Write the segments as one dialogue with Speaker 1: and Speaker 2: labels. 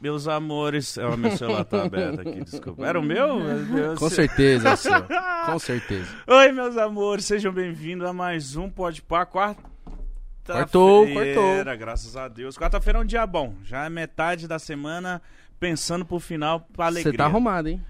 Speaker 1: Meus amores. Oh, meu celular tá aberto aqui, desculpa. Era o meu? Meu Deus.
Speaker 2: Com certeza, é seu. Com certeza.
Speaker 1: Oi, meus amores, sejam bem-vindos a mais um Pode Pá, quarta.
Speaker 2: Quartou, quartou.
Speaker 1: Graças a Deus. Quarta-feira é um dia bom. Já é metade da semana pensando pro final, pra alegria.
Speaker 2: Você tá arrumado, hein?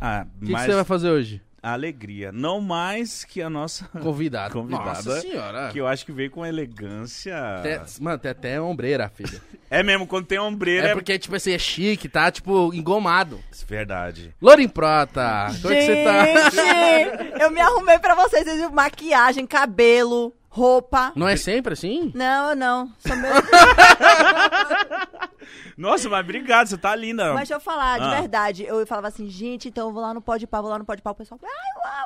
Speaker 1: Ah,
Speaker 2: O que você vai fazer hoje?
Speaker 1: Alegria. Não mais que a nossa
Speaker 2: Convidado.
Speaker 1: Convidada.
Speaker 2: Nossa senhora.
Speaker 1: que eu acho que veio com elegância.
Speaker 2: Até- mano, tem até ombreira, filho.
Speaker 1: É mesmo, quando tem ombreira
Speaker 2: É
Speaker 1: é,
Speaker 2: porque, tipo assim, é chique, tá? Tipo, engomado.
Speaker 1: Verdade.
Speaker 2: Lourinho Prota, como é que você tá?
Speaker 3: Gente, eu me arrumei pra vocês, vocês viram maquiagem, cabelo, roupa.
Speaker 2: Não é sempre assim?
Speaker 3: Não, eu não. Sou meu...
Speaker 1: Nossa, mas obrigado, você tá linda.
Speaker 3: Mas deixa eu falar, de
Speaker 1: Ah.
Speaker 3: verdade. Eu falava assim, gente, então eu vou lá no Pode Pá, vou lá no Pode Pá. O pessoal, ah,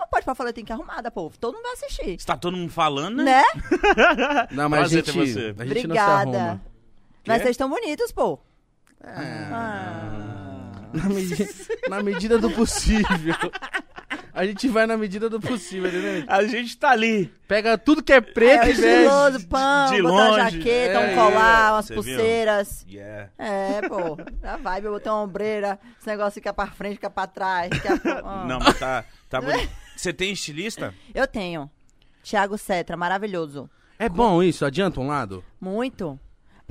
Speaker 3: eu- o Pode Pá. Eu falei, tem que ir arrumada, povo. Todo mundo vai assistir.
Speaker 1: Você tá todo mundo falando, né?
Speaker 3: Né?
Speaker 2: Não, mas
Speaker 1: Prazer
Speaker 2: a
Speaker 1: ter
Speaker 2: gente,
Speaker 1: você.
Speaker 2: a gente não se
Speaker 3: Obrigada.
Speaker 2: arruma.
Speaker 3: Mas vocês estão bonitos, pô.
Speaker 2: Na, medi- na medida do possível. A gente vai na medida do possível, entendeu?
Speaker 1: A gente tá ali.
Speaker 2: Pega tudo que é
Speaker 3: É,
Speaker 2: preto
Speaker 3: é
Speaker 2: e
Speaker 3: estiloso, pão,
Speaker 1: de
Speaker 3: botar uma jaqueta,
Speaker 1: É,
Speaker 3: um colar, umas
Speaker 1: você viu?
Speaker 3: pulseiras.
Speaker 1: Yeah.
Speaker 3: É, pô. A vibe, eu botei uma ombreira, esse negócio fica pra frente, fica pra trás. Fica pra... ó.
Speaker 1: Não, mas tá, tá bonito. Você tem estilista?
Speaker 3: Eu tenho. Tiago Cetra, maravilhoso.
Speaker 2: É bom isso? Adianta um lado?
Speaker 3: Muito.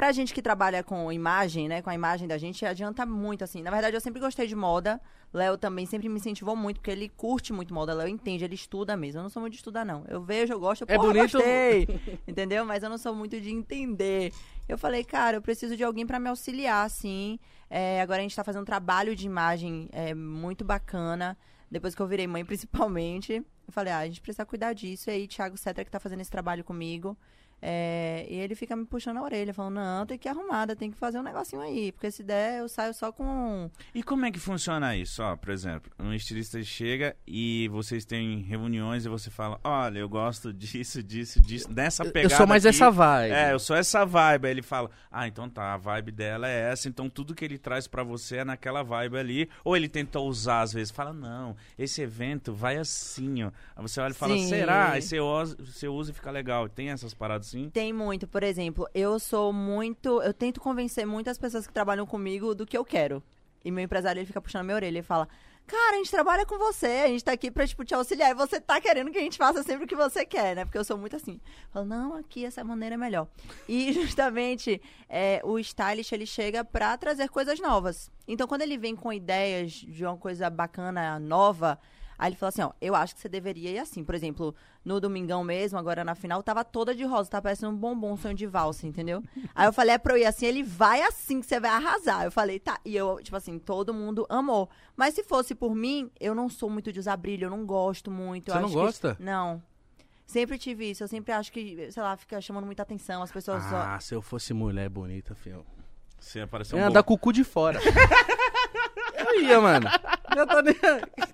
Speaker 3: Pra gente que trabalha com imagem, né? Com a imagem da gente, adianta muito, assim. Na verdade, eu sempre gostei de moda. Léo também sempre me incentivou muito, porque ele curte muito moda. Léo entende, ele estuda mesmo. Eu não sou muito de estudar, não. Eu vejo, eu gosto, eu
Speaker 2: É
Speaker 3: porra,
Speaker 2: bonito-
Speaker 3: gostei. Entendeu? Mas eu não sou muito de entender. Eu falei, cara, eu preciso de alguém pra me auxiliar, assim. É, agora a gente tá fazendo um trabalho de imagem é, muito bacana. Depois que eu virei mãe, principalmente. Eu falei, ah, a gente precisa cuidar disso. E aí, Thiago Cetra, que tá fazendo esse trabalho comigo. É, e ele fica me puxando a orelha, falando, não, tem que ir arrumada, tem que fazer um negocinho aí. Porque se der, eu saio só com.
Speaker 1: E como é que funciona isso? Ó, por exemplo, um estilista chega e vocês têm reuniões e você fala, olha, eu gosto disso, disso, disso, dessa
Speaker 2: Eu
Speaker 1: pegada
Speaker 2: sou mais
Speaker 1: aqui.
Speaker 2: essa vibe.
Speaker 1: É, eu sou essa vibe. Aí ele fala, ah, então tá, a vibe dela é essa, então tudo que ele traz pra você é naquela vibe ali. Ou ele tenta usar às vezes, fala, não, esse evento vai assim, ó. Aí você olha e fala,
Speaker 3: Sim.
Speaker 1: será? Aí você usa, você usa e fica legal. Tem essas paradas assim?
Speaker 3: Tem muito, por exemplo, eu sou muito. Eu tento convencer muitas pessoas que trabalham comigo do que eu quero. E meu empresário ele fica puxando minha orelha e fala: Cara, a gente trabalha com você, a gente tá aqui pra tipo, te auxiliar. E você tá querendo que a gente faça sempre o que você quer, né? Porque eu sou muito assim. Falo, não, aqui essa maneira é melhor. E justamente é, o stylist ele chega pra trazer coisas novas. Então, quando ele vem com ideias de uma coisa bacana, nova, Aí ele falou assim, ó, eu acho que você deveria ir assim. Por exemplo, no domingão mesmo, agora na final, tava toda de rosa, tá parecendo um bombom, sonho de valsa, entendeu? Aí eu falei, é pra eu ir assim, ele vai assim que você vai arrasar. Eu falei, tá. E eu, tipo assim, todo mundo amou. Mas se fosse por mim, eu não sou muito de usar brilho, eu não gosto muito.
Speaker 2: Você não
Speaker 3: acho que-
Speaker 2: gosta?
Speaker 3: Não. Sempre tive isso, eu sempre acho que, sei lá, fica chamando muita atenção, as pessoas só...
Speaker 2: Ah, se eu fosse mulher bonita, filho.
Speaker 1: Você apareceu
Speaker 2: Eu
Speaker 1: um
Speaker 2: ia andar com o cu de fora. eu ia, mano. Eu tô nem...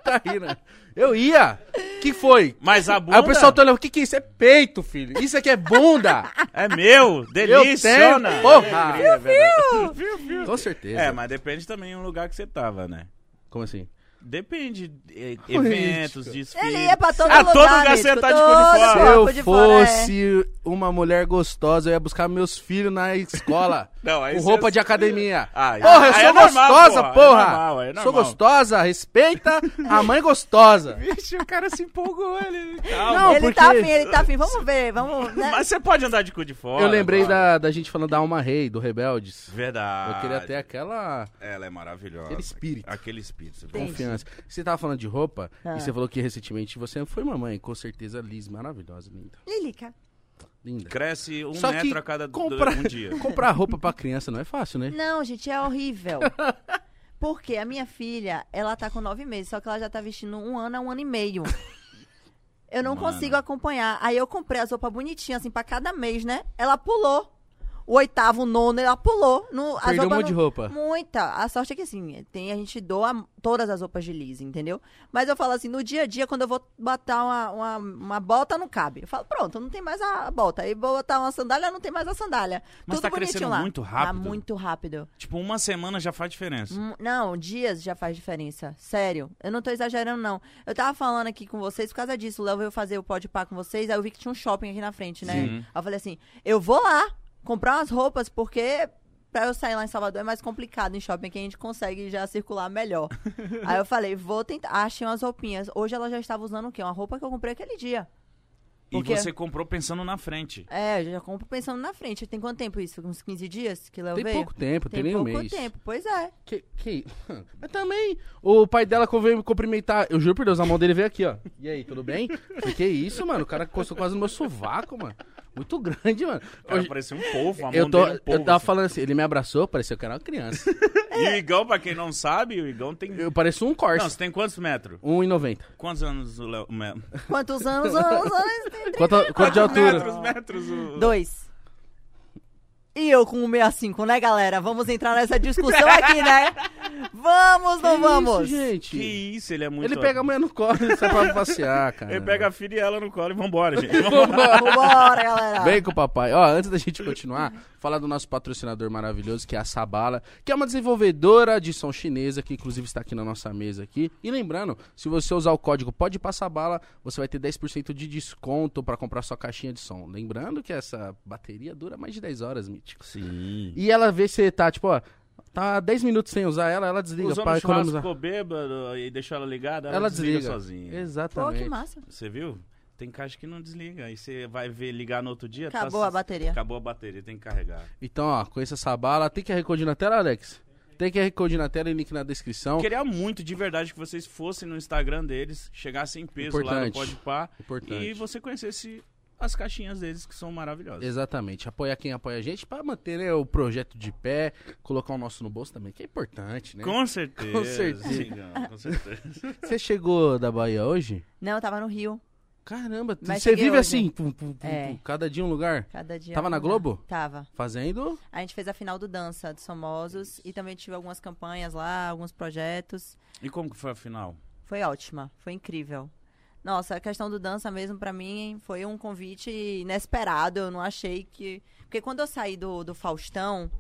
Speaker 2: Tá rindo. Eu ia. que foi?
Speaker 1: Mas a bunda
Speaker 2: Aí o pessoal tá olhando, o que que é isso? É peito, filho. Isso aqui é bunda.
Speaker 1: é meu,
Speaker 2: Eu
Speaker 1: deliciona.
Speaker 2: tenho, porra.
Speaker 1: É. Viu, viu?
Speaker 2: Com certeza.
Speaker 1: É, mas depende também do lugar que você tava, né?
Speaker 2: Como assim?
Speaker 1: Depende, é, eventos, desfiles.
Speaker 3: Ele ia pra todo
Speaker 1: ah,
Speaker 3: lugar,
Speaker 1: todo lugar você tá de de
Speaker 2: Se eu
Speaker 3: fora, é.
Speaker 2: fosse uma mulher gostosa, eu ia buscar meus filhos na escola.
Speaker 1: Não, aí
Speaker 2: com roupa de academia.
Speaker 1: Ah,
Speaker 2: porra, eu sou
Speaker 1: é normal,
Speaker 2: gostosa,
Speaker 1: porra, é
Speaker 2: porra.
Speaker 1: normal, é
Speaker 2: Sou
Speaker 1: normal.
Speaker 2: gostosa, respeita a mãe gostosa.
Speaker 1: Vixe, o cara se empolgou, ele...
Speaker 2: Não,
Speaker 3: ele
Speaker 2: porque-
Speaker 3: tá afim, ele tá afim, vamos ver, vamos... Né?
Speaker 1: Mas você pode andar de cu de fora.
Speaker 2: eu lembrei da, da gente falando da Alma Rei, do Rebeldes.
Speaker 1: Verdade.
Speaker 2: Eu queria ter aquela
Speaker 1: Ela é maravilhosa.
Speaker 2: Aquele espírito.
Speaker 1: Aquele espírito.
Speaker 3: Entendi.
Speaker 2: Confiança. Você tava falando de roupa,
Speaker 3: Ah.
Speaker 2: e você falou que recentemente você foi mamãe. Com certeza, Liz, maravilhosa, linda.
Speaker 3: Lilica.
Speaker 2: Linda.
Speaker 1: Cresce um
Speaker 2: Só que
Speaker 1: metro a cada
Speaker 2: compra-
Speaker 1: um dia.
Speaker 2: Comprar roupa pra criança não é fácil, né?
Speaker 3: Não, gente, é horrível. Porque a minha filha, ela tá com nove meses, só que ela já tá vestindo um ano a um ano e meio. Eu não
Speaker 1: Mano.
Speaker 3: consigo acompanhar. Aí eu comprei as roupas bonitinhas, assim, pra cada mês, né? Ela pulou. O oitavo, o nono, ela pulou. No,
Speaker 2: Perdeu um monte de roupa.
Speaker 3: Muita. A sorte é que, assim, tem, a gente doa todas as roupas de Liz, entendeu? Mas eu falo assim, no dia a dia, quando eu vou botar uma, uma, uma bota, não cabe. Eu falo, pronto, não tem mais a bota. Aí vou botar uma sandália, não tem mais a sandália.
Speaker 1: Mas
Speaker 3: Tudo
Speaker 1: tá
Speaker 3: bonitinho
Speaker 1: crescendo
Speaker 3: lá.
Speaker 1: muito
Speaker 3: Tá
Speaker 1: rápido.
Speaker 3: muito rápido.
Speaker 1: Tipo, uma semana já faz diferença.
Speaker 3: Hum, Não, dias já faz diferença. Sério. Eu não tô exagerando, não. Eu tava falando aqui com vocês por causa disso. O Léo veio fazer o pode par com vocês, aí eu vi que tinha um shopping aqui na frente, né?
Speaker 1: Sim.
Speaker 3: Aí eu falei assim: eu vou lá comprar umas roupas, porque pra eu sair lá em Salvador é mais complicado em shopping, que a gente consegue já circular melhor. Aí eu falei, vou tentar. Achei umas roupinhas. Hoje ela já estava usando o quê? Uma roupa que eu comprei aquele dia. Porque-
Speaker 1: E você comprou pensando na frente.
Speaker 3: É, eu já compro pensando na frente. Tem quanto tempo isso? Uns 15 dias que Léo
Speaker 2: Tem
Speaker 3: veio?
Speaker 2: pouco tempo, tem,
Speaker 3: Tem
Speaker 2: nem um
Speaker 3: pouco
Speaker 2: mês.
Speaker 3: tempo, pois é.
Speaker 2: Que, que... Mas também, o pai dela veio me cumprimentar. Eu juro por Deus, a mão dele veio aqui, ó. E aí, tudo bem? Que isso, mano? O cara encostou quase no meu sovaco, mano. Muito grande, mano.
Speaker 1: O cara
Speaker 2: Hoje-
Speaker 1: parecia um povo, a mão
Speaker 2: eu, tô,
Speaker 1: dele um povo,
Speaker 2: eu tava
Speaker 1: assim.
Speaker 2: falando assim, ele me abraçou, parecia que era uma criança.
Speaker 1: E o Igão, pra quem não sabe, o Igão tem...
Speaker 2: Eu parecia um
Speaker 1: Não,
Speaker 2: Corsa.
Speaker 1: você tem quantos metros?
Speaker 2: 1,90.
Speaker 1: Quantos anos o Léo...
Speaker 3: Quantos anos? anos, anos
Speaker 2: Quanto, quanto de altura?
Speaker 1: Metros, metros. O...
Speaker 3: Dois. E eu com 165, né, galera? Vamos entrar nessa discussão aqui, né? Vamos, não
Speaker 2: Que
Speaker 3: vamos?
Speaker 2: Isso, gente.
Speaker 1: Que isso, ele é muito...
Speaker 2: Ele pega a mulher no colo e sai pra passear, cara.
Speaker 1: Ele pega a filha e ela no colo e vambora, gente.
Speaker 3: Vambora, galera.
Speaker 2: Vem com o papai. Ó, antes da gente continuar, falar do nosso patrocinador maravilhoso, que é a Sabala, que é uma desenvolvedora de som chinesa, que inclusive está aqui na nossa mesa aqui. E lembrando, se você usar o código Pode Passar Bala, você vai ter 10% de desconto para comprar sua caixinha de som. Lembrando que essa bateria dura mais de 10 horas, mítico.
Speaker 1: Sim.
Speaker 2: E ela vê se tá, tipo, ó, tá 10 minutos sem usar ela, ela desliga
Speaker 1: Usou
Speaker 2: para
Speaker 1: no churrasco,
Speaker 2: economizar.
Speaker 1: ficou bêbado e deixou ela ligada, ela,
Speaker 2: Ela
Speaker 1: desliga,
Speaker 2: desliga.
Speaker 1: sozinha.
Speaker 3: Pô,
Speaker 2: Exatamente.
Speaker 3: que massa.
Speaker 1: Você viu? Tem caixa que não desliga. Aí você vai ver, ligar no outro dia... tá
Speaker 3: Acabou a
Speaker 1: s-
Speaker 3: bateria.
Speaker 1: Acabou a bateria, tem que carregar.
Speaker 2: Então, ó, conheça essa bala. Tem QR Code na tela, Alex? Tem QR Code na tela e link na descrição.
Speaker 1: Queria muito, de verdade, que vocês fossem no Instagram deles, chegassem em peso lá no
Speaker 2: Importante.
Speaker 1: Podpah
Speaker 2: Importante.
Speaker 1: e você conhecesse as caixinhas deles, que são maravilhosas.
Speaker 2: Exatamente. Apoiar quem apoia a gente pra manter né, o projeto de pé, colocar o nosso no bolso também, que é importante, né?
Speaker 1: Com certeza.
Speaker 2: Com certeza.
Speaker 1: Cigano, com certeza.
Speaker 2: Você chegou da Bahia hoje?
Speaker 3: Não, eu tava no Rio.
Speaker 2: Caramba,
Speaker 3: Mas
Speaker 2: você vive
Speaker 3: hoje.
Speaker 2: assim, pum, pum, pum,
Speaker 3: É.
Speaker 2: cada dia um lugar?
Speaker 3: Cada dia.
Speaker 2: Tava
Speaker 3: um
Speaker 2: na
Speaker 3: lugar.
Speaker 2: Globo?
Speaker 3: Tava.
Speaker 2: Fazendo?
Speaker 3: A gente fez a final do Dança dos Famosos e também tive algumas campanhas lá, alguns projetos.
Speaker 1: E como que foi a final?
Speaker 3: Foi ótima, foi incrível. Nossa, a questão do dança mesmo pra mim foi um convite inesperado. Eu não achei que. Porque quando eu saí do, do Faustão,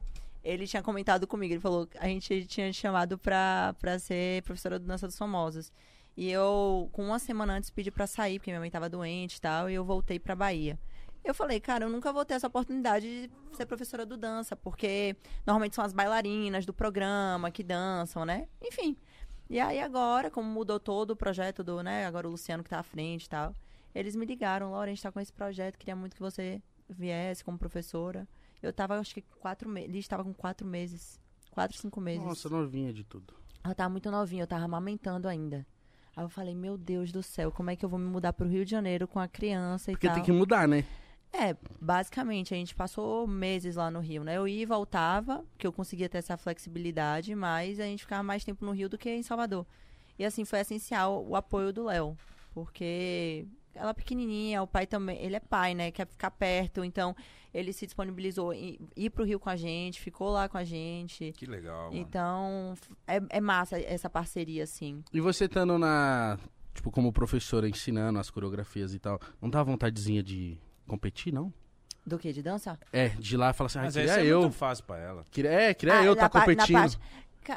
Speaker 3: ele tinha comentado comigo. Ele falou que a gente tinha chamado pra, pra ser professora do Dança dos Famosos. E eu, com uma semana antes, pedi pra sair, porque minha mãe tava doente e tal, e eu voltei pra Bahia. Eu falei, cara, eu nunca vou ter essa oportunidade de ser professora do dança, porque normalmente são as bailarinas do programa que dançam, né? Enfim. E aí agora, como mudou todo o projeto do, né, agora o Luciano que tá à frente e tal, eles me ligaram, Laura, a gente tá com esse projeto, queria muito que você viesse como professora. Eu tava, acho que quatro meses, Liz tava com quatro meses, quatro, cinco meses.
Speaker 2: Nossa, novinha de tudo.
Speaker 3: Ela tava muito novinha, eu tava amamentando ainda. Aí eu falei, meu Deus do céu, como é que eu vou me mudar pro Rio de Janeiro com a criança e
Speaker 2: Porque
Speaker 3: tal?
Speaker 2: tem que mudar, né?
Speaker 3: É, basicamente, a gente passou meses lá no Rio, né? Eu ia e voltava, que eu conseguia ter essa flexibilidade, mas a gente ficava mais tempo no Rio do que em Salvador. E assim, foi essencial o apoio do Léo, porque ela é pequenininha, o pai também, ele é pai, né? Quer ficar perto, então ele se disponibilizou em ir pro Rio com a gente, ficou lá com a gente.
Speaker 1: Que legal, mano.
Speaker 3: Então, é, é massa essa parceria, assim.
Speaker 2: E você estando na. Tipo, como professora ensinando as coreografias e tal, não dá vontadezinha de competir, não?
Speaker 3: Do que? De dança?
Speaker 2: É, de ir lá e falar assim, ah,
Speaker 1: Mas
Speaker 2: queria
Speaker 1: é
Speaker 2: eu.
Speaker 1: muito fácil pra ela.
Speaker 2: Queria, é, queria
Speaker 3: Ah,
Speaker 2: eu
Speaker 3: na
Speaker 2: competindo.
Speaker 3: parte-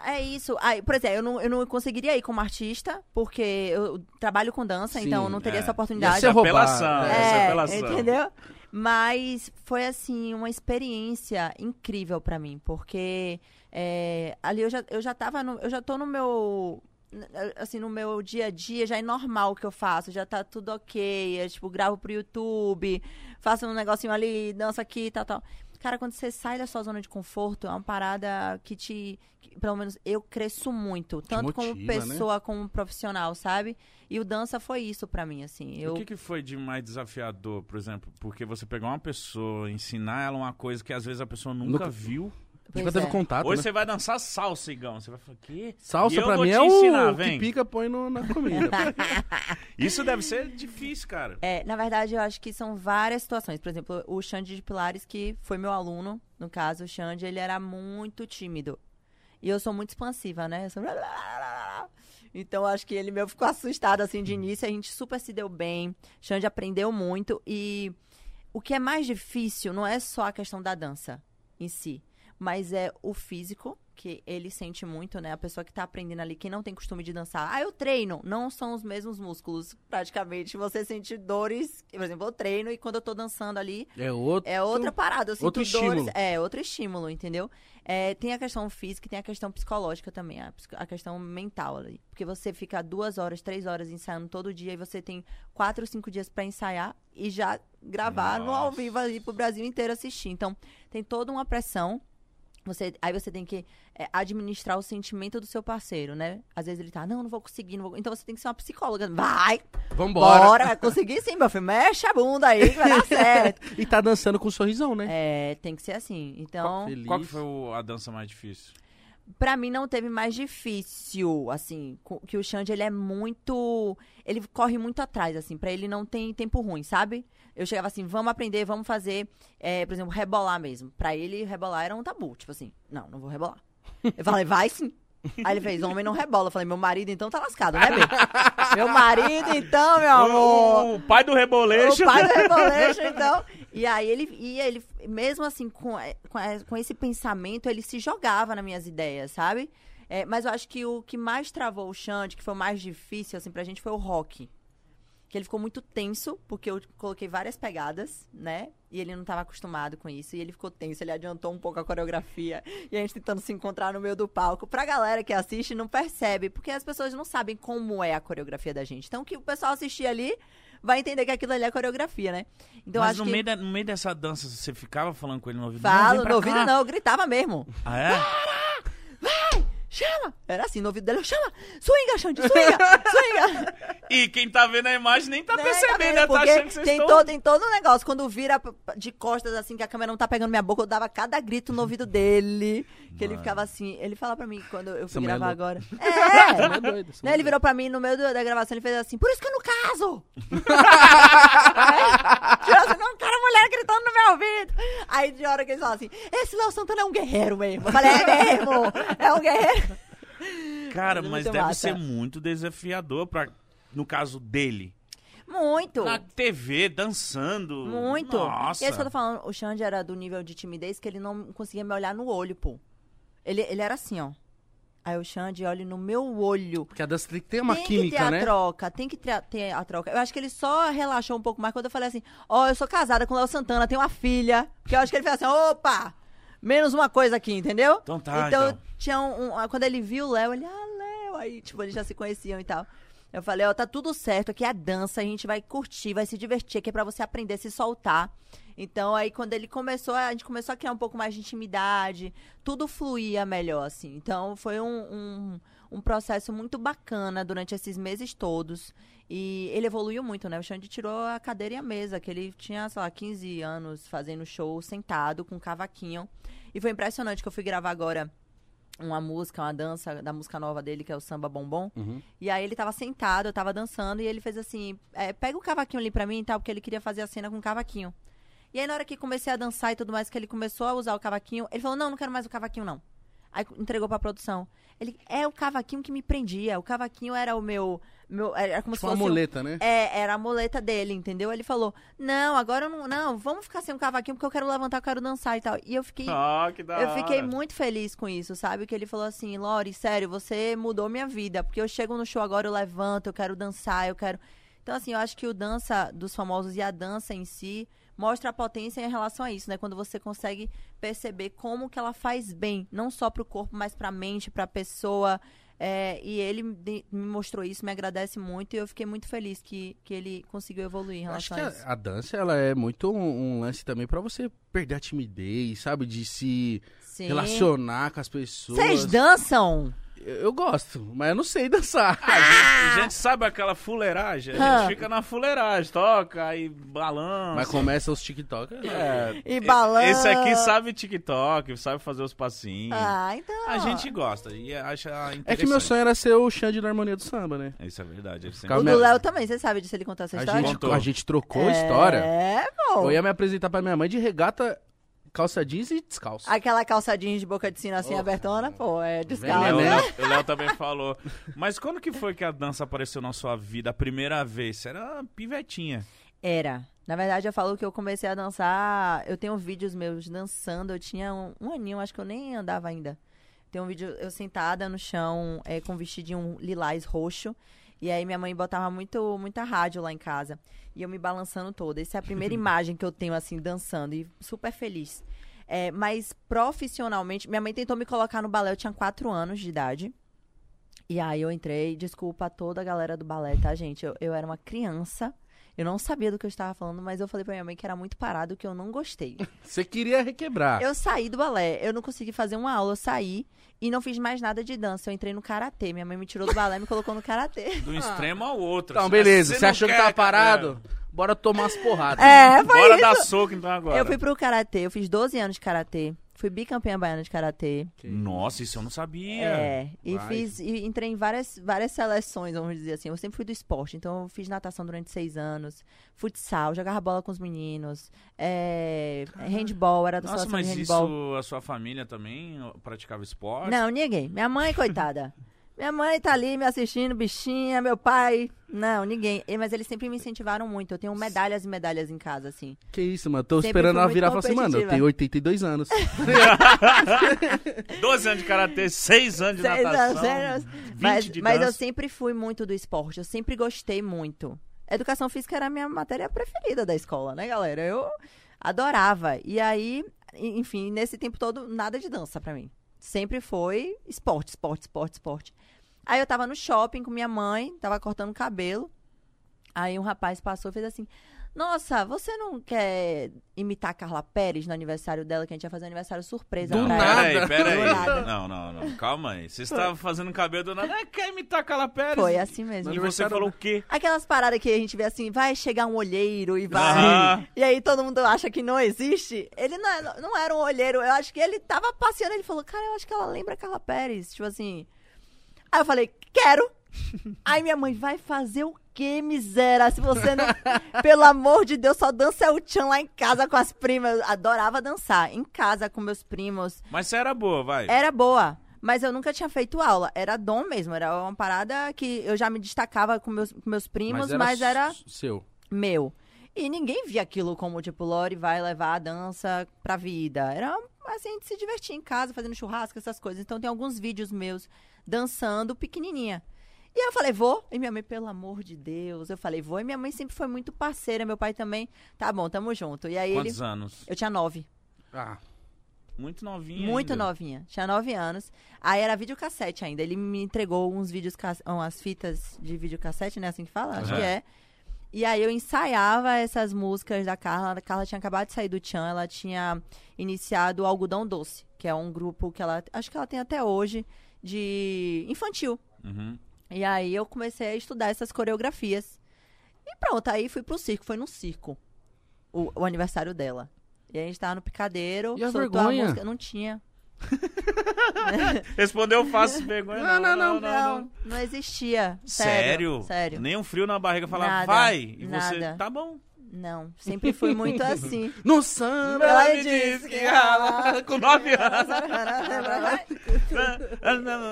Speaker 3: É isso. Aí, por exemplo, eu não, eu não conseguiria ir como artista, porque eu trabalho com dança,
Speaker 2: Sim,
Speaker 3: então eu não teria
Speaker 1: é.
Speaker 3: essa oportunidade.
Speaker 2: Ser roubado.
Speaker 1: apelação,
Speaker 2: É.
Speaker 1: essa é
Speaker 3: É,
Speaker 1: apelação.
Speaker 3: entendeu? Mas foi assim uma experiência incrível pra mim, porque é, ali eu já eu já tava no, eu já tô no meu assim no meu dia a dia já é normal o que eu faço, já tá tudo ok, é, tipo gravo pro YouTube, faço um negocinho ali, danço aqui, tal, tal. Cara, quando você sai da sua zona de conforto, é uma parada que te. que, pelo menos eu cresço muito. Tanto como
Speaker 2: motiva, né?
Speaker 3: pessoa, como profissional, sabe? E o dança foi isso pra mim, assim. Eu,
Speaker 1: O que, que foi de mais desafiador, por exemplo? Porque você pegar uma pessoa, ensinar ela uma coisa que às vezes a pessoa nunca,
Speaker 2: Nunca-
Speaker 1: viu.
Speaker 3: Pois
Speaker 2: Nunca teve
Speaker 3: é.
Speaker 2: contato,
Speaker 1: Hoje
Speaker 2: né?
Speaker 1: você vai dançar salsa, Igão. Você vai falar, quê?
Speaker 2: Salsa pra mim é o
Speaker 1: ensinar,
Speaker 2: que pica põe no- na comida.
Speaker 1: Isso deve ser difícil, cara.
Speaker 3: É, na verdade, eu acho que são várias situações. Por exemplo, o Xande de Pilares, que foi meu aluno, no caso, o Xande, ele era muito tímido. E eu sou muito expansiva, né? Eu sou... Então, acho que ele meio ficou assustado, assim, de início. A gente super se deu bem. Xande aprendeu muito. E o que é mais difícil não é só a questão da dança em si, mas é o físico, que ele sente muito, né? A pessoa que tá aprendendo ali, quem não tem costume de dançar. Ah, eu treino. Não são os mesmos músculos, praticamente. Você sente dores. Por exemplo, eu treino e quando eu tô dançando ali,
Speaker 2: É outro.
Speaker 3: é outra parada. Eu sinto
Speaker 2: outro
Speaker 3: dores.
Speaker 2: estímulo.
Speaker 3: É, outro estímulo, entendeu? É, tem a questão física e tem a questão psicológica também, a, a questão mental ali. Porque você fica duas horas, três horas ensaiando todo dia e você tem quatro, cinco dias pra ensaiar e já gravar no ao
Speaker 1: Nossa.
Speaker 3: vivo ali pro Brasil inteiro assistir. Então, tem toda uma pressão. Você, aí você tem que é, administrar o sentimento do seu parceiro, né? Às vezes ele tá, não, não vou conseguir, não vou. Então você tem que ser uma psicóloga. Vai!
Speaker 2: Vambora.
Speaker 3: Bora, vai conseguir sim, meu filho. Mexe a bunda aí que vai dar certo.
Speaker 2: E tá dançando com um sorrisão, né?
Speaker 3: É, tem que ser assim. Então,
Speaker 2: Feliz.
Speaker 1: Qual que foi o- a dança mais difícil?
Speaker 3: Pra mim não teve mais difícil, assim, que o Xande, ele é muito, ele corre muito atrás, assim, pra ele não tem tempo ruim, sabe? Eu chegava assim, vamos aprender, vamos fazer, é, por exemplo, rebolar mesmo. Pra ele, rebolar era um tabu, tipo assim, não, não vou rebolar. Eu falei, vai sim. Aí ele fez, homem não rebola. Eu falei, meu marido então tá lascado, né, bem? meu marido então, meu amor.
Speaker 1: O, pai do reboleixo.
Speaker 3: O pai do Rebolation, então. E aí ele ia, ele, mesmo assim, com, com, eh, com esse pensamento, ele se jogava nas minhas ideias, sabe? É, mas eu acho que o que mais travou o Xande, que foi o mais difícil, assim, pra gente, foi o rock. Que ele ficou muito tenso, porque eu coloquei várias pegadas, né? E ele não estava acostumado com isso. E ele ficou tenso, ele adiantou um pouco a coreografia. E a gente tentando se encontrar no meio do palco. Pra galera que assiste, não percebe, porque as pessoas não sabem como é a coreografia da gente. Então, que o pessoal assistir ali vai entender que aquilo ali é coreografia, né? Então,
Speaker 1: Mas
Speaker 3: acho
Speaker 1: no,
Speaker 3: que.
Speaker 1: meio da- no meio dessa dança, você ficava falando com ele no ouvido? Não,
Speaker 3: Falo,
Speaker 1: pra
Speaker 3: no ouvido
Speaker 1: cá.
Speaker 3: não, eu gritava mesmo.
Speaker 1: Ah, é?
Speaker 3: Chama! Era assim, no ouvido dele, eu chama! Swinga, Xande, swinga! swinga!
Speaker 1: E quem tá vendo a imagem nem tá
Speaker 3: Né,
Speaker 1: percebendo,
Speaker 3: vendo?
Speaker 1: né? Tá
Speaker 3: Porque
Speaker 1: achando que vocês
Speaker 3: tem,
Speaker 1: estão...
Speaker 3: todo, tem todo um negócio. Quando vira de costas, assim, que a câmera não tá pegando minha boca, eu dava cada grito no ouvido dele. Que ele ficava assim. Ele fala pra mim quando eu fui
Speaker 2: Essa é
Speaker 3: gravar
Speaker 2: louca.
Speaker 3: agora. É!
Speaker 2: é essa
Speaker 3: Né, ele virou pra mim no meio da gravação, ele fez assim, por isso que eu não caso! Tipo assim, não quero mulher gritando no meu ouvido! Aí de hora que eles falam assim, esse Léo Santana é um guerreiro mesmo. Eu falei, é mesmo! É um guerreiro!
Speaker 1: Cara,
Speaker 3: Mas é
Speaker 1: deve
Speaker 3: massa.
Speaker 1: ser muito desafiador pra, no caso dele.
Speaker 3: Muito!
Speaker 1: Na TV, dançando.
Speaker 3: Muito.
Speaker 1: Nossa.
Speaker 3: E é isso que eu tô falando, o Xande era do nível de timidez que ele não conseguia me olhar no olho, pô. Ele, ele era assim, ó. Aí o Xande olha no meu olho.
Speaker 2: Porque a dança tem que ter uma
Speaker 3: tem
Speaker 2: química,
Speaker 3: que ter
Speaker 2: né?
Speaker 3: a troca, tem que ter, ter a troca. Eu acho que ele só relaxou um pouco mais quando eu falei assim: Ó, eu sou casada com o Léo Santana, tenho uma filha. Que eu acho que ele fez assim: opa! Menos uma coisa aqui, entendeu?
Speaker 1: Então tá,
Speaker 3: Então,
Speaker 1: então.
Speaker 3: tinha um, um- Quando ele viu o Léo, ele, ah, Léo. Aí, tipo, eles já se conheciam e tal. Eu falei, ó, tá tudo certo, aqui é a dança, a gente vai curtir, vai se divertir, aqui é pra você aprender a se soltar. Então, aí, quando ele começou, a gente começou a criar um pouco mais de intimidade, tudo fluía melhor, assim. Então, foi um, um, um processo muito bacana durante esses meses todos. E ele evoluiu muito, né? O Xande tirou a cadeira e a mesa, que ele tinha, sei lá, 15 anos fazendo show sentado com um cavaquinho. E foi impressionante que eu fui gravar agora uma música, uma dança da música nova dele, que é o Samba Bombom.
Speaker 2: Uhum.
Speaker 3: E aí ele tava sentado, eu tava dançando, e ele fez assim, é, pega o cavaquinho ali pra mim e tal, porque ele queria fazer a cena com o cavaquinho. E aí na hora que comecei a dançar e tudo mais, que ele começou a usar o cavaquinho, ele falou, não, não quero mais o cavaquinho, não. Aí entregou pra produção. Ele, é o cavaquinho que me prendia, o cavaquinho era o meu... meu era como
Speaker 2: Tipo
Speaker 3: se fosse... um-
Speaker 2: muleta, né?
Speaker 3: é, era a muleta dele, entendeu? Ele falou, não, agora eu não, não, vamos ficar sem o cavaquinho porque eu quero levantar, eu quero dançar e tal. E eu fiquei
Speaker 1: Ah, que da
Speaker 3: eu fiquei muito feliz com isso, sabe? Que ele falou assim, Lori, sério, você mudou minha vida. Porque eu chego no show agora, eu levanto, eu quero dançar, eu quero. Então, assim, eu acho que o dança dos famosos e a dança em si mostra a potência em relação a isso, né? Quando você consegue perceber como que ela faz bem, não só pro corpo, mas pra mente, pra pessoa. É, e ele me mostrou isso, me agradece muito e eu fiquei muito feliz que, que ele conseguiu evoluir em
Speaker 2: Acho
Speaker 3: relação
Speaker 2: que
Speaker 3: a isso.
Speaker 2: a, a dança, ela é muito um, um lance também pra você perder a timidez, sabe? De se
Speaker 3: Sim.
Speaker 2: relacionar com as pessoas.
Speaker 3: Vocês dançam?
Speaker 2: Eu, gosto, mas eu não sei dançar.
Speaker 1: A gente, a gente sabe aquela fuleiragem? A
Speaker 3: Ah.
Speaker 1: gente fica na fuleiragem, toca, aí balança.
Speaker 2: Mas começa os TikTok.
Speaker 1: É,
Speaker 3: E
Speaker 1: e-
Speaker 3: balança.
Speaker 1: Esse aqui sabe TikTok, sabe fazer os passinhos.
Speaker 3: Ah, então.
Speaker 1: A gente gosta e acha interessante.
Speaker 2: É que meu sonho era ser o Xande da harmonia do samba, né?
Speaker 1: Isso é verdade. Ele sempre...
Speaker 2: Calma,
Speaker 3: O do Léo também, você sabe disso ele contar essa
Speaker 2: A
Speaker 3: história?
Speaker 2: gente,
Speaker 1: Contou.
Speaker 2: a gente trocou a
Speaker 3: É,
Speaker 2: história.
Speaker 3: pô.
Speaker 2: Eu ia me apresentar pra minha mãe de regata, calça jeans e descalço.
Speaker 3: Aquela calça jeans de boca de sino assim,
Speaker 2: Oh,
Speaker 3: abertona, pô, é descalço.
Speaker 1: o
Speaker 2: né?
Speaker 1: Léo- o Léo também falou. Mas quando que foi que a dança apareceu na sua vida a primeira vez? Você era uma pivetinha.
Speaker 3: Era. Na verdade, eu falo que eu comecei a dançar. Eu tenho vídeos meus dançando. Eu tinha um, um aninho, acho que eu nem andava ainda. Tem um vídeo eu sentada no chão é, com um vestidinho lilás roxo. E aí minha mãe botava muito, muita rádio lá em casa. E eu me balançando toda. Essa é a primeira imagem que eu tenho, assim, dançando. E super feliz. É, mas profissionalmente, minha mãe tentou me colocar no balé, eu tinha quatro anos de idade. E aí eu entrei, desculpa a toda a galera do balé, tá, gente? Eu, eu era uma criança. Eu não sabia do que eu estava falando, mas eu falei pra minha mãe que era muito parado, que eu não gostei.
Speaker 2: Você queria requebrar.
Speaker 3: Eu saí do balé, eu não consegui fazer uma aula, eu saí e não fiz mais nada de dança. Eu entrei no karatê. Minha mãe me tirou do balé e me colocou no karatê.
Speaker 1: Do extremo ao outro.
Speaker 2: Então,
Speaker 1: Se
Speaker 2: beleza. Você
Speaker 1: não
Speaker 2: achou que tava
Speaker 1: cara,
Speaker 2: parado? Bora tomar umas porradas.
Speaker 3: É, foi
Speaker 1: Bora
Speaker 3: isso.
Speaker 1: dar soco então agora.
Speaker 3: Eu fui pro karatê, eu fiz 12 anos de karatê. Fui bicampeã baiana de karatê.
Speaker 1: Nossa, isso eu não sabia.
Speaker 3: É, e
Speaker 2: Vai.
Speaker 3: fiz e entrei em várias, várias seleções, vamos dizer assim. Eu sempre fui do esporte, então eu fiz natação durante seis anos, futsal, jogava bola com os meninos, é, handball, era da
Speaker 1: Nossa,
Speaker 3: seleção
Speaker 1: mas
Speaker 3: de handball.
Speaker 1: isso, a sua família também praticava esporte?
Speaker 3: Não, ninguém. Minha mãe, coitada. Minha mãe tá ali me assistindo, bichinha, meu pai. Não, ninguém. E- Mas eles sempre me incentivaram muito. Eu tenho medalhas e medalhas em casa, assim.
Speaker 2: Que isso, mano. Tô
Speaker 3: Sempre
Speaker 2: esperando ela virar e falar assim, mano, eu tenho 82 anos.
Speaker 1: 12 anos de karatê, 6 anos de
Speaker 3: Seis
Speaker 1: natação.
Speaker 3: anos, seis anos.
Speaker 1: 20
Speaker 3: Mas,
Speaker 1: de
Speaker 3: mas eu sempre fui muito do esporte. Eu sempre gostei muito. Educação física era a minha matéria preferida da escola, né, galera? Eu adorava. E aí, enfim, nesse tempo todo, nada de dança pra mim. Sempre foi esporte, esporte, esporte, esporte. Aí eu tava no shopping com minha mãe, tava cortando o cabelo. Aí um rapaz passou e fez assim: Nossa, você não quer imitar a Carla Pérez no aniversário dela, que a gente ia fazer um aniversário surpresa
Speaker 2: Do
Speaker 3: pra
Speaker 2: nada.
Speaker 3: ela?
Speaker 1: Peraí, peraí.
Speaker 3: Do nada.
Speaker 1: Não, não, não. Calma aí. Você estava fazendo cabelo do nada. É, quer imitar a Carla Pérez?
Speaker 3: Foi assim mesmo.
Speaker 1: E você falou o quê?
Speaker 3: Aquelas paradas que a gente vê assim, vai chegar um olheiro e vai.
Speaker 1: Aham.
Speaker 3: E aí todo mundo acha que não existe. Ele não, é- não era um olheiro, eu acho que ele tava passeando, ele falou, cara, eu acho que ela lembra a Carla Pérez. Tipo assim. Aí eu falei, quero. Aí minha mãe, vai fazer o quê, miséria? Se você não. Pelo amor de Deus, só dança o tchan lá em casa com as primas. Eu adorava dançar. Em casa com meus primos.
Speaker 1: Mas você era boa, vai.
Speaker 3: Era boa. Mas eu nunca tinha feito aula. Era dom mesmo. Era uma parada que eu já me destacava com meus, com meus primos, mas era,
Speaker 2: s- seu.
Speaker 3: meu. E ninguém via aquilo como, tipo, Lori vai levar a dança pra vida. Era assim, a gente se divertir em casa, fazendo churrasco, essas coisas. Então tem alguns vídeos meus dançando pequenininha. E aí eu falei, vou. E minha mãe, pelo amor de Deus. Eu falei, vou. E minha mãe sempre foi muito parceira. Meu pai também. Tá bom, tamo junto. E aí
Speaker 1: Quantos
Speaker 3: ele.
Speaker 1: anos?
Speaker 3: Eu tinha nove.
Speaker 2: Ah,
Speaker 1: Muito novinha
Speaker 3: Muito
Speaker 1: ainda.
Speaker 3: novinha. Tinha nove anos. Aí era videocassete ainda. Ele me entregou uns vídeos, umas fitas de videocassete, né? Assim que fala? Acho
Speaker 1: Aham.
Speaker 3: que é. E aí eu ensaiava essas músicas da Carla. A Carla tinha acabado de sair do Tchan. Ela tinha iniciado o Algodão Doce, que é um grupo que ela... Acho que ela tem até hoje, de infantil.
Speaker 1: Uhum.
Speaker 3: E aí eu comecei a estudar essas coreografias. E pronto, aí fui pro circo. Foi no circo. O, o aniversário dela. E a gente tava no picadeiro.
Speaker 2: E a
Speaker 3: soltou
Speaker 2: vergonha?
Speaker 3: a música. Não tinha.
Speaker 1: Respondeu fácil, vergonha.
Speaker 2: Não, não, não,
Speaker 3: Não, não existia.
Speaker 1: Sério?
Speaker 3: Sério? Sério.
Speaker 1: Nem um frio na barriga falar,
Speaker 3: Nada,
Speaker 1: vai. E você, tá bom.
Speaker 3: Não, sempre fui muito assim.
Speaker 2: no samba.
Speaker 3: Ela
Speaker 1: me disse que ela, com nove anos.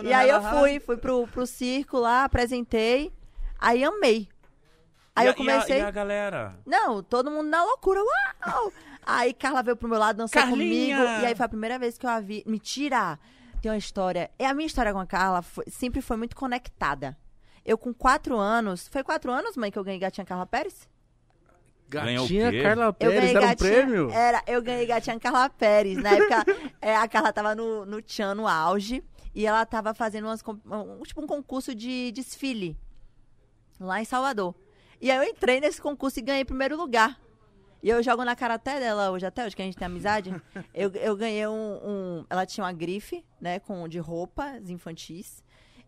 Speaker 3: e aí eu fui, fui pro, pro circo lá, apresentei. Aí amei. Aí
Speaker 1: E
Speaker 3: eu comecei.
Speaker 1: E a, e a galera?
Speaker 3: Não, todo mundo na loucura. Uau! Aí Carla veio pro meu lado dançar
Speaker 1: Carlinha!
Speaker 3: comigo. E aí foi a primeira vez que eu a vi. Mentira! Tem uma história. É a minha história com a Carla foi- sempre foi muito conectada. Eu com quatro anos. Foi quatro anos, mãe, que eu ganhei gatinha Carla Pérez?
Speaker 2: Gatinha? Carla
Speaker 3: Eu
Speaker 2: Pérez
Speaker 3: ganhei
Speaker 2: era um prêmio?
Speaker 3: Era, eu ganhei gatinha Carla Pérez. Na época, é, a Carla tava no, no Tchan, no auge. E ela tava fazendo umas, um, tipo um concurso de desfile. Lá em Salvador. E aí eu entrei nesse concurso e ganhei primeiro lugar. E eu jogo na cara até dela hoje, até hoje, que a gente tem amizade. eu, eu ganhei um, um- Ela tinha uma grife, né, com, de roupas infantis.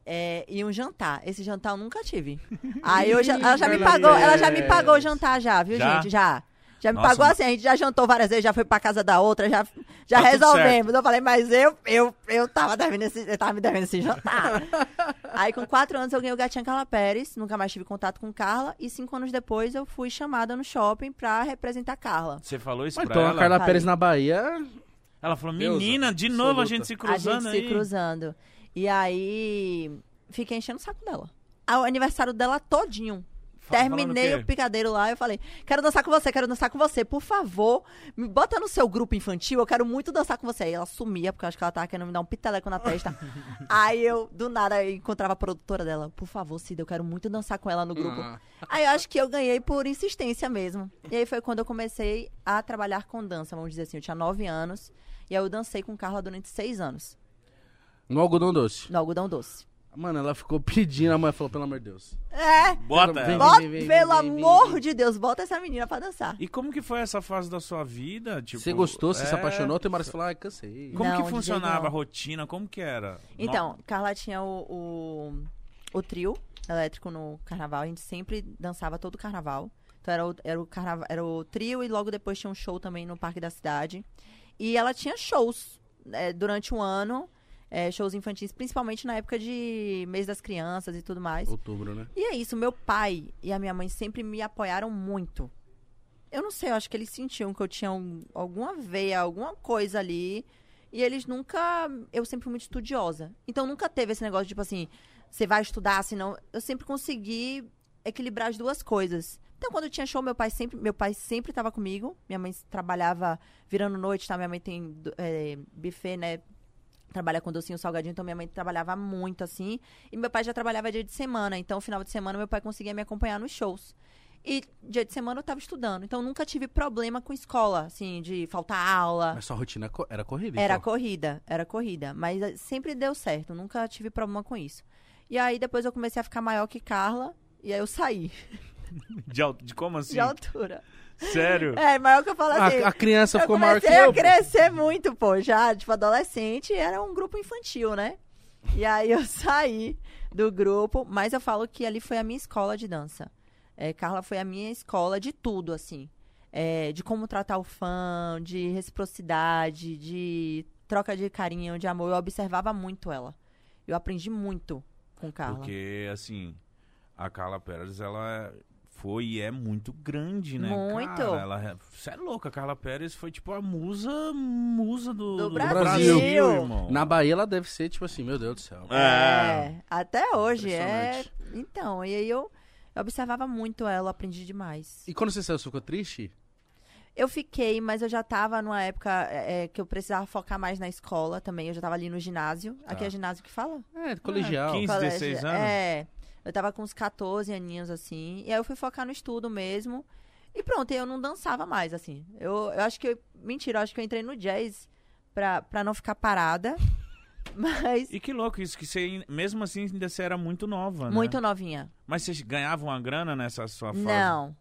Speaker 3: É, e um jantar. Esse jantar eu nunca tive. Aí eu já, ela já me pagou, ela já me pagou o jantar já, viu,
Speaker 1: Já?
Speaker 3: gente? Já. Já me
Speaker 1: Nossa,
Speaker 3: pagou assim, a gente já jantou várias vezes, já foi pra casa da outra, já, já
Speaker 1: Tá
Speaker 3: resolvemos. Eu falei, mas eu, eu, eu tava devendo esse, eu tava me devendo esse jantar. Aí com quatro anos eu ganhei o gatinha Carla Pérez, nunca mais tive contato com Carla, e cinco anos depois eu fui chamada no shopping pra representar Carla.
Speaker 1: Você falou isso
Speaker 2: Mas
Speaker 1: pra
Speaker 2: então
Speaker 1: ela?
Speaker 2: a Carla
Speaker 3: Falei.
Speaker 2: Pérez na Bahia.
Speaker 1: Ela falou,
Speaker 2: Deusa,
Speaker 1: menina, de novo a
Speaker 2: absoluta.
Speaker 1: gente se
Speaker 3: a
Speaker 1: cruzando
Speaker 3: gente
Speaker 1: aí.
Speaker 3: se cruzando. E aí fiquei enchendo o saco dela. O aniversário dela todinho. Terminei
Speaker 1: falando
Speaker 3: o picadeiro lá, eu falei, quero dançar com você, quero dançar com você, por favor, me bota no seu grupo infantil, eu quero muito dançar com você. Aí ela sumia, porque eu acho que ela tava querendo me dar um piteleco na testa. Aí eu, do nada, eu encontrava a produtora dela, por favor, Cida, eu quero muito dançar com ela no grupo.
Speaker 2: Ah.
Speaker 3: Aí eu acho que eu ganhei por insistência mesmo. E aí foi quando eu comecei a trabalhar com dança, vamos dizer assim, eu tinha nove anos, e aí eu dancei com Carla durante seis anos,
Speaker 2: No algodão doce.
Speaker 3: no algodão doce.
Speaker 2: Mano, ela ficou pedindo, a mãe falou, pelo amor de Deus.
Speaker 3: É,
Speaker 1: Bota
Speaker 2: Vem,
Speaker 1: ela.
Speaker 3: bota,
Speaker 2: vem, vem,
Speaker 3: pelo
Speaker 2: vem,
Speaker 3: amor
Speaker 2: vem.
Speaker 3: de Deus, bota essa menina pra dançar.
Speaker 1: E como que foi essa fase da sua vida? Tipo,
Speaker 2: você gostou, você se
Speaker 1: é,
Speaker 2: apaixonou, tem uma hora que você falou, ai, cansei.
Speaker 1: Como
Speaker 3: Não,
Speaker 1: que funcionava a rotina? Como que era?
Speaker 3: Então, Carla tinha o, o, o trio elétrico no carnaval. A gente sempre dançava todo o carnaval. Então era o, era, o carnaval, era o trio e logo depois tinha um show também no Parque da Cidade. E ela tinha shows é, durante um ano, é, shows infantis, principalmente na época de mês das crianças e tudo mais.
Speaker 2: Outubro, né?
Speaker 3: E é isso, meu pai e a minha mãe sempre me apoiaram muito. Eu não sei, eu acho que eles sentiam que eu tinha um- alguma veia, alguma coisa ali. E eles nunca. Eu sempre fui muito estudiosa. Então nunca teve esse negócio, tipo assim, você vai estudar, senão. Eu sempre consegui equilibrar as duas coisas. Então, quando tinha show, meu pai sempre, meu pai sempre estava comigo. Minha mãe trabalhava virando noite, tá? Minha mãe tem é, buffet, né? Trabalha com docinho salgadinho, então minha mãe trabalhava muito assim. E meu pai já trabalhava dia de semana, então final de semana meu pai conseguia me acompanhar nos shows. E dia de semana eu tava estudando, então nunca tive problema com escola, assim, de faltar aula.
Speaker 2: Mas sua rotina era corrida,
Speaker 3: Era
Speaker 2: então.
Speaker 3: corrida, era corrida. Mas eh, sempre deu certo, nunca tive problema com isso. E aí depois eu comecei a ficar maior que Carla, e aí eu saí
Speaker 1: De, de como assim?
Speaker 3: de altura.
Speaker 1: Sério?
Speaker 3: É, maior que eu falo assim.
Speaker 2: A, a criança
Speaker 3: eu
Speaker 2: ficou maior que
Speaker 3: comecei
Speaker 2: eu.
Speaker 3: a crescer muito, pô, já, tipo, adolescente, era um grupo infantil, né? E aí eu saí do grupo, mas eu falo que ali foi a minha escola de dança. É, Carla foi a minha escola de tudo, assim. É, de como tratar o fã, de reciprocidade, de troca de carinho, de amor. Eu observava muito ela. Eu aprendi muito com Carla.
Speaker 1: Porque, assim, a Carla Pérez, ela foi e é muito grande, né?
Speaker 3: Muito.
Speaker 1: Cara, ela, você é louca, a Carla Pérez foi tipo a musa, musa do,
Speaker 3: Do
Speaker 1: do
Speaker 3: Brasil.
Speaker 1: irmão.
Speaker 2: Na Bahia ela deve ser, tipo assim, meu Deus do céu.
Speaker 1: É.
Speaker 3: É, até hoje é. Então, e aí eu, eu observava muito ela, eu aprendi demais.
Speaker 2: E quando você saiu, você ficou triste?
Speaker 3: Eu fiquei, mas eu já tava numa época é, é, que eu precisava focar mais na escola também. Eu já tava ali no ginásio. Aqui
Speaker 2: Tá.
Speaker 3: é ginásio que fala?
Speaker 2: É, colegial.
Speaker 1: 15,
Speaker 3: Colégio.
Speaker 1: 16 anos?
Speaker 3: É. Eu tava com uns 14 aninhos, assim. E aí eu fui focar no estudo mesmo. E pronto, eu não dançava mais, assim. Eu, eu acho que. eu- mentira, eu acho que eu entrei no jazz pra, pra não ficar parada. Mas.
Speaker 1: E que louco isso, que você, mesmo assim, ainda você era muito nova, né?
Speaker 3: Muito novinha.
Speaker 1: Mas você ganhava uma grana nessa sua fase?
Speaker 3: Não.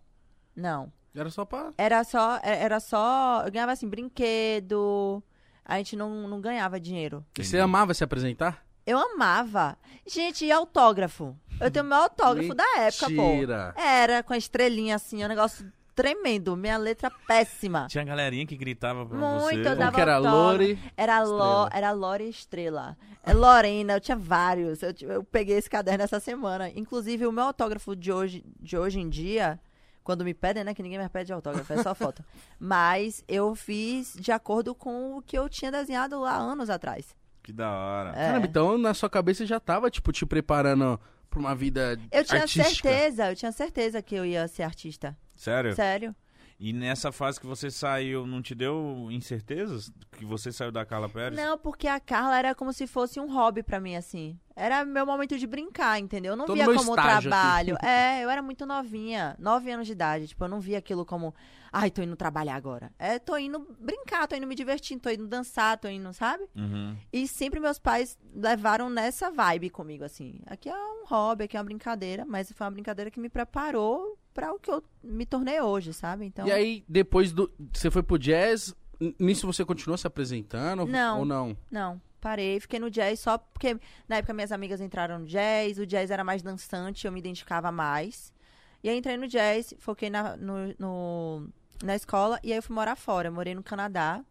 Speaker 3: Não.
Speaker 2: Era só pra...
Speaker 3: Era só. é- Era só. Eu ganhava assim, brinquedo. A gente não, não ganhava dinheiro.
Speaker 2: E você amava se apresentar?
Speaker 3: Eu amava. Gente, e autógrafo? Eu tenho o meu autógrafo da época, pô.
Speaker 2: Mentira.
Speaker 3: Era, com a estrelinha assim, um negócio tremendo. Minha letra péssima.
Speaker 1: Tinha galerinha que gritava pra
Speaker 3: Muito,
Speaker 1: você.
Speaker 3: eu
Speaker 2: Como
Speaker 3: dava
Speaker 2: que era?
Speaker 3: autógrafo.
Speaker 2: Lore?
Speaker 3: Era, Lo,
Speaker 2: Estrela.
Speaker 3: era Lore Estrela. É Lorena, eu tinha vários. Eu, eu peguei esse caderno essa semana. Inclusive, o meu autógrafo de hoje, de hoje em dia, quando me pedem, né? Que ninguém mais pede autógrafo, é só foto. Mas eu fiz de acordo com o que eu tinha desenhado lá anos atrás.
Speaker 1: Que da hora.
Speaker 3: É.
Speaker 2: Caramba, então na sua cabeça já tava, tipo, te preparando pra uma vida
Speaker 3: Eu tinha
Speaker 2: artística.
Speaker 3: certeza, eu tinha certeza que eu ia ser artista.
Speaker 1: Sério?
Speaker 3: Sério.
Speaker 1: E nessa fase que você saiu, não te deu incertezas? Que você saiu da Carla Pérez?
Speaker 3: Não, porque a Carla era como se fosse um hobby pra mim, assim. Era meu momento de brincar, entendeu? Eu não
Speaker 2: Tô no
Speaker 3: via
Speaker 2: meu
Speaker 3: como trabalho. É, eu era muito novinha, nove anos de idade. Tipo, eu não via aquilo como, ai, tô indo trabalhar agora. É, tô indo brincar, tô indo me divertir, tô indo dançar, tô indo, sabe?
Speaker 1: Uhum.
Speaker 3: E sempre meus pais levaram nessa vibe comigo, assim. Aqui é um hobby, aqui é uma brincadeira, mas foi uma brincadeira que me preparou pra o que eu me tornei hoje, sabe? Então.
Speaker 2: E aí, depois do... Você foi pro jazz, nisso você continuou se apresentando?
Speaker 3: Não.
Speaker 2: Ou não?
Speaker 3: Não, parei, fiquei no jazz só porque na época minhas amigas entraram no jazz, o jazz era mais dançante, eu me identificava mais. E aí entrei no jazz, foquei na, no, no- na escola e aí eu fui morar fora. Eu morei no Canadá,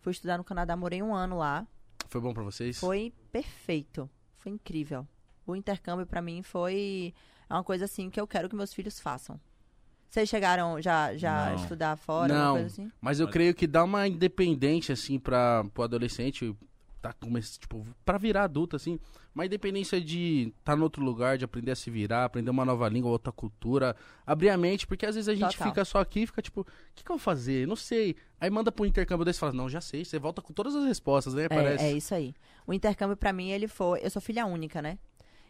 Speaker 3: fui estudar no Canadá, morei um ano lá.
Speaker 2: Foi bom pra vocês?
Speaker 3: Foi perfeito, foi incrível. O intercâmbio pra mim foi é uma coisa assim que eu quero que meus filhos façam. Vocês chegaram já, já a
Speaker 1: Não.
Speaker 3: estudar fora,
Speaker 2: Não.
Speaker 3: assim?
Speaker 2: Mas eu creio que dá uma independência, assim, pra, pro adolescente tá começando, tipo, pra virar adulto, assim, uma independência de estar tá no outro lugar, de aprender a se virar, aprender uma nova língua, outra cultura, abrir a mente, porque às vezes a gente
Speaker 3: Total.
Speaker 2: fica só aqui e fica tipo, o que, que eu vou fazer? Não sei. Aí manda pro intercâmbio desse e fala, não, já sei, você volta com todas as respostas, né? Parece.
Speaker 3: É, é isso aí. O intercâmbio pra mim, ele foi. Eu sou filha única, né?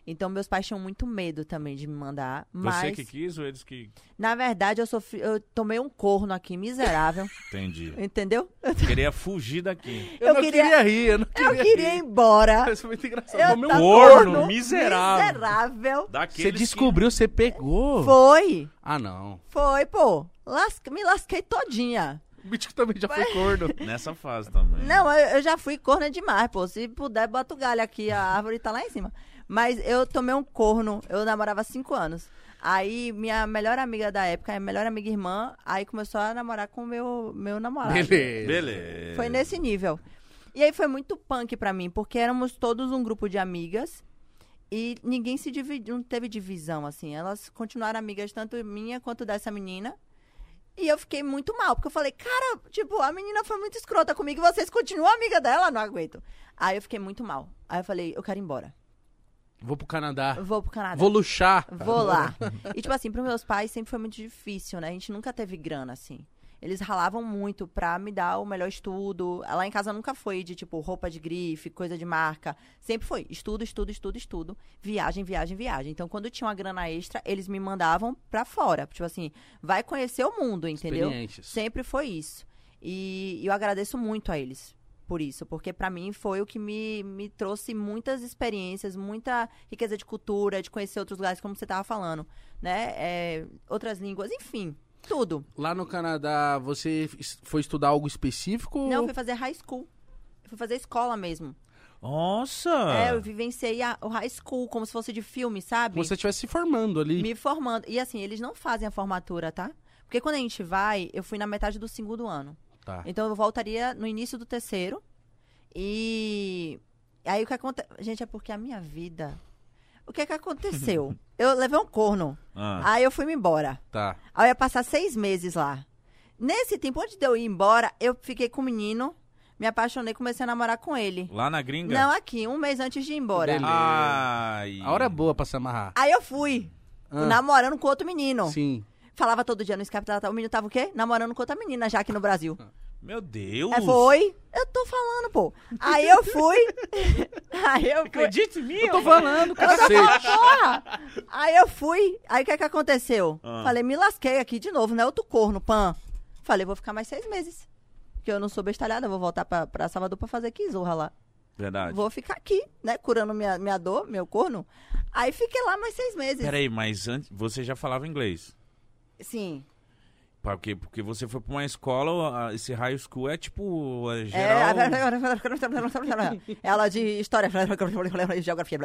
Speaker 3: Então meus pais tinham muito medo também de me mandar. Mas,
Speaker 1: Você que quis ou eles que.
Speaker 3: na verdade, eu sofri, eu tomei um corno aqui miserável.
Speaker 1: Entendi.
Speaker 3: entendeu?
Speaker 1: Queria fugir daqui.
Speaker 2: Eu,
Speaker 3: eu
Speaker 2: não
Speaker 3: queria-
Speaker 2: queria, rir, eu não queria,
Speaker 3: Eu queria ir embora.
Speaker 2: Isso é muito engraçado.
Speaker 3: Eu
Speaker 2: Tomei um
Speaker 3: tava
Speaker 1: corno,
Speaker 3: corno
Speaker 1: miserável.
Speaker 3: Miserável.
Speaker 1: Daqueles
Speaker 2: Você
Speaker 1: que-
Speaker 2: descobriu, você pegou.
Speaker 3: Foi.
Speaker 2: Ah, não.
Speaker 3: Foi, pô. Lasca- me lasquei todinha.
Speaker 2: O Mítico também já foi corno.
Speaker 1: Nessa fase também.
Speaker 3: Não, eu, eu já fui corno demais, pô. Se puder, bota o galho aqui, a árvore tá lá em cima. Mas eu tomei um corno, eu namorava há cinco anos. Aí minha melhor amiga da época, a melhor amiga irmã, aí começou a namorar com o meu, meu namorado.
Speaker 2: Beleza.
Speaker 1: Beleza.
Speaker 3: Foi nesse nível. E aí foi muito punk pra mim, porque éramos todos um grupo de amigas e ninguém se dividiu, não teve divisão, assim. Elas continuaram amigas, tanto minha quanto dessa menina. E eu fiquei muito mal, porque eu falei, cara, tipo, a menina foi muito escrota comigo e vocês continuam amiga dela, não aguento. Aí eu fiquei muito mal. Aí eu falei, eu quero ir embora.
Speaker 2: Vou pro Canadá.
Speaker 3: Vou pro Canadá.
Speaker 2: Vou luxar.
Speaker 3: Vou lá. E, tipo assim, pros meus pais sempre foi muito difícil, né? A gente nunca teve grana, assim. Eles ralavam muito pra me dar o melhor estudo. Lá em casa nunca foi de, tipo, roupa de grife, coisa de marca. Sempre foi estudo, estudo, estudo, estudo. Viagem, viagem, viagem. Então, quando tinha uma grana extra, eles me mandavam pra fora. Tipo assim, vai conhecer o mundo, entendeu? Sempre foi isso. E eu agradeço muito a eles por isso, porque pra mim foi o que me, me trouxe muitas experiências, muita riqueza de cultura, de conhecer outros lugares, como você tava falando, né? É, outras línguas, enfim, tudo.
Speaker 2: Lá no Canadá, você foi estudar algo específico?
Speaker 3: Não, eu fui fazer high school. Eu fui fazer escola mesmo.
Speaker 1: Nossa!
Speaker 3: É, eu vivenciei a- o high school como se fosse de filme, sabe?
Speaker 2: Como se você estivesse se formando ali.
Speaker 3: Me formando. E assim, eles não fazem a formatura, tá? Porque quando a gente vai, eu fui na metade do segundo ano.
Speaker 2: Tá.
Speaker 3: Então eu voltaria no início do terceiro. E aí o que acontece. Gente, é porque a minha vida. O que que aconteceu? eu levei um corno.
Speaker 1: Ah,
Speaker 3: Aí eu fui me embora.
Speaker 2: Tá.
Speaker 3: Aí eu ia passar seis meses lá. Nesse tempo, antes de eu ir embora, eu fiquei com o menino, me apaixonei, comecei a namorar com ele.
Speaker 1: lá na gringa?
Speaker 3: Não aqui, um mês antes de ir embora.
Speaker 2: Beleza.
Speaker 1: Ai.
Speaker 2: A hora é boa pra se amarrar.
Speaker 3: Aí eu fui,
Speaker 2: Ah.
Speaker 3: namorando com outro menino.
Speaker 2: Sim.
Speaker 3: Falava todo dia no Skype, tava- o menino tava o quê? Namorando com outra menina já aqui no Brasil.
Speaker 1: Meu Deus.
Speaker 3: É, foi. Eu tô falando, pô. Aí eu fui. aí eu fui.
Speaker 1: Acredite em mim.
Speaker 2: Eu tô falando,
Speaker 3: Eu tô falando, porra! Aí eu fui. Aí o que é que aconteceu?
Speaker 1: Ah.
Speaker 3: Falei, me lasquei aqui de novo, né? Outro corno, pan. Falei, vou ficar mais seis meses. Porque eu não sou bestalhada, vou voltar pra, pra Salvador pra fazer quizorra lá.
Speaker 1: Verdade.
Speaker 3: Vou ficar aqui, né? Curando minha, minha dor, meu corno. Aí fiquei lá mais seis meses.
Speaker 1: Peraí, mas antes, você já falava inglês?
Speaker 3: Sim.
Speaker 1: Porque, porque você foi pra uma escola, esse high school é tipo é
Speaker 3: É,
Speaker 1: geral...
Speaker 3: ela de história, geografia.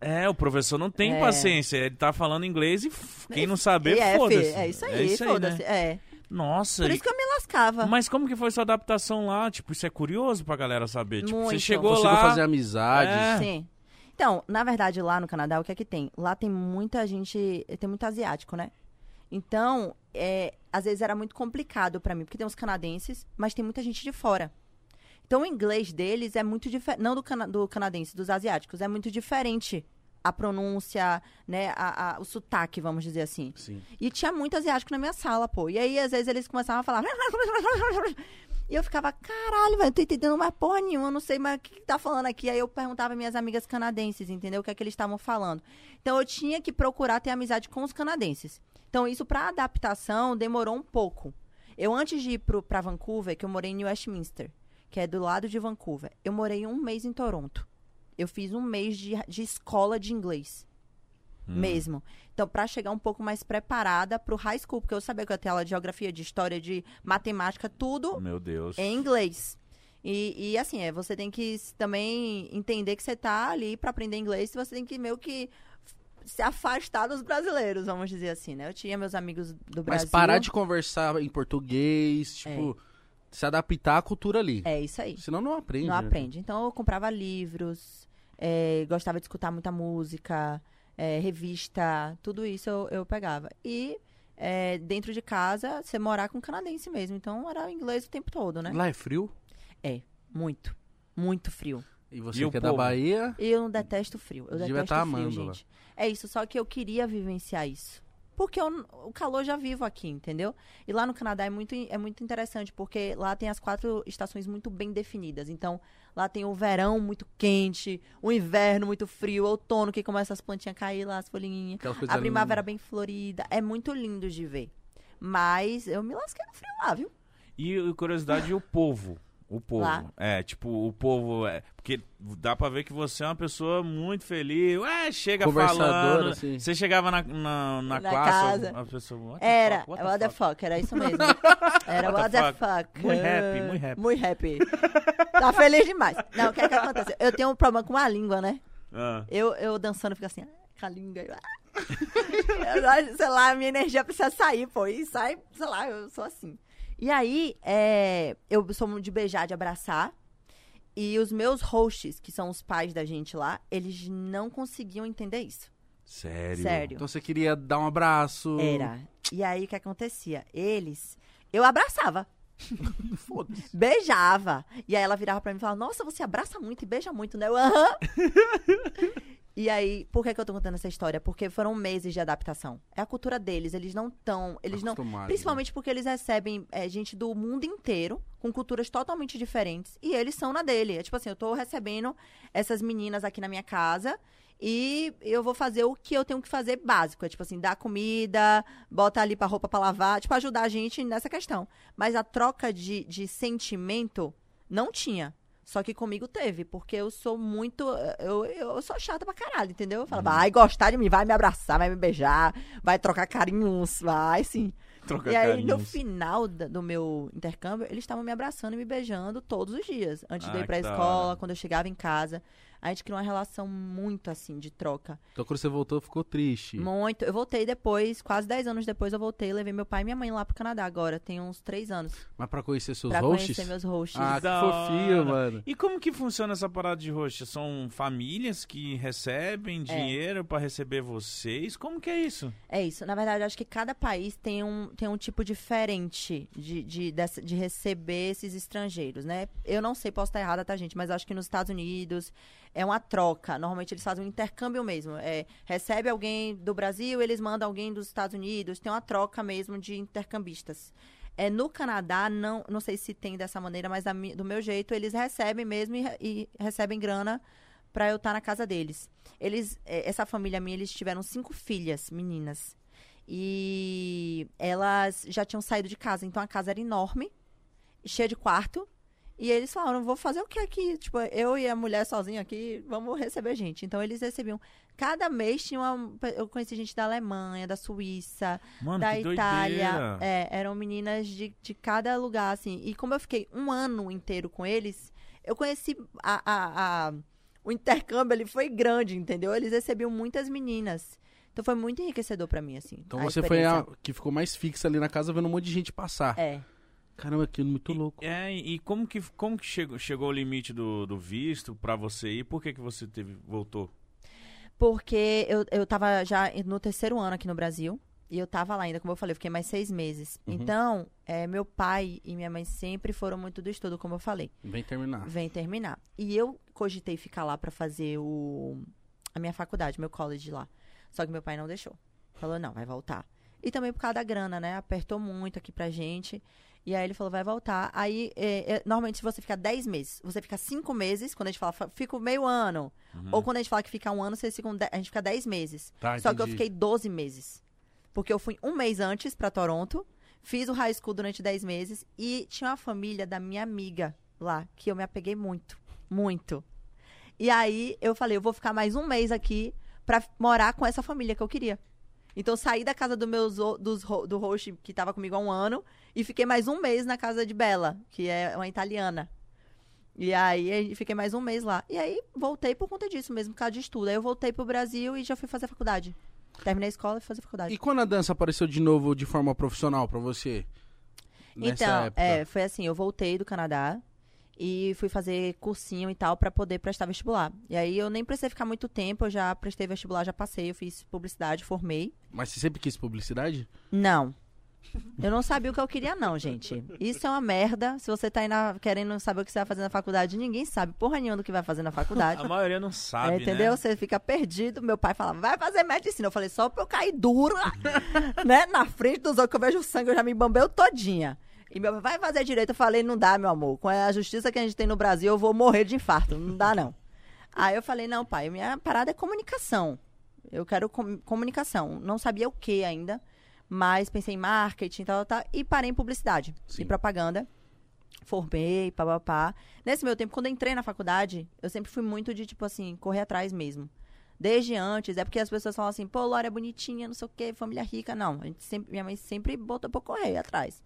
Speaker 1: É, o professor não tem
Speaker 3: É.
Speaker 1: paciência. Ele tá falando inglês e quem não saber,
Speaker 3: E é,
Speaker 1: foda-se.
Speaker 3: fi, é isso aí,
Speaker 1: né?
Speaker 3: foda-se. É.
Speaker 1: Nossa,
Speaker 3: Por
Speaker 1: e-
Speaker 3: isso que eu me lascava.
Speaker 1: mas como que foi sua adaptação lá? Tipo, isso é curioso pra galera saber. Tipo, você
Speaker 3: Muito.
Speaker 1: chegou
Speaker 2: Conseguiu
Speaker 1: lá...
Speaker 2: fazer amizades.
Speaker 1: É.
Speaker 3: Sim. Então, na verdade, lá no Canadá, o que é que tem? Lá tem muita gente, tem muito asiático, né? Então, é, às vezes era muito complicado pra mim, porque tem uns canadenses, mas tem muita gente de fora. Então, o inglês deles é muito diferente, não do, cana do canadense, dos asiáticos, é muito diferente a pronúncia, né, a, a- o sotaque, vamos dizer assim.
Speaker 2: Sim.
Speaker 3: E tinha muito asiático na minha sala, pô. E aí, às vezes, eles começavam a falar. E eu ficava, caralho, velho, não tô entendendo mais porra nenhuma, eu não sei mais o que, que tá falando aqui. Aí eu perguntava às minhas amigas canadenses, entendeu? O que é que eles estavam falando. Então eu tinha que procurar ter amizade com os canadenses. Então isso, pra adaptação, demorou um pouco. Eu, antes de ir pro, pra Vancouver, que eu morei em Westminster, que é do lado de Vancouver, eu morei um mês em Toronto. Eu fiz um mês de, de escola de inglês mesmo. Então, para chegar um pouco mais preparada pro high school, porque eu sabia que eu ia aula de geografia, de história, de matemática, tudo
Speaker 1: Meu Deus.
Speaker 3: em inglês. E, e, assim, é, você tem que também entender que você tá ali para aprender inglês, você tem que meio que se afastar dos brasileiros, vamos dizer assim, né? Eu tinha meus amigos do
Speaker 2: Mas
Speaker 3: Brasil.
Speaker 2: parar de conversar em português, tipo, se adaptar à cultura ali.
Speaker 3: É isso aí.
Speaker 2: Senão não aprende.
Speaker 3: Não
Speaker 2: né?
Speaker 3: aprende. Então eu comprava livros, é, gostava de escutar muita música, é, revista, tudo isso eu, eu pegava. E é, dentro de casa, você morar com canadense mesmo. Então era inglês o tempo todo, né?
Speaker 2: Lá é frio?
Speaker 3: É, muito. Muito frio.
Speaker 2: E você
Speaker 1: E
Speaker 2: que é da
Speaker 1: povo?
Speaker 2: Bahia,
Speaker 3: E eu não detesto frio. Eu detesto
Speaker 2: tá
Speaker 3: frio,
Speaker 2: amando lá.
Speaker 3: É isso, só que eu queria vivenciar isso. Porque eu o calor já vivo aqui, entendeu? E lá no Canadá é muito, é muito interessante, porque lá tem as quatro estações muito bem definidas. Então, lá tem o verão muito quente, o inverno muito frio, o outono que começa as plantinhas a cair lá, as folhinhas. A primavera bem florida. É muito lindo de ver. Mas eu me lasquei no frio lá, viu?
Speaker 1: E, e curiosidade, o povo. O povo.
Speaker 3: Lá?
Speaker 1: É, tipo, o povo. É, porque dá pra ver que você é uma pessoa muito feliz. Ué, chega falando.
Speaker 2: assim.
Speaker 1: Você chegava na, na, na
Speaker 3: Na
Speaker 1: classe,
Speaker 3: casa.
Speaker 1: a pessoa. "What the
Speaker 3: Era,
Speaker 1: fuck, what
Speaker 3: what
Speaker 1: the
Speaker 3: the
Speaker 1: fuck?"
Speaker 3: fuck, era isso mesmo. Era
Speaker 1: What
Speaker 3: what
Speaker 1: the
Speaker 3: the
Speaker 1: fuck.
Speaker 3: fuck.
Speaker 1: Muito happy, muito happy.
Speaker 3: Muito happy. Tá feliz demais. Não, o que é que acontece? Eu tenho um problema com a língua, né?
Speaker 1: Ah,
Speaker 3: Eu, eu dançando fico assim, ah, com a língua. ah. Eu sei lá, a minha energia precisa sair, pô. E sai, sei lá, eu sou assim. E aí, é, eu sou muito de beijar, de abraçar. E os meus hosts, que são os pais da gente lá, eles não conseguiam entender isso.
Speaker 1: sério.
Speaker 3: Sério.
Speaker 2: Então você queria dar um abraço.
Speaker 3: Era. E aí, o que acontecia? Eles... Eu abraçava.
Speaker 2: Foda-se.
Speaker 3: Beijava. E aí ela virava pra mim e falava, nossa, você abraça muito e beija muito, né? Eu, aham. e aí, por que, que eu tô contando essa história? Porque foram meses de adaptação. É a cultura deles, eles não estão... Eles não...
Speaker 2: Acostumados,
Speaker 3: Principalmente porque eles recebem é, gente do mundo inteiro, com culturas totalmente diferentes, e eles são na dele. É tipo assim, eu tô recebendo essas meninas aqui na minha casa, e eu vou fazer o que eu tenho que fazer básico. É tipo assim, dar comida, botar ali pra roupa pra lavar, tipo, ajudar a gente nessa questão. Mas a troca de, de sentimento não tinha. Só que comigo teve, porque eu sou muito. Eu, eu sou chata pra caralho, entendeu? Eu falo, vai gostar de mim, vai me abraçar, vai me beijar, vai trocar carinhos, vai sim.
Speaker 1: Troca
Speaker 3: E aí, no
Speaker 1: carinhos.
Speaker 3: final da- do meu intercâmbio, eles estavam me abraçando e me beijando todos os dias. Antes de eu
Speaker 1: Ah,
Speaker 3: ir pra escola,
Speaker 1: hora.
Speaker 3: quando eu chegava em casa. A gente criou uma relação muito assim, de troca.
Speaker 2: Então quando você voltou, ficou triste.
Speaker 3: Muito. Eu voltei depois, quase 10 anos depois eu voltei, levei meu pai e minha mãe lá pro Canadá agora. Tem uns 3 anos.
Speaker 2: Mas pra conhecer seus
Speaker 3: pra
Speaker 2: hosts?
Speaker 3: conhecer meus hosts.
Speaker 2: Ah, que
Speaker 1: Da
Speaker 2: fofinho, mano.
Speaker 1: E como que funciona essa parada de roxa? São famílias que recebem dinheiro pra receber vocês? Como que é isso?
Speaker 3: É isso. Na verdade, eu acho que cada país tem um, tem um tipo diferente de, de, dessa- de receber esses estrangeiros, né? Eu não sei, posso estar errada, tá, gente? Mas acho que nos Estados Unidos é uma troca. Normalmente eles fazem um intercâmbio mesmo. É, recebe alguém do Brasil, eles mandam alguém dos Estados Unidos. Tem uma troca mesmo de intercambistas. É, no Canadá, não, não sei se tem dessa maneira, mas do meu jeito, eles recebem mesmo e, e recebem grana pra eu estar na casa deles. Eles, eh, essa família minha, eles tiveram cinco filhas, meninas. E elas já tinham saído de casa, então a casa era enorme, cheia de quarto. E eles falaram, vou fazer o que aqui? Tipo, eu e a mulher sozinha aqui, vamos receber gente. Então eles recebiam. Cada mês tinha uma. Eu conheci gente da Alemanha, da Suíça,
Speaker 1: Mano,
Speaker 3: da
Speaker 1: que
Speaker 3: Itália. É, eram meninas de, de cada lugar, assim. E como eu fiquei um ano inteiro com eles, eu conheci a, a- a- o intercâmbio ele foi grande, entendeu? Eles recebiam muitas meninas. Então foi muito enriquecedor pra mim, assim.
Speaker 2: Então
Speaker 3: a
Speaker 2: você foi a que ficou mais fixa ali na casa vendo um monte de gente passar.
Speaker 3: É.
Speaker 2: Caramba, que muito louco.
Speaker 1: É, e como que, como que chegou, chegou o limite do, do visto pra você ir? Por que, que você teve, voltou?
Speaker 3: Porque eu, eu tava já no terceiro ano aqui no Brasil. E eu tava lá ainda, como eu falei, eu fiquei mais seis meses.
Speaker 2: Uhum.
Speaker 3: Então, é, meu pai e minha mãe sempre foram muito do estudo, como eu falei.
Speaker 2: Vem terminar.
Speaker 3: Vem terminar. E eu cogitei ficar lá pra fazer o a minha faculdade, meu college lá. Só que meu pai não deixou. Falou, não, vai voltar. E também por causa da grana, né? Apertou muito aqui pra gente. E aí ele falou, vai voltar. Aí, é, é, normalmente, se você ficar 10 meses, você fica 5 meses, quando a gente fala, fa- fico meio ano. Ou quando a gente fala que fica um ano, vocês ficam de- a gente fica 10 meses.
Speaker 2: Tá,
Speaker 3: Só que eu
Speaker 2: entendi.
Speaker 3: fiquei 12 meses. Porque eu fui um mês antes pra Toronto, fiz o high school durante 10 meses e tinha uma família da minha amiga lá, que eu me apeguei muito. Muito. E aí eu falei, eu vou ficar mais um mês aqui pra morar com essa família que eu queria. Então saí da casa do meus, dos, do host que tava comigo há um ano e fiquei mais um mês na casa de Bela, que é uma italiana. E aí fiquei mais um mês lá. E aí voltei por conta disso mesmo, por causa de estudo. Aí eu voltei pro Brasil e já fui fazer faculdade. Terminei a escola e fui fazer faculdade.
Speaker 2: E quando a dança apareceu de novo de forma profissional pra você?
Speaker 3: Então, é, foi assim, eu voltei do Canadá e fui fazer cursinho e tal pra poder prestar vestibular. E aí eu nem precisei ficar muito tempo, eu já prestei vestibular, já passei, eu fiz publicidade, formei.
Speaker 2: Mas você sempre quis publicidade?
Speaker 3: Não. Eu não sabia o que eu queria, não, gente. Isso é uma merda. Se você tá aí na- querendo saber o que você vai fazer na faculdade, ninguém sabe porra nenhuma do que vai fazer na faculdade.
Speaker 1: A maioria não sabe,
Speaker 3: É, entendeu?
Speaker 1: né?
Speaker 3: Você fica perdido. Meu pai falava, vai fazer medicina. Eu falei, só pra eu cair duro, né? Na frente dos outros, que eu vejo o sangue, eu já me bambeio todinha. E meu pai, vai fazer direito. Eu falei, não dá, meu amor. Com a justiça que a gente tem no Brasil, eu vou morrer de infarto. Não dá, não. Aí eu falei, não, pai, minha parada é comunicação. Eu quero com- comunicação. Não sabia o que ainda, mas pensei em marketing e tal, tal, e parei em publicidade
Speaker 2: Sim.
Speaker 3: e propaganda. Formei, papapá. Nesse meu tempo, quando eu entrei na faculdade, eu sempre fui muito de, tipo assim, correr atrás mesmo. Desde antes, é porque as pessoas falam assim, pô, Laura é bonitinha, não sei o quê, família rica. Não, a gente sempre, minha mãe sempre botou pra correr atrás.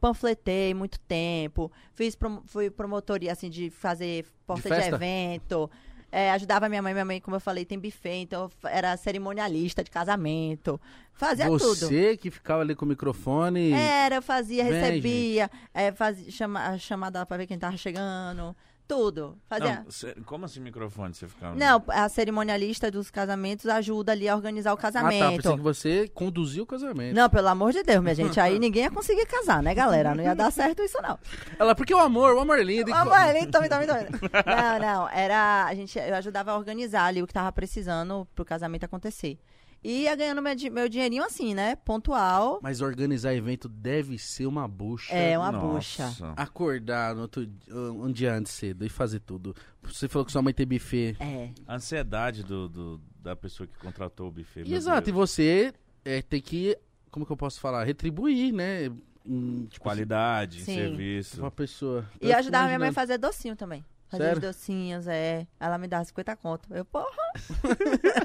Speaker 3: Panfletei muito tempo, fiz prom fui promotoria, assim, de fazer porta de,
Speaker 2: festa?
Speaker 3: evento. É, ajudava minha mãe, minha mãe, como eu falei, tem buffet, então era cerimonialista de casamento. Fazia tudo.
Speaker 2: Você que ficava ali com o microfone.
Speaker 3: Era, eu fazia,
Speaker 2: Vem,
Speaker 3: recebia, é, fazia, chama, chamada pra ver quem tava chegando. Tudo. Fazia.
Speaker 1: Não, como assim microfone você ficava?
Speaker 3: Não, a cerimonialista dos casamentos ajuda ali a organizar o
Speaker 2: Ah, tá.
Speaker 3: casamento.
Speaker 2: Pensei que você conduziu o casamento.
Speaker 3: Não, pelo amor de Deus, minha gente. Aí ninguém ia conseguir casar, né, galera? Não ia dar certo isso, não.
Speaker 2: Ela, porque o amor, o amor é lindo. e-
Speaker 3: Vamos ali, tome, tome, tome. Não, não. Era. A gente, eu ajudava a organizar ali o que tava precisando pro casamento acontecer. E ia ganhando meu, meu dinheirinho assim, né? Pontual.
Speaker 2: Mas organizar evento deve ser uma bucha.
Speaker 3: É, uma
Speaker 1: Nossa.
Speaker 3: bucha.
Speaker 2: Acordar no outro, um dia antes cedo e fazer tudo. Você falou que sua mãe tem buffet.
Speaker 3: É.
Speaker 1: A ansiedade do, do- da pessoa que contratou o buffet.
Speaker 2: Exato, e você é, tem que, como que eu posso falar? Retribuir, né? Em, tipo,
Speaker 1: Qualidade,
Speaker 3: Sim.
Speaker 1: serviço.
Speaker 2: uma pessoa.
Speaker 3: E
Speaker 2: Eu
Speaker 3: ajudava
Speaker 2: fico
Speaker 3: minha mãe a fazer docinho também. Fazer
Speaker 2: Sério?
Speaker 3: os docinhos, é. Ela me dava 50 conto. Eu, porra.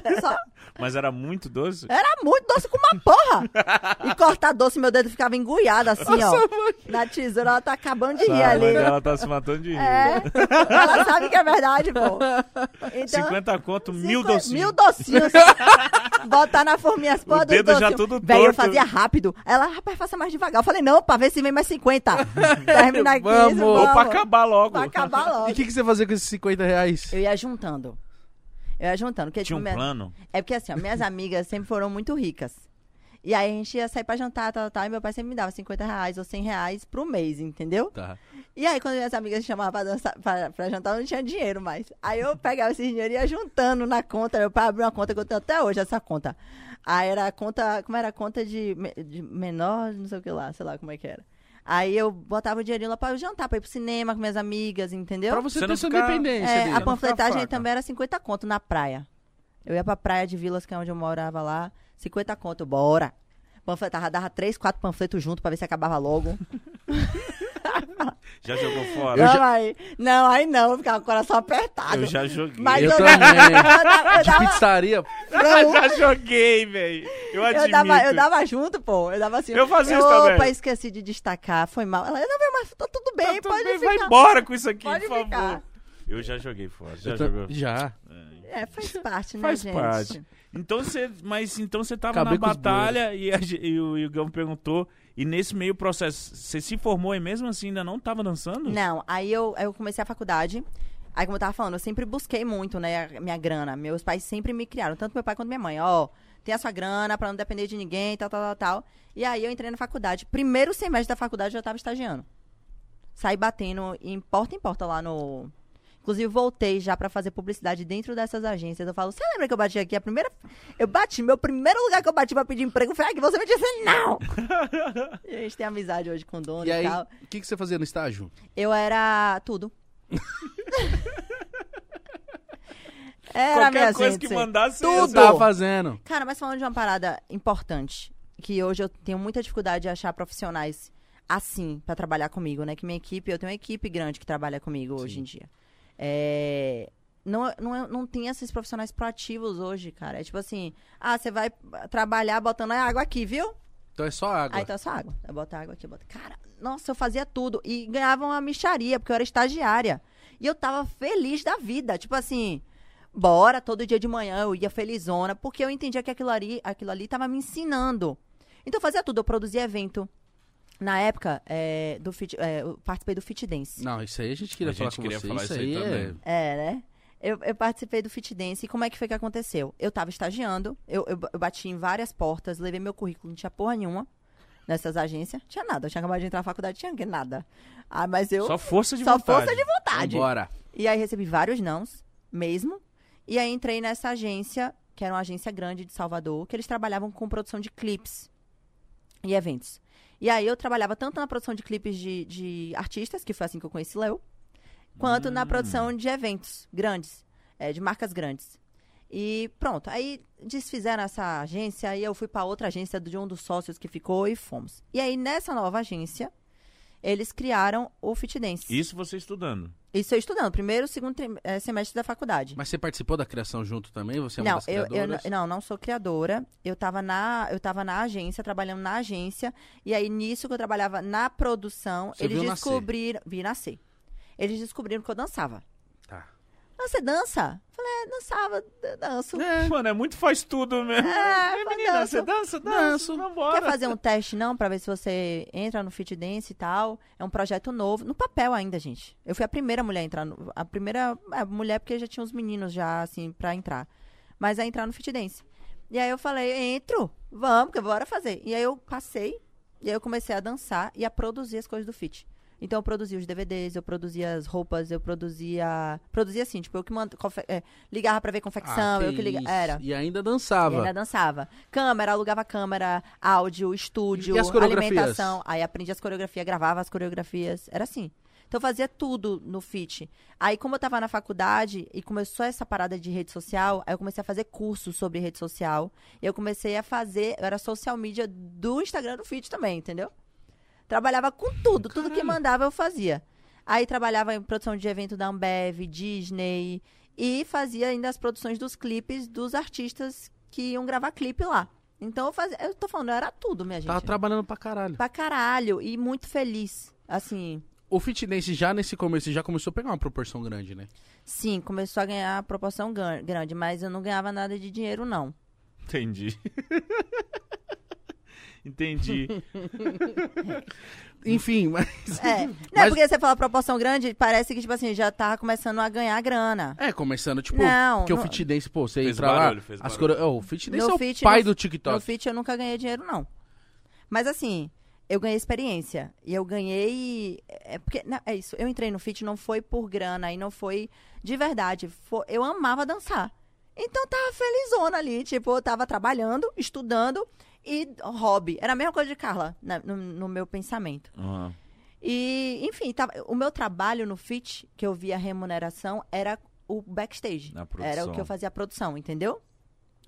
Speaker 3: É Só-
Speaker 1: Mas era muito doce?
Speaker 3: era muito doce com uma porra. E cortar doce, meu dedo ficava engulhado assim, ó. Na tesoura, ela tá acabando de rir
Speaker 1: Sabe, a
Speaker 3: ali.
Speaker 1: mãe dela tá se matando de rir.
Speaker 3: É. Ela sabe que é verdade, pô. Então,
Speaker 1: 50 conto, mil docinhos.
Speaker 3: Mil docinhos. Botar na forminha as porra
Speaker 1: O
Speaker 3: dos
Speaker 1: dedo já
Speaker 3: docinhos.
Speaker 1: tudo
Speaker 3: Véi, eu
Speaker 1: torto.
Speaker 3: fazia rápido. Ela, rapaz, faça mais devagar. Eu falei, não, pra ver se vem mais 50. Termina aqui,
Speaker 2: Vamos.
Speaker 1: Ou pra acabar logo.
Speaker 3: Pra acabar logo.
Speaker 2: E o que, que você fazia com esses 50 reais?
Speaker 3: Eu ia juntando. Eu ia juntando. Porque,
Speaker 1: Tinha um
Speaker 3: tipo, minha-
Speaker 1: plano?
Speaker 3: É porque assim, ó, minhas amigas sempre foram muito ricas. E aí a gente ia sair pra jantar, tal, tal, e meu pai sempre me dava 50 reais ou 100 reais pro mês, entendeu?
Speaker 2: Tá.
Speaker 3: E aí quando minhas amigas me chamavam pra, dançar, pra, pra jantar, eu não tinha dinheiro mais. Aí eu pegava esse dinheiro e ia juntando na conta. Meu pai abriu uma conta que eu tenho até hoje, essa conta. Aí era a conta, como era a conta de, de menor, não sei o que lá, sei lá como é que era. Aí eu botava o dinheirinho lá pra jantar, pra ir pro cinema com minhas amigas, entendeu?
Speaker 2: Pra você,
Speaker 1: Você
Speaker 2: ter sua
Speaker 1: ficar-
Speaker 2: independência.
Speaker 3: É, a
Speaker 1: ficar
Speaker 3: panfletagem também era 50 conto na praia. Eu ia pra praia de Vilas, que é onde eu morava lá. 50 conto, bora. Panfletava, dava três, quatro panfletos junto pra ver se acabava logo.
Speaker 1: Já jogou fora?
Speaker 2: Eu
Speaker 3: não,
Speaker 2: já-
Speaker 3: aí, não, aí não, eu ficava com o coração apertado.
Speaker 1: Eu já joguei.
Speaker 3: Mas
Speaker 2: Eu
Speaker 3: eu,
Speaker 2: também.
Speaker 3: eu dava, eu
Speaker 2: De
Speaker 3: dava,
Speaker 2: pizzaria.
Speaker 3: não,
Speaker 1: já joguei, velho. Eu admito.
Speaker 3: eu dava, eu dava junto, pô. Eu dava assim.
Speaker 1: Eu fazia isso
Speaker 3: Opa,
Speaker 1: também.
Speaker 3: esqueci de destacar. Foi mal. Ela, não, mas tá tudo bem,
Speaker 1: Tá tudo
Speaker 3: pode
Speaker 1: bem,
Speaker 3: ficar.
Speaker 1: vai embora com isso aqui,
Speaker 3: Pode
Speaker 1: por favor.
Speaker 3: ficar.
Speaker 1: Eu já joguei fora. Já
Speaker 2: Eu ta-
Speaker 1: jogou?
Speaker 2: Já.
Speaker 3: É, faz parte, né,
Speaker 1: Faz
Speaker 3: gente?
Speaker 1: parte. Então você, mas então você tava
Speaker 2: Acabei
Speaker 1: na batalha e, a ge- e o Igão perguntou e nesse meio processo você se formou e mesmo assim ainda não tava dançando?
Speaker 3: Não, aí eu, eu comecei a faculdade. Aí, como eu tava falando, eu sempre busquei muito, né, minha grana. Meus pais sempre me criaram, tanto meu pai quanto minha mãe. Ó, tem a sua grana pra não depender de ninguém, tal, tal, tal, tal. E aí eu entrei na faculdade. Primeiro semestre da faculdade eu já tava estagiando. Saí batendo em porta em porta lá no. Inclusive, voltei já pra fazer publicidade dentro dessas agências. Eu falo, você lembra que eu bati aqui? A primeira. Eu bati, meu primeiro lugar que eu bati pra pedir emprego foi aqui. Você me disse não! e a gente tem amizade hoje com o dono
Speaker 2: E
Speaker 3: e,
Speaker 2: aí,
Speaker 3: tal.
Speaker 2: o que, que você fazia no estágio?
Speaker 3: Eu era tudo. era
Speaker 1: Qualquer
Speaker 3: minha
Speaker 1: coisa
Speaker 3: gente.
Speaker 1: que mandasse
Speaker 3: Tudo.
Speaker 2: Tava fazendo.
Speaker 3: Cara, mas falando de uma parada importante, que hoje eu tenho muita dificuldade de achar profissionais assim pra trabalhar comigo, né? Que minha equipe, eu tenho uma equipe grande que trabalha comigo hoje em dia. É, Não, não, não tem esses profissionais proativos hoje, cara. É tipo assim, ah, você vai trabalhar botando água aqui, viu?
Speaker 2: Então é só água.
Speaker 3: Aí tá só água. Eu boto água aqui, eu boto. Cara, nossa, eu fazia tudo. E ganhava uma micharia, porque eu era estagiária. E eu tava feliz da vida. Tipo assim, bora, todo dia de manhã eu ia felizona, porque eu entendia que aquilo ali, aquilo ali tava me ensinando. Então eu fazia tudo. Eu produzia evento. Na época, é, do fit, é, eu participei do Fit Dance.
Speaker 2: Não, isso aí a gente queria
Speaker 1: A
Speaker 2: falar
Speaker 1: gente
Speaker 2: com
Speaker 1: queria
Speaker 2: você.
Speaker 1: falar
Speaker 2: isso
Speaker 1: isso aí
Speaker 2: aí é...
Speaker 1: também.
Speaker 3: É, né? Eu, eu participei do Fit Dance. E como é que foi que aconteceu? Eu tava estagiando, eu, eu, eu bati em várias portas, levei meu currículo, não tinha porra nenhuma. nessas agências. Tinha nada. Eu tinha acabado de entrar na faculdade, tinha que nada. Ah, mas eu.
Speaker 1: Só força de
Speaker 3: só
Speaker 1: vontade.
Speaker 3: força de vontade.
Speaker 2: Bora.
Speaker 3: E aí recebi vários nãos, mesmo. E aí entrei nessa agência, que era uma agência grande de Salvador, que eles trabalhavam com produção de clipes e eventos. E aí eu trabalhava tanto na produção de clipes de, de artistas, que foi assim que eu conheci Léo, quanto na produção de eventos grandes, é, de marcas grandes. E pronto, aí desfizeram essa agência, aí eu fui para outra agência de um dos sócios que ficou e fomos. E aí nessa nova agência, eles criaram o Fit Dance.
Speaker 1: Isso você estudando.
Speaker 3: Isso eu estudando, primeiro e segundo eh, semestre da faculdade.
Speaker 2: Mas você participou da criação junto também? Você é uma
Speaker 3: não,
Speaker 2: das
Speaker 3: eu, eu não, não sou criadora. Eu tava, na, eu tava na agência, trabalhando na agência. E aí, nisso que eu trabalhava na produção,
Speaker 2: Você
Speaker 3: eles
Speaker 2: viu nascer.
Speaker 3: descobriram. Vi nascer. Eles descobriram que eu dançava. Ah, você dança? Falei, é, dançava, danço.
Speaker 1: Mano, é muito faz tudo mesmo.
Speaker 3: É, mas
Speaker 1: menina,
Speaker 3: danço.
Speaker 1: você dança?
Speaker 2: Danço.
Speaker 1: Danço. Vambora.
Speaker 3: Quer fazer um teste, não, pra ver se você entra no Fit Dance e tal? É um projeto novo, no papel ainda, gente. Eu fui a primeira mulher a entrar, no, a primeira é, mulher porque já tinha uns meninos já, assim, pra entrar. Mas a entrar no Fit Dance. E aí eu falei, entro, vamos, que bora fazer. E aí eu passei, e aí eu comecei a dançar e a produzir as coisas do Fit. Então eu produzia os DVDs, eu produzia as roupas, eu produzia... Produzia assim, tipo, eu que mand... confe- é, ligava pra ver confecção,
Speaker 2: Ah,
Speaker 3: eu que ligava... Era.
Speaker 2: E ainda
Speaker 3: E
Speaker 2: dançava.
Speaker 3: ainda dançava. Câmera, alugava câmera, áudio, estúdio,
Speaker 2: E
Speaker 3: alimentação. Aí aprendi as coreografias, gravava as coreografias. Era assim. Então eu fazia tudo no fit. Aí, como eu tava na faculdade e começou essa parada de rede social, aí eu comecei a fazer cursos sobre rede social. E eu comecei a fazer, eu era social media do Instagram do fit também, entendeu? Trabalhava com tudo, tudo que mandava eu fazia. Aí trabalhava em produção de evento da Ambev, Disney e fazia ainda as produções dos clipes dos artistas que iam gravar clipe lá. Então eu fazia, eu tô falando, eu era tudo, minha gente.
Speaker 2: Tava trabalhando pra caralho.
Speaker 3: Pra caralho e muito feliz. Assim,
Speaker 2: O fitness já nesse começo já começou a pegar uma proporção grande, né?
Speaker 3: sim, começou a ganhar proporção grande, mas eu não ganhava nada de dinheiro não.
Speaker 1: Entendi. Entendi.
Speaker 2: Enfim, mas.
Speaker 3: É, não
Speaker 2: Mas-
Speaker 3: é porque você fala proporção grande, parece que tipo assim, já tava começando a ganhar grana.
Speaker 2: É, começando, tipo,
Speaker 3: Não,
Speaker 2: porque o
Speaker 3: não-
Speaker 2: fitness, pô, você
Speaker 1: Fez
Speaker 2: entra lá.
Speaker 1: barulho, fez
Speaker 2: as core... oh, o fitness
Speaker 3: No
Speaker 2: é o
Speaker 3: fit,
Speaker 2: pai
Speaker 3: no-
Speaker 2: do
Speaker 3: No
Speaker 2: TikTok.
Speaker 3: fit eu nunca ganhei dinheiro, não. Mas assim, eu ganhei experiência. E eu ganhei. É porque. não, é isso. Eu entrei no fit não foi por grana e não foi de verdade. Foi- eu amava dançar. Então eu tava felizona ali. Tipo, eu tava trabalhando, estudando e hobby. Era a mesma coisa de Carla, na- no, no meu pensamento.
Speaker 1: Aham.
Speaker 3: E, enfim, tava- o meu trabalho no fit, que eu via remuneração, era o backstage.
Speaker 1: Na
Speaker 3: Era o que eu fazia a produção, entendeu?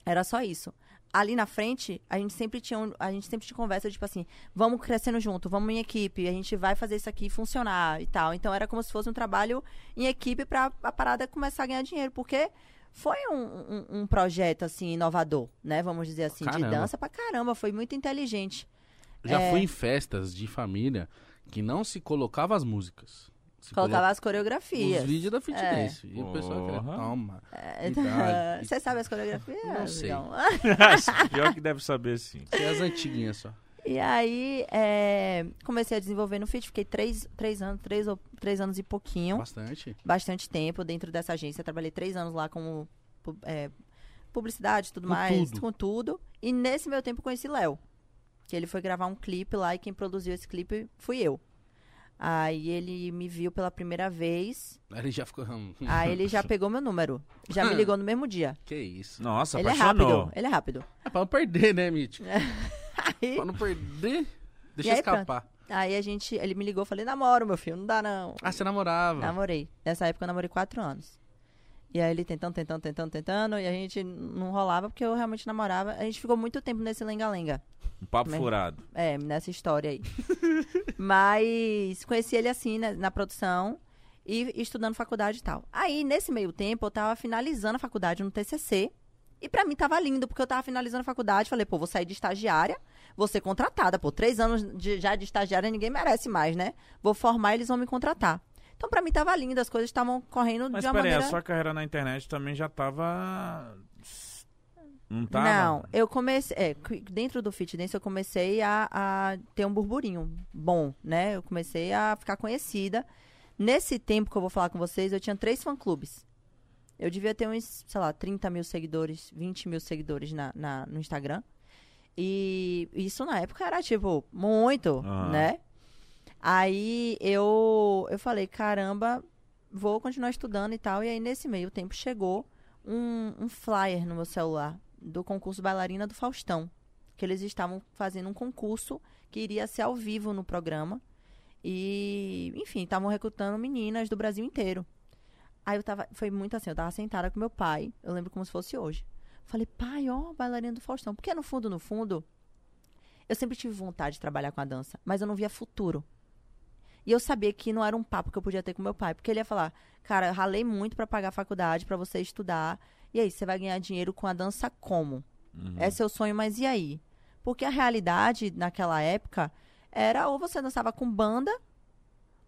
Speaker 3: Era só isso. Ali na frente, a gente sempre tinha, um- a gente sempre tinha conversa, tipo assim, vamos crescendo junto, vamos em equipe, a gente vai fazer isso aqui funcionar e tal. Então era como se fosse um trabalho em equipe pra a parada começar a ganhar dinheiro, porque foi um, um- um projeto, assim, inovador, né? Vamos dizer assim, de
Speaker 2: Caramba.
Speaker 3: dança pra caramba, foi muito inteligente.
Speaker 2: Já
Speaker 3: É.
Speaker 2: fui em festas de família que não se colocava as músicas. Se
Speaker 3: Colocava as coreografias.
Speaker 2: os vídeos da fitness. E o pessoal queria, toma.
Speaker 3: É. Você sabe as coreografias?
Speaker 2: Não sei.
Speaker 1: Pior que deve saber sim.
Speaker 2: Tem as antiguinhas só.
Speaker 3: E aí, é, comecei a desenvolver no FIT, fiquei três, três anos, três, ou- três anos e pouquinho,
Speaker 2: Bastante.
Speaker 3: bastante tempo dentro dessa agência. Trabalhei três anos lá como pu- é, publicidade e tudo
Speaker 2: Com
Speaker 3: mais,
Speaker 2: tudo.
Speaker 3: com tudo. E nesse meu tempo conheci Léo, que ele foi gravar um clipe lá e quem produziu esse clipe fui eu. Aí ele me viu pela primeira vez,
Speaker 2: Aí ele já ficou. hum,
Speaker 3: aí ele já pegou meu número, já me ligou no mesmo dia.
Speaker 2: Que isso.
Speaker 1: Nossa,
Speaker 3: ele é
Speaker 1: apaixonou.
Speaker 3: rápido, ele é rápido.
Speaker 2: É pra não perder, né, Mítico?
Speaker 3: Aí,
Speaker 2: Pra não perder, deixa
Speaker 3: E aí,
Speaker 2: escapar.
Speaker 3: aí a gente, ele me ligou, falei, namoro, meu filho, não dá não.
Speaker 2: Ah, você namorava.
Speaker 3: Namorei. Nessa época eu namorei quatro anos. E aí ele tentando, tentando, tentando, tentando, e a gente não rolava porque eu realmente namorava. A gente ficou muito tempo nesse lenga-lenga.
Speaker 1: Um papo furado.
Speaker 3: É, nessa história aí. Mas conheci ele assim, né, na produção e estudando faculdade e tal. Aí, nesse meio tempo, eu tava finalizando a faculdade no TCC. E pra mim tava lindo, porque eu tava finalizando a faculdade. Falei, pô, vou sair de estagiária, vou ser contratada. Pô, três anos de- já de estagiária ninguém merece mais, né? Vou formar e eles vão me contratar. Então, pra mim tava lindo, as coisas estavam correndo
Speaker 1: Mas
Speaker 3: de uma
Speaker 1: peraí,
Speaker 3: maneira...
Speaker 1: a sua carreira na internet também já tava. Não tava?
Speaker 3: Não, eu comecei. é, dentro do Fit Dance eu comecei a, a ter um burburinho bom, né? Eu comecei a ficar conhecida. Nesse tempo que eu vou falar com vocês, eu tinha três fã-clubes. Eu devia ter uns, sei lá, 30 mil seguidores, 20 mil seguidores na, na- no Instagram. E isso na época era, tipo, muito, né? Aí eu, eu falei, caramba, vou continuar estudando e tal. E aí, nesse meio tempo, chegou um, um flyer no meu celular do concurso Bailarina do Faustão. Que eles estavam fazendo um concurso que iria ser ao vivo no programa. E, enfim, estavam recrutando meninas do Brasil inteiro. Aí eu tava, foi muito assim, eu tava sentada com meu pai, eu lembro como se fosse hoje. Falei, pai, ó, bailarina do Faustão. Porque no fundo, no fundo, eu sempre tive vontade de trabalhar com a dança, mas eu não via futuro. E eu sabia que não era um papo que eu podia ter com meu pai, porque ele ia falar: "Cara, eu ralei muito pra pagar a faculdade, pra você estudar. E aí, você vai ganhar dinheiro com a dança como? É seu sonho, mas e aí?" Porque a realidade naquela época era ou você dançava com banda,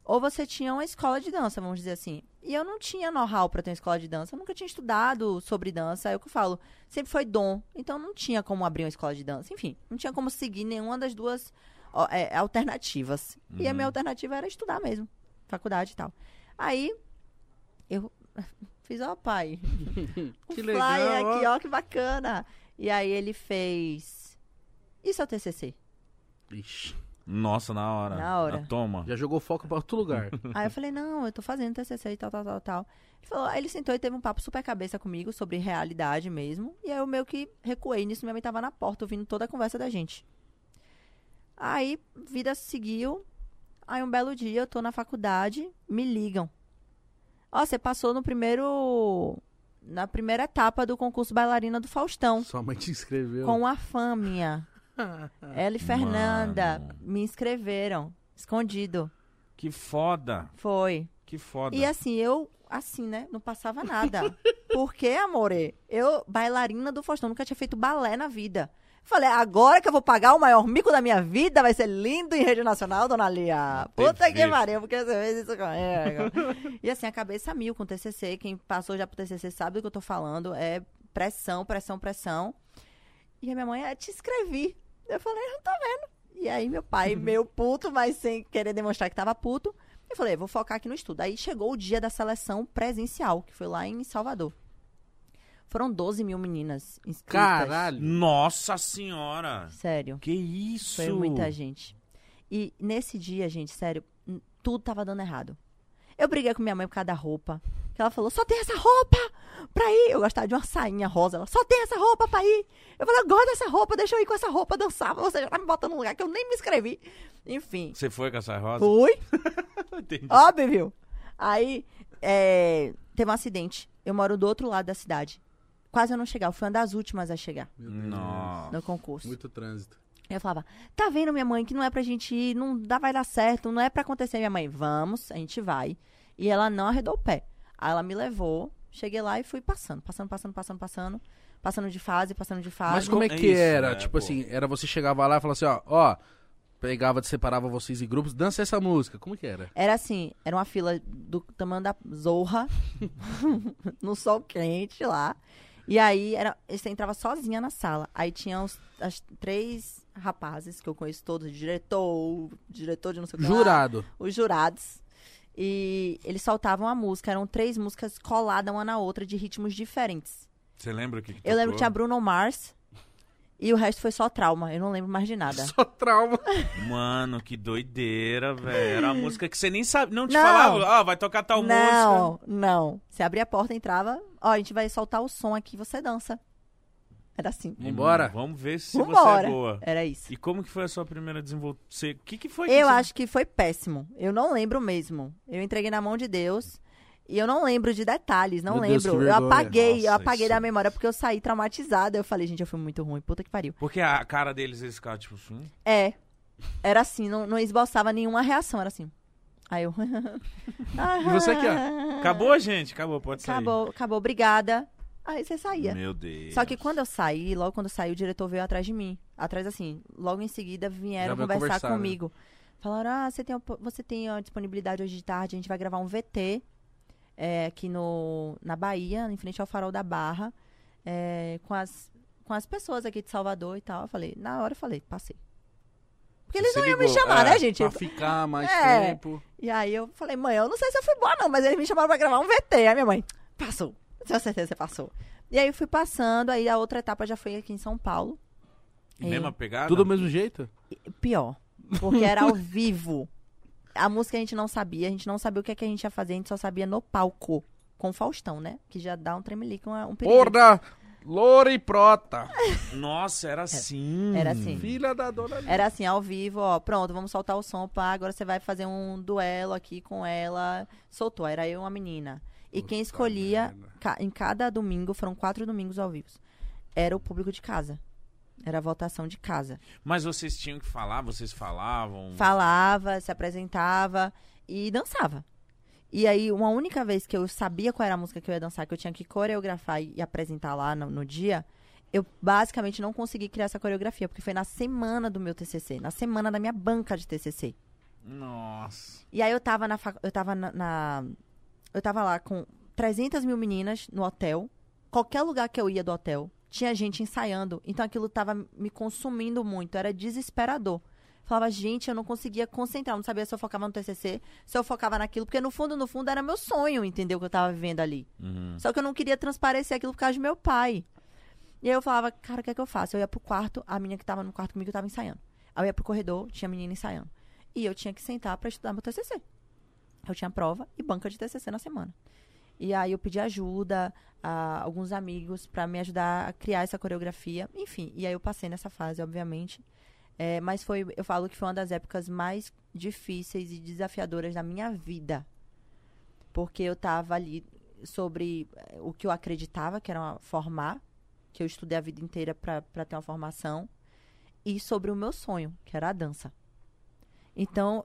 Speaker 3: ou você tinha uma escola de dança, vamos dizer assim. E eu não tinha know-how pra ter uma escola de dança, eu nunca tinha estudado sobre dança, é o que eu falo. Sempre foi dom, então não tinha como abrir uma escola de dança. Enfim, não tinha como seguir nenhuma das duas ó, é, alternativas. E a minha alternativa era estudar mesmo, faculdade e tal. Aí, eu fiz, ó, pai, um
Speaker 2: Que
Speaker 3: flyer
Speaker 2: legal, ó.
Speaker 3: aqui, ó, que bacana. E aí ele fez, isso é o TCC.
Speaker 2: Ixi,
Speaker 1: Nossa, na hora.
Speaker 3: Na hora.
Speaker 1: Ah, toma.
Speaker 2: já jogou foco pra outro lugar.
Speaker 3: Aí eu falei, não, eu tô fazendo TCC e tal, tal, tal, tal. Ele falou, aí ele sentou e teve um papo super cabeça comigo sobre realidade mesmo. E aí eu meio que recuei nisso, minha mãe tava na porta ouvindo toda a conversa da gente. Aí, vida seguiu. Aí um belo dia eu tô na faculdade, me ligam. Ó, você passou no primeiro. Na primeira etapa do concurso bailarina do Faustão.
Speaker 2: Sua mãe te inscreveu.
Speaker 3: Com a fâmea. Ela e Fernanda
Speaker 1: Mano.
Speaker 3: me inscreveram. Escondido.
Speaker 1: Que foda.
Speaker 3: Foi.
Speaker 1: Que foda.
Speaker 3: E assim, eu, assim, né? Não passava nada. Por quê, amore? Eu, bailarina do Faustão, nunca tinha feito balé na vida. Falei, agora que eu vou pagar o maior mico da minha vida, vai ser lindo em rede nacional, dona Lia. Puta que pariu, porque você fez isso comigo. e assim, a cabeça mil com o TCC. Quem passou já pro TCC sabe do que eu tô falando. É pressão, pressão, pressão. E a minha mãe, é, te inscrevi. Eu falei, não tô vendo. E aí meu pai, meio puto, mas sem querer demonstrar que tava puto. Eu falei, vou focar aqui no estudo. Aí chegou o dia da seleção presencial, que foi lá em Salvador. Foram 12 mil meninas inscritas.
Speaker 2: Caralho.
Speaker 1: Nossa senhora.
Speaker 3: Sério.
Speaker 1: Que isso?
Speaker 3: Foi muita gente. E nesse dia, gente, sério, tudo tava dando errado. Eu briguei com minha mãe por causa da roupa. Que ela falou, só tem essa roupa pra ir. Eu gostava de uma sainha rosa. Ela, só tem essa roupa pra ir. Eu falei, eu gosto dessa roupa, deixa eu ir com essa roupa dançar. Você já tá me botando num lugar que eu nem me inscrevi. Enfim,
Speaker 1: Você foi com essa rosa?
Speaker 3: fui.
Speaker 1: Entendi.
Speaker 3: Óbvio. Aí, é, teve um acidente. Eu moro do outro lado da cidade. Quase eu não chegava. Eu fui uma das últimas a chegar
Speaker 2: Meu Deus.
Speaker 1: Nossa.
Speaker 3: no concurso.
Speaker 2: Muito trânsito.
Speaker 3: Eu falava, tá vendo, minha mãe, que não é pra gente ir, não dá, vai dar certo, não é pra acontecer. Minha mãe, vamos, a gente vai. E ela não arredou o pé. Aí ela me levou, cheguei lá e fui passando, passando, passando, passando, passando. Passando de fase, passando de fase.
Speaker 2: Mas como é
Speaker 1: é
Speaker 2: que
Speaker 1: isso,
Speaker 2: era?
Speaker 1: né,
Speaker 2: tipo
Speaker 1: pô?
Speaker 2: assim, era você chegava lá e falava assim, ó, ó, pegava, separava vocês em grupos, dança essa música. Como que era?
Speaker 3: Era assim, era uma fila do tamanho da zorra, no sol quente lá. E aí, era, você entrava sozinha na sala. Aí tinha os, as três rapazes, que eu conheço todos, diretor, diretor de não sei o que lá,
Speaker 2: Jurado.
Speaker 3: os jurados. E eles soltavam a música. Eram três músicas coladas uma na outra, de ritmos diferentes.
Speaker 1: Você lembra o que, que
Speaker 3: Eu lembro que tinha Bruno Mars. E o resto foi só trauma. Eu não lembro mais de nada.
Speaker 2: Só trauma.
Speaker 1: Mano, que doideira, velho. Era uma música que você nem sabe. Não te
Speaker 3: Não.
Speaker 1: falava, ó, vai tocar tal música.
Speaker 3: não, não. Você abria a porta, entrava. Ó, a gente vai soltar o som aqui, você dança. Era assim.
Speaker 2: Vambora.
Speaker 1: Vamos ver se
Speaker 3: Vambora.
Speaker 1: você é boa.
Speaker 3: Era isso.
Speaker 1: E como que foi a sua primeira desenvoltura? O que, que foi?
Speaker 3: Eu
Speaker 1: que você...
Speaker 3: acho que foi péssimo. Eu não lembro mesmo. Eu entreguei na mão de Deus. E eu não lembro de detalhes, não
Speaker 2: Meu Deus,
Speaker 3: lembro.
Speaker 2: que
Speaker 3: eu apaguei, eu
Speaker 1: Nossa,
Speaker 3: apaguei
Speaker 1: isso-
Speaker 3: da memória porque eu saí traumatizada. Eu falei, gente, eu fui muito ruim. Puta que pariu.
Speaker 1: Porque a cara deles, eles ficavam tipo assim.
Speaker 3: É. Era assim, não, não esboçava nenhuma reação, era assim. Aí eu.
Speaker 2: E você aqui, ó.
Speaker 1: Acabou, gente? Acabou, pode sair.
Speaker 3: Acabou, acabou, obrigada. Aí você saía.
Speaker 1: Meu Deus.
Speaker 3: Só que quando eu saí, logo quando eu saí, o diretor veio atrás de mim. Atrás, assim, logo em seguida vieram conversar
Speaker 2: conversar, né?
Speaker 3: comigo. Falaram, ah, você tem, você tem a disponibilidade hoje de tarde, a gente vai gravar um VT é, aqui no, na Bahia, em frente ao farol da Barra, é, com, as, com as pessoas aqui de Salvador e tal. Eu falei, na hora eu falei, passei. Porque eles
Speaker 1: Você
Speaker 3: não iam me
Speaker 1: ligou,
Speaker 3: chamar,
Speaker 1: é,
Speaker 3: né, gente?
Speaker 2: Pra ficar mais
Speaker 3: É.
Speaker 2: tempo.
Speaker 3: E aí eu falei, mãe, eu não sei se eu fui boa, não, mas eles me chamaram pra gravar um VT. Aí minha mãe, passou. Tenho certeza que você passou. E aí eu fui passando, aí a outra etapa já foi aqui em São Paulo. É.
Speaker 1: Mesma pegada?
Speaker 2: Tudo do mesmo jeito?
Speaker 3: Pior. Porque era ao vivo. A música a gente não sabia, a gente não sabia o que, é que a gente ia fazer, a gente só sabia no palco. Com o Faustão, né? Que já dá um tremelique, um, um perigo.
Speaker 2: Porra! Loura e prota.
Speaker 1: Nossa, era assim.
Speaker 3: Era assim.
Speaker 2: Filha da dona Lívia.
Speaker 3: Era assim, ao vivo, ó, pronto, vamos soltar o som, pá, agora você vai fazer um duelo aqui com ela. Soltou, era eu e uma menina. E quem escolhia, ca- em cada domingo, foram quatro domingos ao vivo, era o público de casa. Era a votação de casa.
Speaker 1: Mas vocês tinham que falar, vocês falavam.
Speaker 3: Falava, se apresentava e dançava. E aí, uma única vez que eu sabia qual era a música que eu ia dançar, que eu tinha que coreografar e apresentar lá no, no dia, eu basicamente não consegui criar essa coreografia, porque foi na semana do meu TCC, na semana da minha banca de TCC.
Speaker 1: Nossa.
Speaker 3: E aí eu tava na, eu tava na, na- eu tava lá com 300 mil meninas no hotel. Qualquer lugar que eu ia do hotel, tinha gente ensaiando. Então aquilo tava me consumindo muito, era desesperador. Falava, gente, eu não conseguia concentrar, não sabia se eu focava no TCC, se eu focava naquilo, porque no fundo, no fundo, era meu sonho, entendeu? Que eu tava vivendo ali.
Speaker 1: Uhum.
Speaker 3: Só que eu não queria transparecer aquilo por causa do meu pai. E aí eu falava, cara, o que é que eu faço? Eu ia pro quarto, a menina que tava no quarto comigo tava ensaiando. Aí eu ia pro corredor, tinha a menina ensaiando. E eu tinha que sentar pra estudar meu TCC. Eu tinha prova e banca de TCC na semana. E aí eu pedi ajuda a alguns amigos pra me ajudar a criar essa coreografia. Enfim, e aí eu passei nessa fase, obviamente. É, mas foi, eu falo que foi uma das épocas mais difíceis e desafiadoras da minha vida. Porque eu tava ali sobre eh, o que eu acreditava, que era uma- formar, que eu estudei a vida inteira pra ter uma formação, e sobre o meu sonho, que era a dança. Então,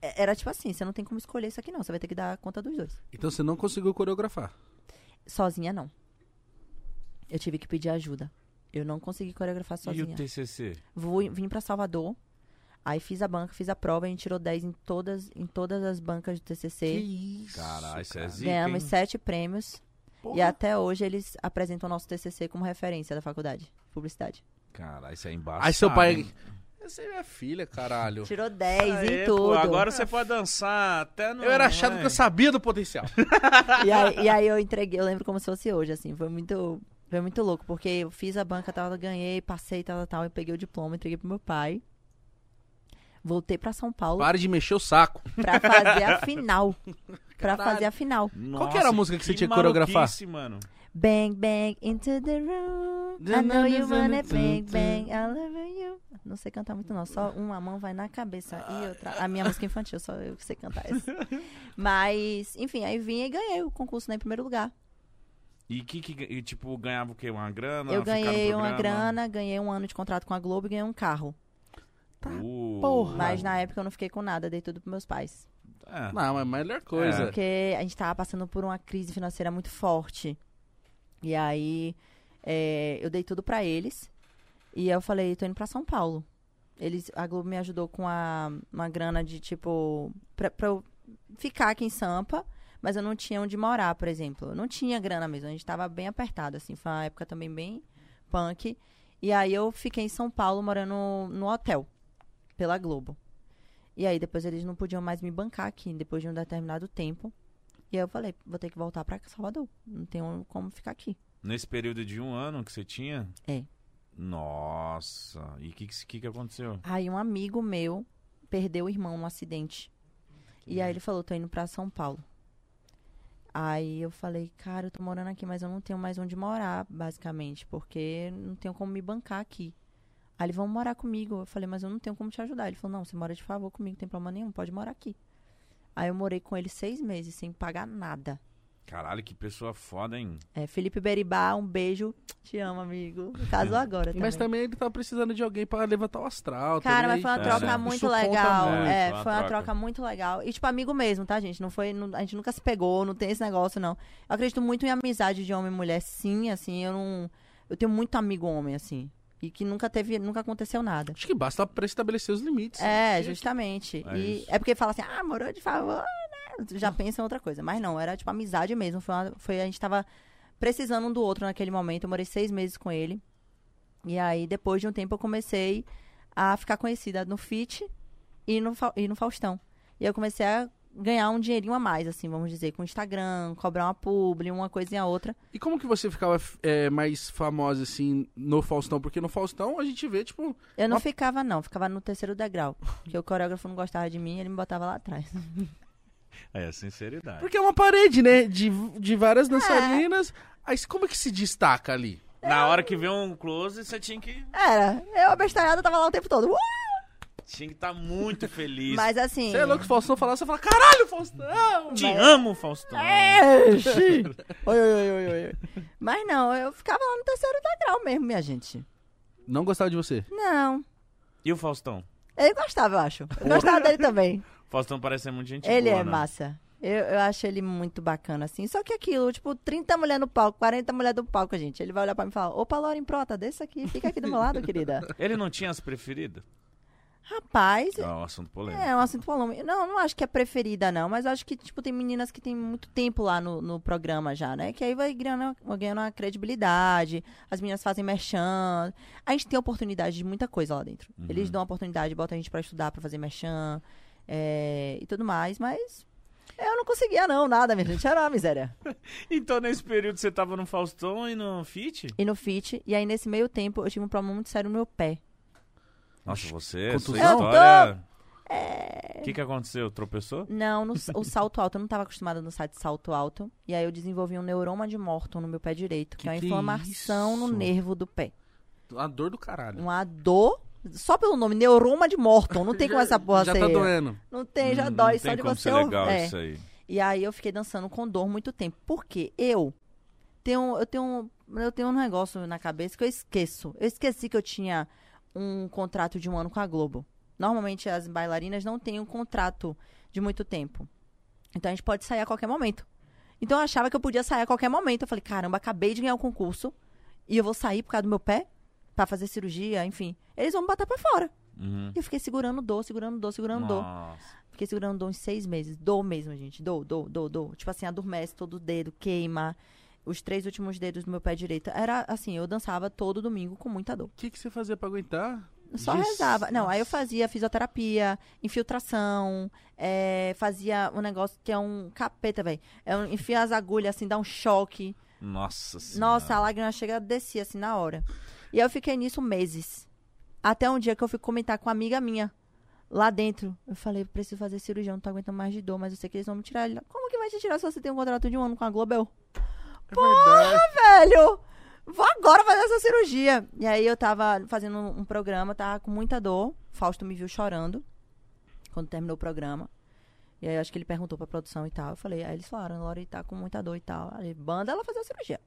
Speaker 3: era tipo assim, você não tem como escolher isso aqui não, você vai ter que dar conta dos dois.
Speaker 2: Então você não conseguiu coreografar.
Speaker 3: Sozinha não. Eu tive que pedir ajuda. Eu não consegui coreografar
Speaker 1: E
Speaker 3: sozinha.
Speaker 1: o TCC?
Speaker 3: Vou, vim pra Salvador. Aí fiz a banca, fiz a prova, a gente tirou 10 em todas, em todas as bancas do TCC.
Speaker 2: isso?
Speaker 1: Caralho, isso é zica,
Speaker 3: Ganhamos
Speaker 1: hein?
Speaker 3: sete prêmios.
Speaker 2: Porra.
Speaker 3: E até hoje eles apresentam o nosso TCC como referência da faculdade de publicidade.
Speaker 1: Caralho, isso é embaixo.
Speaker 2: Aí seu pai. Essa é minha filha, caralho.
Speaker 3: Tirou 10
Speaker 1: Aê,
Speaker 3: em
Speaker 1: pô,
Speaker 3: tudo.
Speaker 1: agora você pode dançar até no.
Speaker 2: Eu era achado que eu sabia do potencial.
Speaker 3: E aí, e aí eu entreguei, eu lembro como se fosse hoje, assim. Foi muito, foi muito louco, porque eu fiz a banca, tal, ganhei, passei, tal, tal, tal. Eu peguei o diploma, entreguei pro meu pai. Voltei pra São Paulo
Speaker 2: Pare de mexer o saco.
Speaker 3: pra fazer a final. Pra
Speaker 2: Caralho.
Speaker 3: fazer a final.
Speaker 1: Nossa,
Speaker 2: que era a música que você tinha que coreografar?
Speaker 1: mano.
Speaker 3: Bang, bang, into the room. I know you want it, bang, bang, I love you. Não sei cantar muito, não. Só uma mão vai na cabeça e outra. A minha música infantil, só eu que sei cantar essa. Mas, enfim, aí vim e ganhei o concurso né, em primeiro lugar.
Speaker 1: E que, que e, tipo, ganhava o quê? Uma grana?
Speaker 3: eu ganhei uma grana, ganhei um ano de contrato com a Globo e ganhei um carro.
Speaker 1: Uh,
Speaker 2: porra.
Speaker 3: Mas na época eu não fiquei com nada, dei tudo pros meus pais.
Speaker 1: é.
Speaker 2: Não, mas a melhor coisa.
Speaker 3: Porque a gente tava passando por uma crise financeira muito forte. E aí é, eu dei tudo pra eles. E eu falei, tô indo pra São Paulo. Eles, a Globo me ajudou com a, uma grana de tipo. Pra, pra eu ficar aqui em Sampa, mas eu não tinha onde morar, por exemplo. Eu não tinha grana mesmo. A gente tava bem apertado, assim. Foi uma época também bem punk. E aí eu fiquei em São Paulo morando no hotel, pela Globo. E aí depois eles não podiam mais me bancar aqui, depois de um determinado tempo. E aí eu falei, vou ter que voltar pra Salvador. Não tenho como ficar aqui.
Speaker 1: Nesse período de um ano que você tinha?
Speaker 3: É.
Speaker 1: Nossa. E o que, que, que aconteceu?
Speaker 3: Aí um amigo meu perdeu o irmão num acidente. E aí ele falou, tô indo pra São Paulo. Aí eu falei, cara, eu tô morando aqui, mas eu não tenho mais onde morar, basicamente, porque não tenho como me bancar aqui. Aí ele, vamos morar comigo. Eu falei, mas eu não tenho como te ajudar. Ele falou, não, você mora de favor comigo, não tem problema nenhum, pode morar aqui. Aí eu morei com ele seis meses, sem pagar nada.
Speaker 1: Caralho, que pessoa foda, hein?
Speaker 3: É, Felipe Beribá, um beijo. Te amo, amigo. Casou agora também.
Speaker 2: Mas também ele tá precisando de alguém pra levantar o astral.
Speaker 3: Cara,
Speaker 2: também.
Speaker 3: mas foi uma
Speaker 1: É.
Speaker 3: troca
Speaker 1: Isso
Speaker 3: muito
Speaker 2: conta
Speaker 3: legal.
Speaker 2: muito.
Speaker 3: É,
Speaker 1: Foi uma
Speaker 3: foi uma
Speaker 1: troca.
Speaker 3: troca muito legal. E, tipo, amigo mesmo, tá, gente? Não foi. não- a gente nunca se pegou, não tem esse negócio, não. Eu acredito muito em amizade de homem e mulher, sim, assim, eu não. Eu tenho muito amigo homem, assim. E que nunca teve, nunca aconteceu nada.
Speaker 2: Acho que basta pra estabelecer os limites.
Speaker 3: É, justamente.
Speaker 1: É
Speaker 3: e
Speaker 1: isso.
Speaker 3: é porque fala assim, ah, morou de favor, né? Já pensa em outra coisa. Mas não, era tipo amizade mesmo. Foi, uma- foi a gente tava precisando um do outro naquele momento. Eu morei seis meses com ele. E aí, depois de um tempo, eu comecei a ficar conhecida no Fit e no, e no Faustão. E eu comecei a ganhar um dinheirinho a mais, assim, vamos dizer, com o Instagram, cobrar uma publi, uma coisinha a outra.
Speaker 2: E como que você ficava é, mais famosa, assim, no Faustão? Porque no Faustão a gente vê, tipo...
Speaker 3: Eu não
Speaker 2: Uma-
Speaker 3: ficava, não, ficava no terceiro degrau. Porque o coreógrafo não gostava de mim, ele me botava lá atrás.
Speaker 1: É, sinceridade.
Speaker 2: Porque é uma parede, né? De, de várias dançarinas. Aí como é que se destaca ali?
Speaker 1: Na hora que vê um close, você tinha que
Speaker 3: Era, eu abestalhada tava lá o tempo todo. Uh!
Speaker 1: Tinha que estar muito feliz.
Speaker 3: Mas assim.
Speaker 2: Você é louco, se o Faustão falar, você fala, caralho, Faustão!
Speaker 1: Te
Speaker 3: mas-
Speaker 1: amo, Faustão.
Speaker 3: É, oi, oi, oi, oi, oi. Mas não, eu ficava lá no terceiro degrau mesmo, minha gente.
Speaker 2: Não gostava de você.
Speaker 3: Não.
Speaker 1: E o Faustão?
Speaker 3: Ele gostava, eu acho. Eu gostava dele também.
Speaker 1: Faustão parece ser muito gente
Speaker 3: ele
Speaker 1: boa,
Speaker 3: é
Speaker 1: né?
Speaker 3: massa. Eu, eu acho ele muito bacana, assim. Só que aquilo, tipo, 30 mulheres no palco, 40 mulheres no palco, gente. Ele vai olhar pra mim e falar: Opa, Lauren Prota, desça aqui, fica aqui do meu lado, querida.
Speaker 1: Ele não tinha as preferidas?
Speaker 3: Rapaz,
Speaker 1: É um assunto polêmico.
Speaker 3: É, um assunto polêmico. Não, não acho que é preferida, não. Mas acho que, tipo, tem meninas que tem muito tempo lá no, no programa já, né? Que aí vai ganhando, ganhando uma credibilidade. As meninas fazem merchan. A gente tem oportunidade de muita coisa lá dentro.
Speaker 1: Uhum.
Speaker 3: Eles dão oportunidade, botam a gente pra estudar, pra fazer merchan é, e tudo mais. Mas eu não conseguia, não, nada, minha gente. Era uma miséria.
Speaker 1: Então, nesse período, você tava no Faustão e no Fit?
Speaker 3: E no fit. E aí, nesse meio tempo, eu tive um problema muito sério no meu pé.
Speaker 1: Nossa, você,
Speaker 2: Contusão?
Speaker 1: história...
Speaker 3: É.
Speaker 1: O que que aconteceu? Tropeçou?
Speaker 3: Não, no, o salto alto. Eu não tava acostumada no site salto alto. E aí eu desenvolvi um neuroma de Morton no meu pé direito, que,
Speaker 2: Que
Speaker 3: é uma
Speaker 2: é
Speaker 3: inflamação no
Speaker 2: isso?
Speaker 3: nervo do pé.
Speaker 2: A dor do caralho.
Speaker 3: Uma dor. Só pelo nome, neuroma de Morton. Não tem como essa porra
Speaker 2: Já
Speaker 3: ser.
Speaker 2: tá doendo.
Speaker 3: Não tem, já
Speaker 1: Não-
Speaker 3: dói.
Speaker 1: não
Speaker 3: só
Speaker 1: tem
Speaker 3: de
Speaker 1: como
Speaker 3: você
Speaker 1: ser legal
Speaker 3: É.
Speaker 1: isso aí.
Speaker 3: E aí eu fiquei dançando com dor muito tempo. Por quê? Eu tenho, eu tenho, eu tenho um negócio na cabeça que eu esqueço. Eu esqueci que eu tinha um contrato de um ano com a Globo. Normalmente as bailarinas não têm um contrato de muito tempo. Então a gente pode sair a qualquer momento. Então eu achava que eu podia sair a qualquer momento. Eu falei, caramba, acabei de ganhar o concurso e eu vou sair por causa do meu pé pra fazer cirurgia, enfim. Eles vão me botar pra fora.
Speaker 1: Uhum.
Speaker 3: E eu fiquei segurando dor, segurando dor, segurando dor.
Speaker 1: Nossa.
Speaker 3: Fiquei segurando dor uns seis meses. Dor mesmo, gente. Dor, dor, dor, dor. Tipo assim, adormece todo o dedo, queima. Os três últimos dedos do meu pé direito. Era assim, eu dançava todo domingo com muita dor.
Speaker 2: O que, que você fazia pra aguentar?
Speaker 3: Só
Speaker 2: Yes.
Speaker 3: rezava. Não, aí eu fazia fisioterapia, infiltração, é, fazia um negócio que é um capeta, velho. É um, enfia as agulhas, assim, dá um choque.
Speaker 1: Nossa senhora.
Speaker 3: Nossa, a lágrima chega a descer, assim, na hora. E eu fiquei nisso meses. Até um dia que eu fui comentar com uma amiga minha, lá dentro. Eu falei, preciso fazer cirurgia, não tô aguentando mais de dor, mas eu sei que eles vão me tirar. Ele, Como que vai te tirar se você tem um contrato de um ano com a Globo?
Speaker 2: É verdade.
Speaker 3: velho, vou agora fazer essa cirurgia. E aí eu tava fazendo um, programa, tava com muita dor. Fausto me viu chorando quando terminou o programa. E aí eu acho que ele perguntou pra produção e tal. Eu falei, aí eles falaram, Lori tá com muita dor e tal. Aí, banda ela fazer a cirurgia.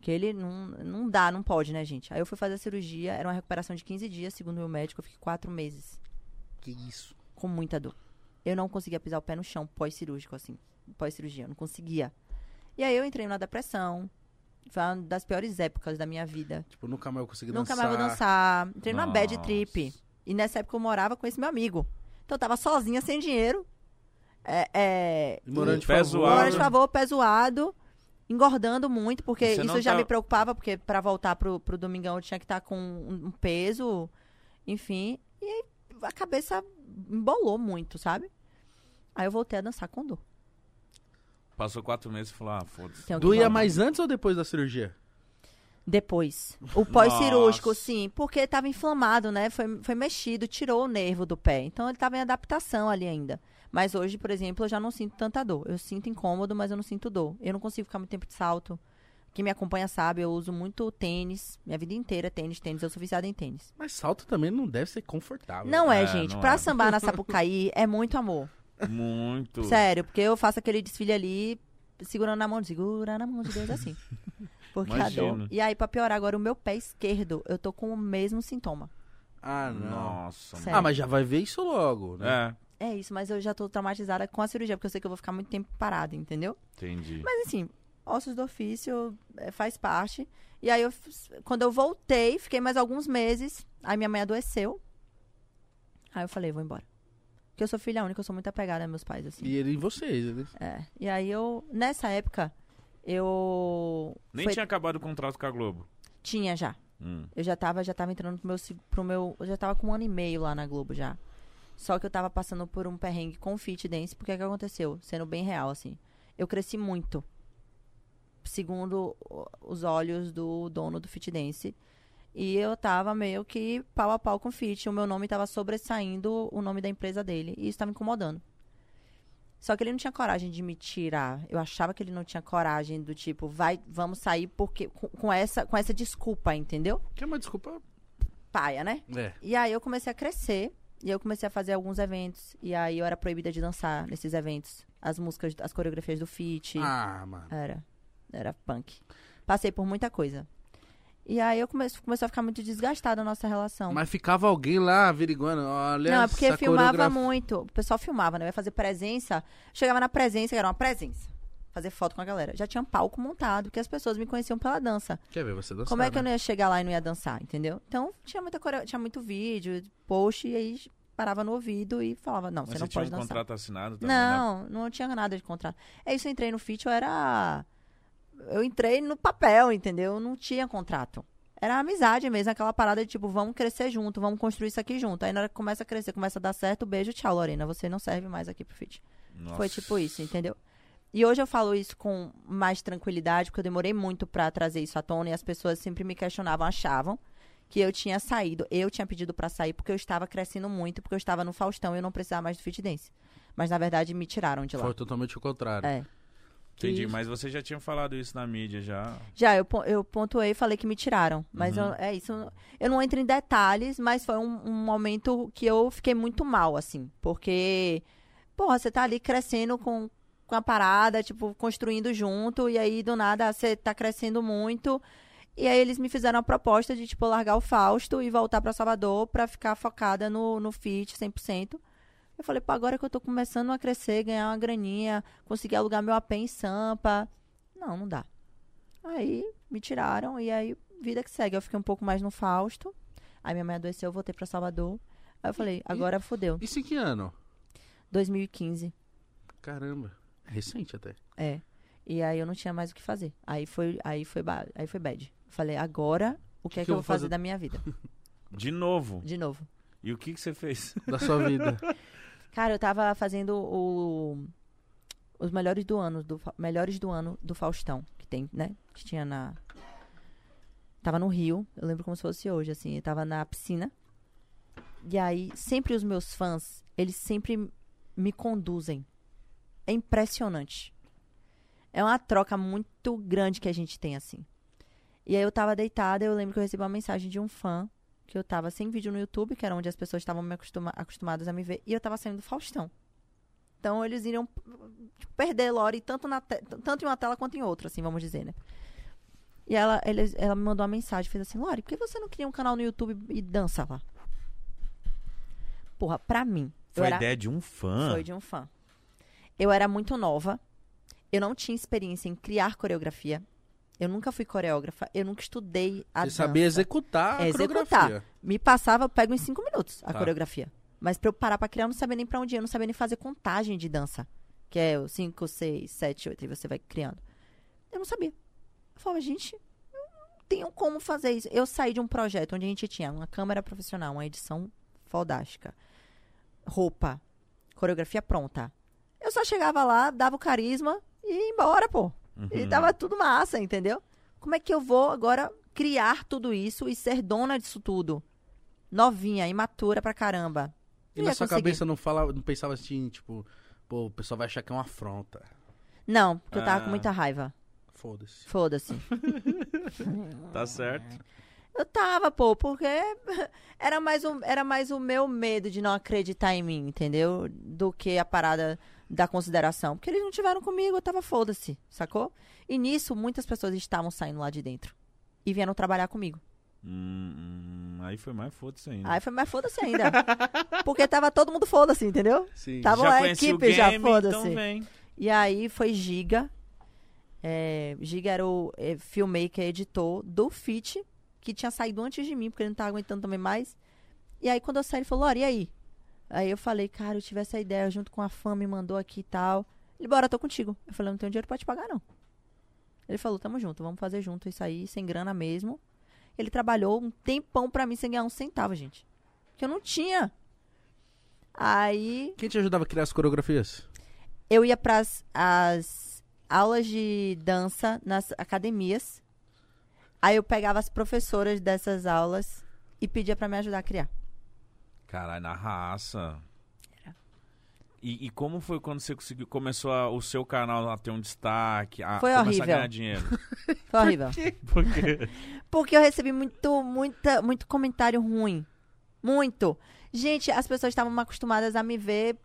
Speaker 3: Que ele não, não dá, não pode, né, gente? Aí eu fui fazer a cirurgia, era uma recuperação de 15 dias, segundo o meu médico, eu fiquei quatro meses
Speaker 2: Que isso?
Speaker 3: com muita dor. Eu não conseguia pisar o pé no chão pós-cirúrgico, assim. Pós-cirurgia, eu não conseguia. E aí eu entrei na depressão. Foi uma das piores épocas da minha vida.
Speaker 2: Tipo, nunca mais eu consegui
Speaker 3: Nunca
Speaker 2: dançar.
Speaker 3: mais vou dançar. Entrei numa bad
Speaker 1: Nossa.
Speaker 3: trip. E nessa época eu morava com esse meu amigo. Então eu tava sozinha, sem dinheiro. É, é,
Speaker 2: Morando de
Speaker 1: Pé
Speaker 2: favor.
Speaker 1: zoado.
Speaker 3: Agora, de favor, pé zoado, engordando muito, porque
Speaker 1: Você
Speaker 3: isso já
Speaker 1: tá-
Speaker 3: me preocupava, porque pra voltar pro, pro domingão eu tinha que estar com um, um peso, enfim. E aí a cabeça embolou muito, sabe? Aí eu voltei a dançar com dor.
Speaker 1: Passou quatro meses e falou, ah, foda-se.
Speaker 2: Doía mais antes ou depois da cirurgia?
Speaker 3: Depois. O pós-cirúrgico,
Speaker 1: Nossa.
Speaker 3: sim, porque tava inflamado, né? Foi, foi mexido, tirou o nervo do pé. Então ele tava em adaptação ali ainda. Mas hoje, por exemplo, eu já não sinto tanta dor. Eu sinto incômodo, mas eu não sinto dor. Eu não consigo ficar muito tempo de salto. Quem me acompanha sabe, eu uso muito tênis. Minha vida inteira é tênis, tênis. Eu sou viciada em tênis.
Speaker 2: Mas salto também não deve ser confortável.
Speaker 3: Não é,
Speaker 1: É,
Speaker 3: gente.
Speaker 1: não
Speaker 3: pra
Speaker 1: é.
Speaker 3: sambar na Sapucaí é muito amor.
Speaker 1: Muito.
Speaker 3: Sério, porque eu faço aquele desfile ali, segurando na mão, segura na mão de Deus assim. Porque a dor. E aí, pra piorar, agora o meu pé esquerdo, eu tô com o mesmo sintoma.
Speaker 2: Ah, não.
Speaker 1: Nossa.
Speaker 3: Sério.
Speaker 2: Ah, mas já vai ver isso logo, né?
Speaker 1: É,
Speaker 3: É isso, mas eu já tô traumatizada com a cirurgia, porque eu sei que eu vou ficar muito tempo parada, entendeu?
Speaker 1: entendi.
Speaker 3: Mas assim, ossos do ofício é, faz parte. E aí, eu, quando eu voltei, fiquei mais alguns meses. Aí minha mãe adoeceu. Aí eu falei, vou embora. Porque eu sou filha única, eu sou muito apegada aos meus pais, assim.
Speaker 2: E ele em vocês, né?
Speaker 3: É. E aí eu, nessa época, eu.
Speaker 1: Nem
Speaker 3: foi-
Speaker 1: tinha acabado o contrato com a Globo.
Speaker 3: Tinha já.
Speaker 1: Hum.
Speaker 3: Eu já tava, já tava entrando pro meu, pro meu. Eu já tava com um ano e meio lá na Globo já. Só que eu tava passando por um perrengue com o fit dance, porque é que aconteceu? Sendo bem real, assim. Eu cresci muito. Segundo os olhos do dono do fit dance. E eu tava meio que pau a pau com o fit. O meu nome tava sobressaindo o nome da empresa dele. E isso tava me incomodando. Só que ele não tinha coragem de me tirar. Eu achava que ele não tinha coragem do tipo, vai, vamos sair porque com, com essa com essa desculpa, entendeu?
Speaker 2: Que é uma desculpa.
Speaker 3: Paia, né?
Speaker 2: É.
Speaker 3: E aí eu comecei a crescer e eu comecei a fazer alguns eventos e aí eu era proibida de dançar nesses eventos. As músicas, as coreografias do fit.
Speaker 2: Ah, mano.
Speaker 3: Era. Era punk. Passei por muita coisa. E aí eu comecei, começou a ficar muito desgastada a nossa relação.
Speaker 2: Mas ficava alguém lá averiguando. Olha,
Speaker 3: Não, é porque
Speaker 2: essa
Speaker 3: filmava
Speaker 2: coreografia-
Speaker 3: muito. O pessoal filmava, né? Eu ia fazer presença. Chegava na presença, que era uma presença. Fazer foto com a galera. Já tinha um palco montado, porque as pessoas me conheciam pela dança.
Speaker 2: Quer ver você dançar?
Speaker 3: Como é que eu
Speaker 2: né?
Speaker 3: não ia chegar lá e não ia dançar, entendeu? Então, tinha, muita core... tinha muito vídeo, post, e aí parava no ouvido e falava, não,
Speaker 1: Mas
Speaker 3: você
Speaker 1: você
Speaker 3: não
Speaker 1: tinha
Speaker 3: pode
Speaker 1: um
Speaker 3: dançar.
Speaker 1: contrato assinado também, né?
Speaker 3: Não, não tinha nada de contrato. É isso, eu entrei no FIT, eu era... Eu entrei no papel, entendeu? Eu não tinha contrato. Era amizade mesmo, aquela parada de tipo, vamos crescer junto, vamos construir isso aqui junto. Aí na hora que começa a crescer, começa a dar certo, beijo, tchau, Lorena. Você não serve mais aqui pro FIT.
Speaker 1: Nossa.
Speaker 3: Foi tipo isso, entendeu? E hoje eu falo isso com mais tranquilidade, porque eu demorei muito pra trazer isso à tona e as pessoas sempre me questionavam, achavam que eu tinha saído. Eu tinha pedido pra sair porque eu estava crescendo muito, porque eu estava no Faustão e eu não precisava mais do fit dance. Mas na verdade me tiraram de lá.
Speaker 2: Foi totalmente o contrário.
Speaker 3: É.
Speaker 1: Entendi, mas você já tinha falado isso na mídia já.
Speaker 3: Já, eu, eu pontuei e falei que me tiraram. Mas
Speaker 1: Uhum.
Speaker 3: eu- é isso. Eu não entro em detalhes, mas foi um, um momento que eu fiquei muito mal, assim. Porque, porra, você tá ali crescendo com, com a parada, tipo, construindo junto, e aí do nada você tá crescendo muito. E aí eles me fizeram a proposta de, tipo, largar o Fausto e voltar pra Salvador pra ficar focada no, no fit 100%. Eu falei, pô, agora que eu tô começando a crescer, ganhar uma graninha, conseguir alugar meu AP em Sampa. Não, não dá. Aí me tiraram e aí vida que segue. Eu fiquei um pouco mais no Fausto. Aí minha mãe adoeceu, eu voltei pra Salvador. Aí eu falei, agora fodeu.
Speaker 2: Isso em que ano?
Speaker 3: 2015.
Speaker 2: Caramba. Recente até.
Speaker 3: É. E aí eu não tinha mais o que fazer. Aí foi, aí foi, aí foi bad. Eu falei, agora o que, é que, eu vou fazer da minha vida?
Speaker 1: De novo.
Speaker 3: De novo.
Speaker 1: E o que, que você fez?
Speaker 2: Da sua vida.
Speaker 3: Cara, eu tava fazendo o os melhores do ano, do melhores do ano do Faustão, que tem, né? Que tinha na Tava no Rio, eu lembro como se fosse hoje, assim, eu tava na piscina. E aí, sempre os meus fãs, eles sempre me conduzem. É impressionante. É uma troca muito grande que a gente tem, assim. E aí eu tava deitada, eu lembro que eu recebi uma mensagem de um fã, que eu tava sem vídeo no YouTube, que era onde as pessoas estavam me acostuma- acostumadas a me ver, e eu tava saindo do Faustão. Então eles iriam tipo, perder Lori tanto, tanto em uma tela quanto em outra, assim, vamos dizer, né? E ela, eles- ela me mandou uma mensagem, fez assim, Lori, por que você não cria um canal no YouTube e dança lá? Porra, pra mim.
Speaker 1: Foi
Speaker 3: era,
Speaker 1: ideia de um fã.
Speaker 3: foi de um fã. Eu era muito nova. Eu não tinha experiência em criar coreografia. Eu nunca fui coreógrafa. Eu nunca estudei a
Speaker 2: Você
Speaker 3: dança.
Speaker 2: sabia executar a
Speaker 3: É, executar. Me passava, eu pego em cinco minutos a
Speaker 2: Tá.
Speaker 3: coreografia. Mas pra eu parar pra criar, eu não sabia nem pra onde ir. Eu não sabia nem fazer contagem de dança. Que é o 5, 6, 7, 8, e você vai criando. Eu não sabia. Eu falava, gente, eu não tenho como fazer isso. Eu saí de um projeto onde a gente tinha uma câmera profissional, uma edição fodástica, roupa, coreografia pronta. Eu só chegava lá, dava o carisma e ia embora, pô. E
Speaker 1: Uhum.
Speaker 3: tava tudo massa, entendeu? Como é que eu vou agora criar tudo isso e ser dona disso tudo? Novinha, imatura pra caramba.
Speaker 2: E
Speaker 3: Não
Speaker 2: na sua
Speaker 3: conseguir.
Speaker 2: cabeça não, falava, não pensava assim, tipo, pô, o pessoal vai achar que é uma afronta.
Speaker 3: Não, porque eu tava
Speaker 1: Ah.
Speaker 3: com muita raiva.
Speaker 2: Foda-se.
Speaker 3: Foda-se.
Speaker 1: Tá certo.
Speaker 3: Eu tava, pô, porque era mais, o, era mais o meu medo de não acreditar em mim, entendeu? Do que a parada da consideração. Porque eles não tiveram comigo, eu tava foda-se, sacou? E nisso, muitas pessoas estavam saindo lá de dentro. E vieram trabalhar comigo.
Speaker 1: Hum, hum, aí foi mais foda-se ainda.
Speaker 3: Aí foi mais foda-se ainda. Porque tava todo mundo foda-se, entendeu?
Speaker 2: Sim.
Speaker 3: Tava
Speaker 1: já
Speaker 3: a equipe,
Speaker 1: o game,
Speaker 3: já foda-se.
Speaker 1: então.
Speaker 3: E aí foi Giga. É, Giga era o é, filmmaker, editor do Fit, que tinha saído antes de mim, porque ele não tava aguentando também mais. E aí, quando eu saí, ele falou, Lori, e aí? Aí eu falei, cara, eu tive essa ideia junto com a fã, me mandou aqui e tal. Ele, bora, tô contigo. Eu falei, não tenho dinheiro pra te pagar, não. Ele falou, tamo junto, vamos fazer junto isso aí, sem grana mesmo. Ele trabalhou um tempão pra mim sem ganhar um centavo, gente. Que eu não tinha. Aí
Speaker 2: Quem te ajudava a criar as coreografias?
Speaker 3: eu ia para as aulas de dança nas academias. Aí eu pegava as professoras dessas aulas e pedia pra me ajudar a criar.
Speaker 1: Caralho, na raça. E, e como foi quando você conseguiu, começou a- o seu canal a ter um destaque, a
Speaker 3: Foi
Speaker 1: começar
Speaker 3: horrível.
Speaker 1: a ganhar dinheiro?
Speaker 3: Foi horrível.
Speaker 1: Por quê?
Speaker 3: Porque eu recebi muito, muita, muito comentário ruim. Muito. Gente, as pessoas estavam acostumadas a me ver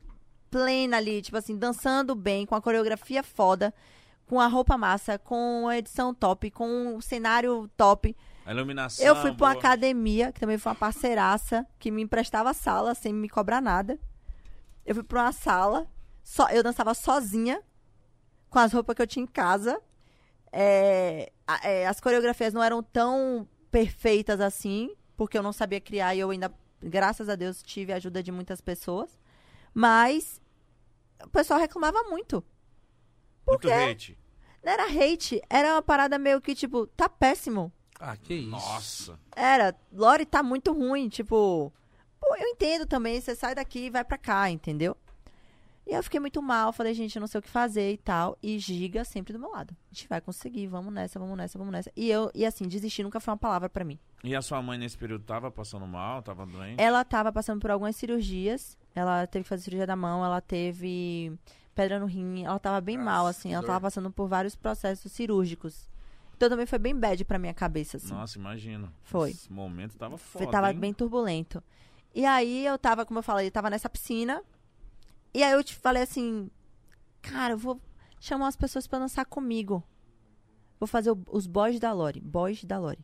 Speaker 3: plena ali, tipo assim, dançando bem, com a coreografia foda, com a roupa massa, com a edição top, com o cenário top.
Speaker 1: A iluminação.
Speaker 3: Eu fui pra uma
Speaker 1: boa.
Speaker 3: academia, que também foi uma parceiraça, que me emprestava a sala sem me cobrar nada. Eu fui pra uma sala, só, eu dançava sozinha, com as roupas que eu tinha em casa. É, é, as coreografias não eram tão perfeitas assim, porque eu não sabia criar e eu ainda, graças a Deus, tive a ajuda de muitas pessoas. Mas o pessoal reclamava muito.
Speaker 1: Muito
Speaker 3: quê?
Speaker 1: hate.
Speaker 3: Não era hate, era uma parada meio que, tipo, tá péssimo.
Speaker 2: Ah, que isso.
Speaker 1: Nossa.
Speaker 3: Era, Lore tá muito ruim, tipo. Pô, eu entendo também, você sai daqui e vai pra cá, entendeu? E eu fiquei muito mal, falei, gente, eu não sei o que fazer e tal. E Giga sempre do meu lado. A gente vai conseguir, vamos nessa, vamos nessa, vamos nessa. E eu, e assim, desistir nunca foi uma palavra pra mim.
Speaker 1: E a sua mãe nesse período tava passando mal, tava doente?
Speaker 3: Ela tava passando por algumas cirurgias. Ela teve que fazer cirurgia da mão, ela teve pedra no rim, ela tava bem
Speaker 2: Nossa,
Speaker 3: mal, assim. Ela
Speaker 2: dor.
Speaker 3: tava passando por vários processos cirúrgicos. Então também foi bem bad pra minha cabeça, assim.
Speaker 1: Nossa, imagino.
Speaker 3: Foi.
Speaker 1: Esse momento tava
Speaker 3: Foi,
Speaker 1: foda,
Speaker 3: tava
Speaker 1: hein?
Speaker 3: bem turbulento. E aí eu tava, como eu falei, eu tava nessa piscina. E aí eu te falei assim, cara, eu vou chamar as pessoas pra dançar comigo. Vou fazer o- os boys da Lore, boys da Lore.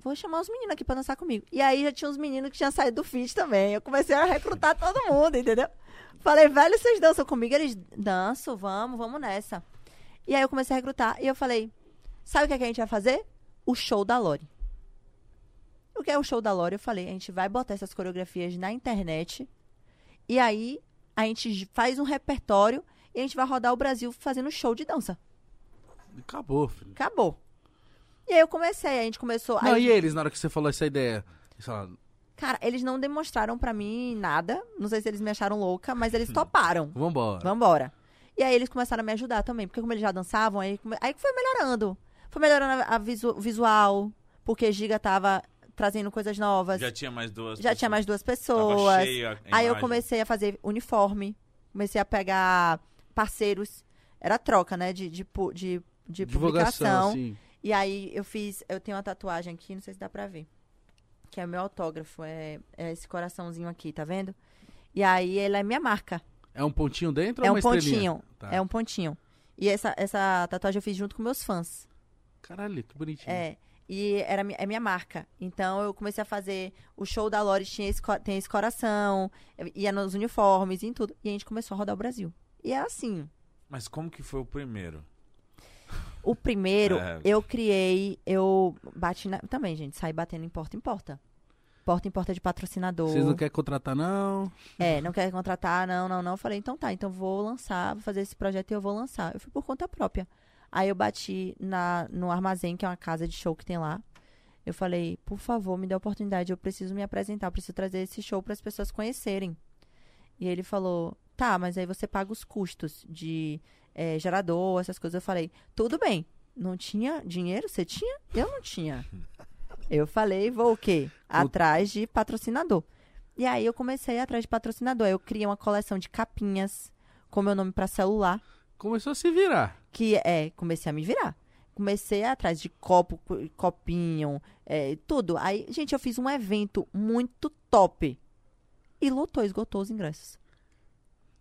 Speaker 3: Vou chamar os meninos aqui pra dançar comigo. E aí já tinha uns meninos que tinham saído do fit também. Eu comecei a recrutar todo mundo, entendeu? Falei, velho, vocês dançam comigo? Eles dançam, vamos, vamos nessa. E aí eu comecei a recrutar e eu falei, sabe o que, é que a gente vai fazer? O show da Lore. O que é o show da Lore? Eu falei, a gente vai botar essas coreografias na internet. E aí a gente faz um repertório e a gente vai rodar o Brasil fazendo show de dança.
Speaker 2: Acabou, filho.
Speaker 3: Acabou. E aí eu comecei, a gente começou.
Speaker 2: Não,
Speaker 3: aí-
Speaker 2: e eles, na hora que você falou essa ideia? Eles falaram,
Speaker 3: Cara, eles não demonstraram pra mim nada. Não sei se eles me acharam louca, mas eles toparam.
Speaker 2: vambora.
Speaker 3: Vambora. E aí eles começaram a me ajudar também, porque como eles já dançavam, aí, aí foi melhorando. Foi melhorando a, visu- o visual, porque Giga tava trazendo coisas novas.
Speaker 1: Já tinha mais duas
Speaker 3: Já tinha mais duas
Speaker 1: Tava
Speaker 3: pessoas. Aí eu comecei a fazer uniforme. Comecei a pegar parceiros. Era troca, né? De, de, de, de
Speaker 2: Divulgação,
Speaker 3: publicação.
Speaker 2: assim.
Speaker 3: E aí eu fiz. Eu tenho uma tatuagem aqui, não sei se dá pra ver. Que é o meu autógrafo. É, é esse coraçãozinho aqui, tá vendo? E aí ela é minha marca.
Speaker 2: É um pontinho dentro
Speaker 3: é
Speaker 2: ou
Speaker 3: um
Speaker 2: uma estrelinha?
Speaker 3: pontinho.
Speaker 2: Tá.
Speaker 3: É um pontinho. E essa, essa tatuagem eu fiz junto com meus fãs.
Speaker 2: Caralho, que bonitinho.
Speaker 3: É. E era, é minha marca. Então eu comecei a fazer o show da Lore, tinha esse, tem esse coração, ia nos uniformes e em tudo. E a gente começou a rodar o Brasil. E é assim.
Speaker 1: Mas como que foi o primeiro?
Speaker 3: O primeiro,
Speaker 1: É.
Speaker 3: eu criei, eu bati na. Também, gente, saí batendo em porta em porta. Porta em porta de patrocinador.
Speaker 2: Vocês não querem contratar, não?
Speaker 3: É, não quer contratar, não, não, não. Eu falei, então tá, então vou lançar, vou fazer esse projeto e eu vou lançar. Eu fui por conta própria. Aí eu bati na, no armazém, que é uma casa de show que tem lá. Eu falei, por favor, me dê a oportunidade, eu preciso me apresentar, eu preciso trazer esse show para as pessoas conhecerem. E ele falou, tá, mas aí você paga os custos de eh, gerador, essas coisas. Eu falei, tudo bem. Não tinha dinheiro? Você tinha? Eu não tinha. Eu falei, vou o quê? Atrás de patrocinador. E aí eu comecei atrás de patrocinador. Eu criei uma coleção de capinhas com meu nome para celular,
Speaker 2: Começou a se virar.
Speaker 3: que é, comecei a me virar. Comecei atrás de copo, co- copinho, é, tudo. Aí, gente, eu fiz um evento muito top. E lotou, esgotou os ingressos.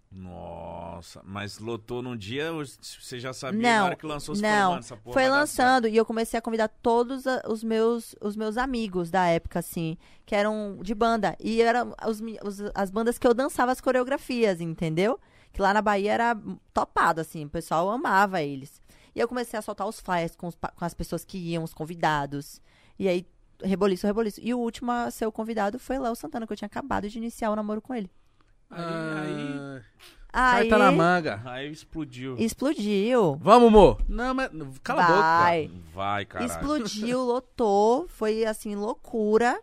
Speaker 1: Nossa, mas lotou num dia, você já sabia
Speaker 3: Não,
Speaker 1: na hora que lançou você
Speaker 3: não.
Speaker 1: falou, "Mano, essa porra
Speaker 3: Foi lançando e eu comecei a convidar todos os meus, os meus amigos da época, assim, que eram de banda. E eram os, os- as bandas que eu dançava as coreografias, entendeu? Que lá na Bahia era topado, assim, o pessoal amava eles. E eu comecei a soltar os flyers com, os com as pessoas que iam, os convidados. E aí, reboliço, reboliço. E o último a ser o convidado foi Léo Santana, que eu tinha acabado de iniciar o namoro com ele.
Speaker 1: Aí, aí,
Speaker 2: Ah,
Speaker 3: Aí,
Speaker 2: Carta na manga.
Speaker 1: aí explodiu.
Speaker 3: explodiu.
Speaker 2: Vamos, Mo. Não, mas... Cala a boca.
Speaker 3: Vai.
Speaker 1: Vai, caralho.
Speaker 3: Explodiu, lotou, foi assim, loucura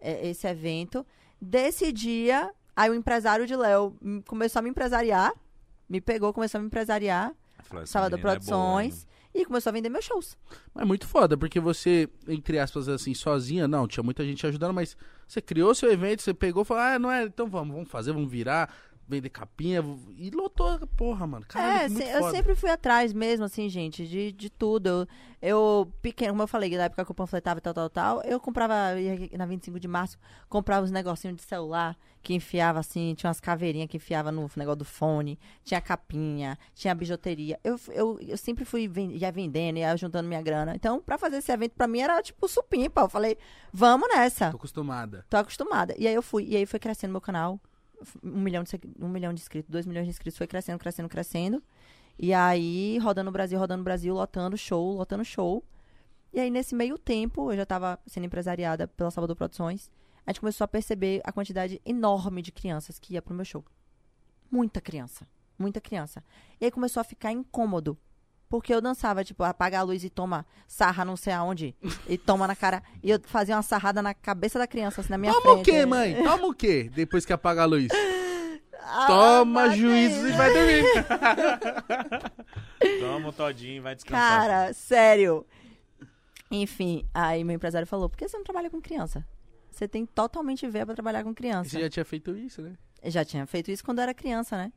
Speaker 3: é, esse evento. Desse dia, Aí o empresário de Léo começou a me empresariar, me pegou, começou a me empresariar, Salvador
Speaker 1: menina é boa,
Speaker 3: Produções, e começou a vender meus shows.
Speaker 2: Mas é muito foda, porque você, entre aspas, assim, sozinha, não, tinha muita gente ajudando, mas você criou seu evento, você pegou e falou, ah, não é, então vamos, vamos fazer, vamos virar, vender capinha, e lotou, porra, mano. Caralho,
Speaker 3: é,
Speaker 2: muito
Speaker 3: se- eu sempre fui atrás mesmo, assim, gente, de, de tudo. Eu, eu, pequeno, como eu falei, na época que eu panfletava e tal, tal, tal, eu comprava, na 25 de março, comprava os negocinhos de celular que enfiava, assim, tinha umas caveirinhas que enfiava no negócio do fone, tinha capinha, tinha bijuteria. Eu, eu, eu sempre fui ven- ia vendendo, ia juntando minha grana. Então, pra fazer esse evento, pra mim, era tipo supimpa. Eu falei, vamos nessa.
Speaker 2: Tô acostumada.
Speaker 3: Tô acostumada. E aí eu fui. E aí foi crescendo meu canal. Um milhão de, um milhão de inscritos, dois milhões de inscritos. Foi crescendo, crescendo, crescendo. E aí, rodando o Brasil, rodando o Brasil, lotando show, lotando show. E aí, nesse meio tempo, eu já tava sendo empresariada pela Salvador Produções. A gente começou a perceber a quantidade enorme de crianças que ia pro meu show. Muita criança. Muita criança. E aí começou a ficar incômodo. Porque eu dançava, tipo, apaga a luz e toma sarra não sei aonde. E toma na cara. E eu fazia uma sarrada na cabeça da criança, assim, na minha
Speaker 2: Toma
Speaker 3: frente.
Speaker 2: o quê, mãe? Toma o quê? Depois que apaga a luz.
Speaker 3: Ah,
Speaker 2: Toma
Speaker 3: Matheus.
Speaker 2: juízo e vai dormir.
Speaker 1: Toma o todinho e vai descansar.
Speaker 3: Cara, sério. Enfim, aí meu empresário falou: por que você não trabalha com criança? Você tem totalmente ver pra trabalhar com criança.
Speaker 2: Você já tinha feito isso, né?
Speaker 3: Eu já tinha feito isso quando eu era criança, né?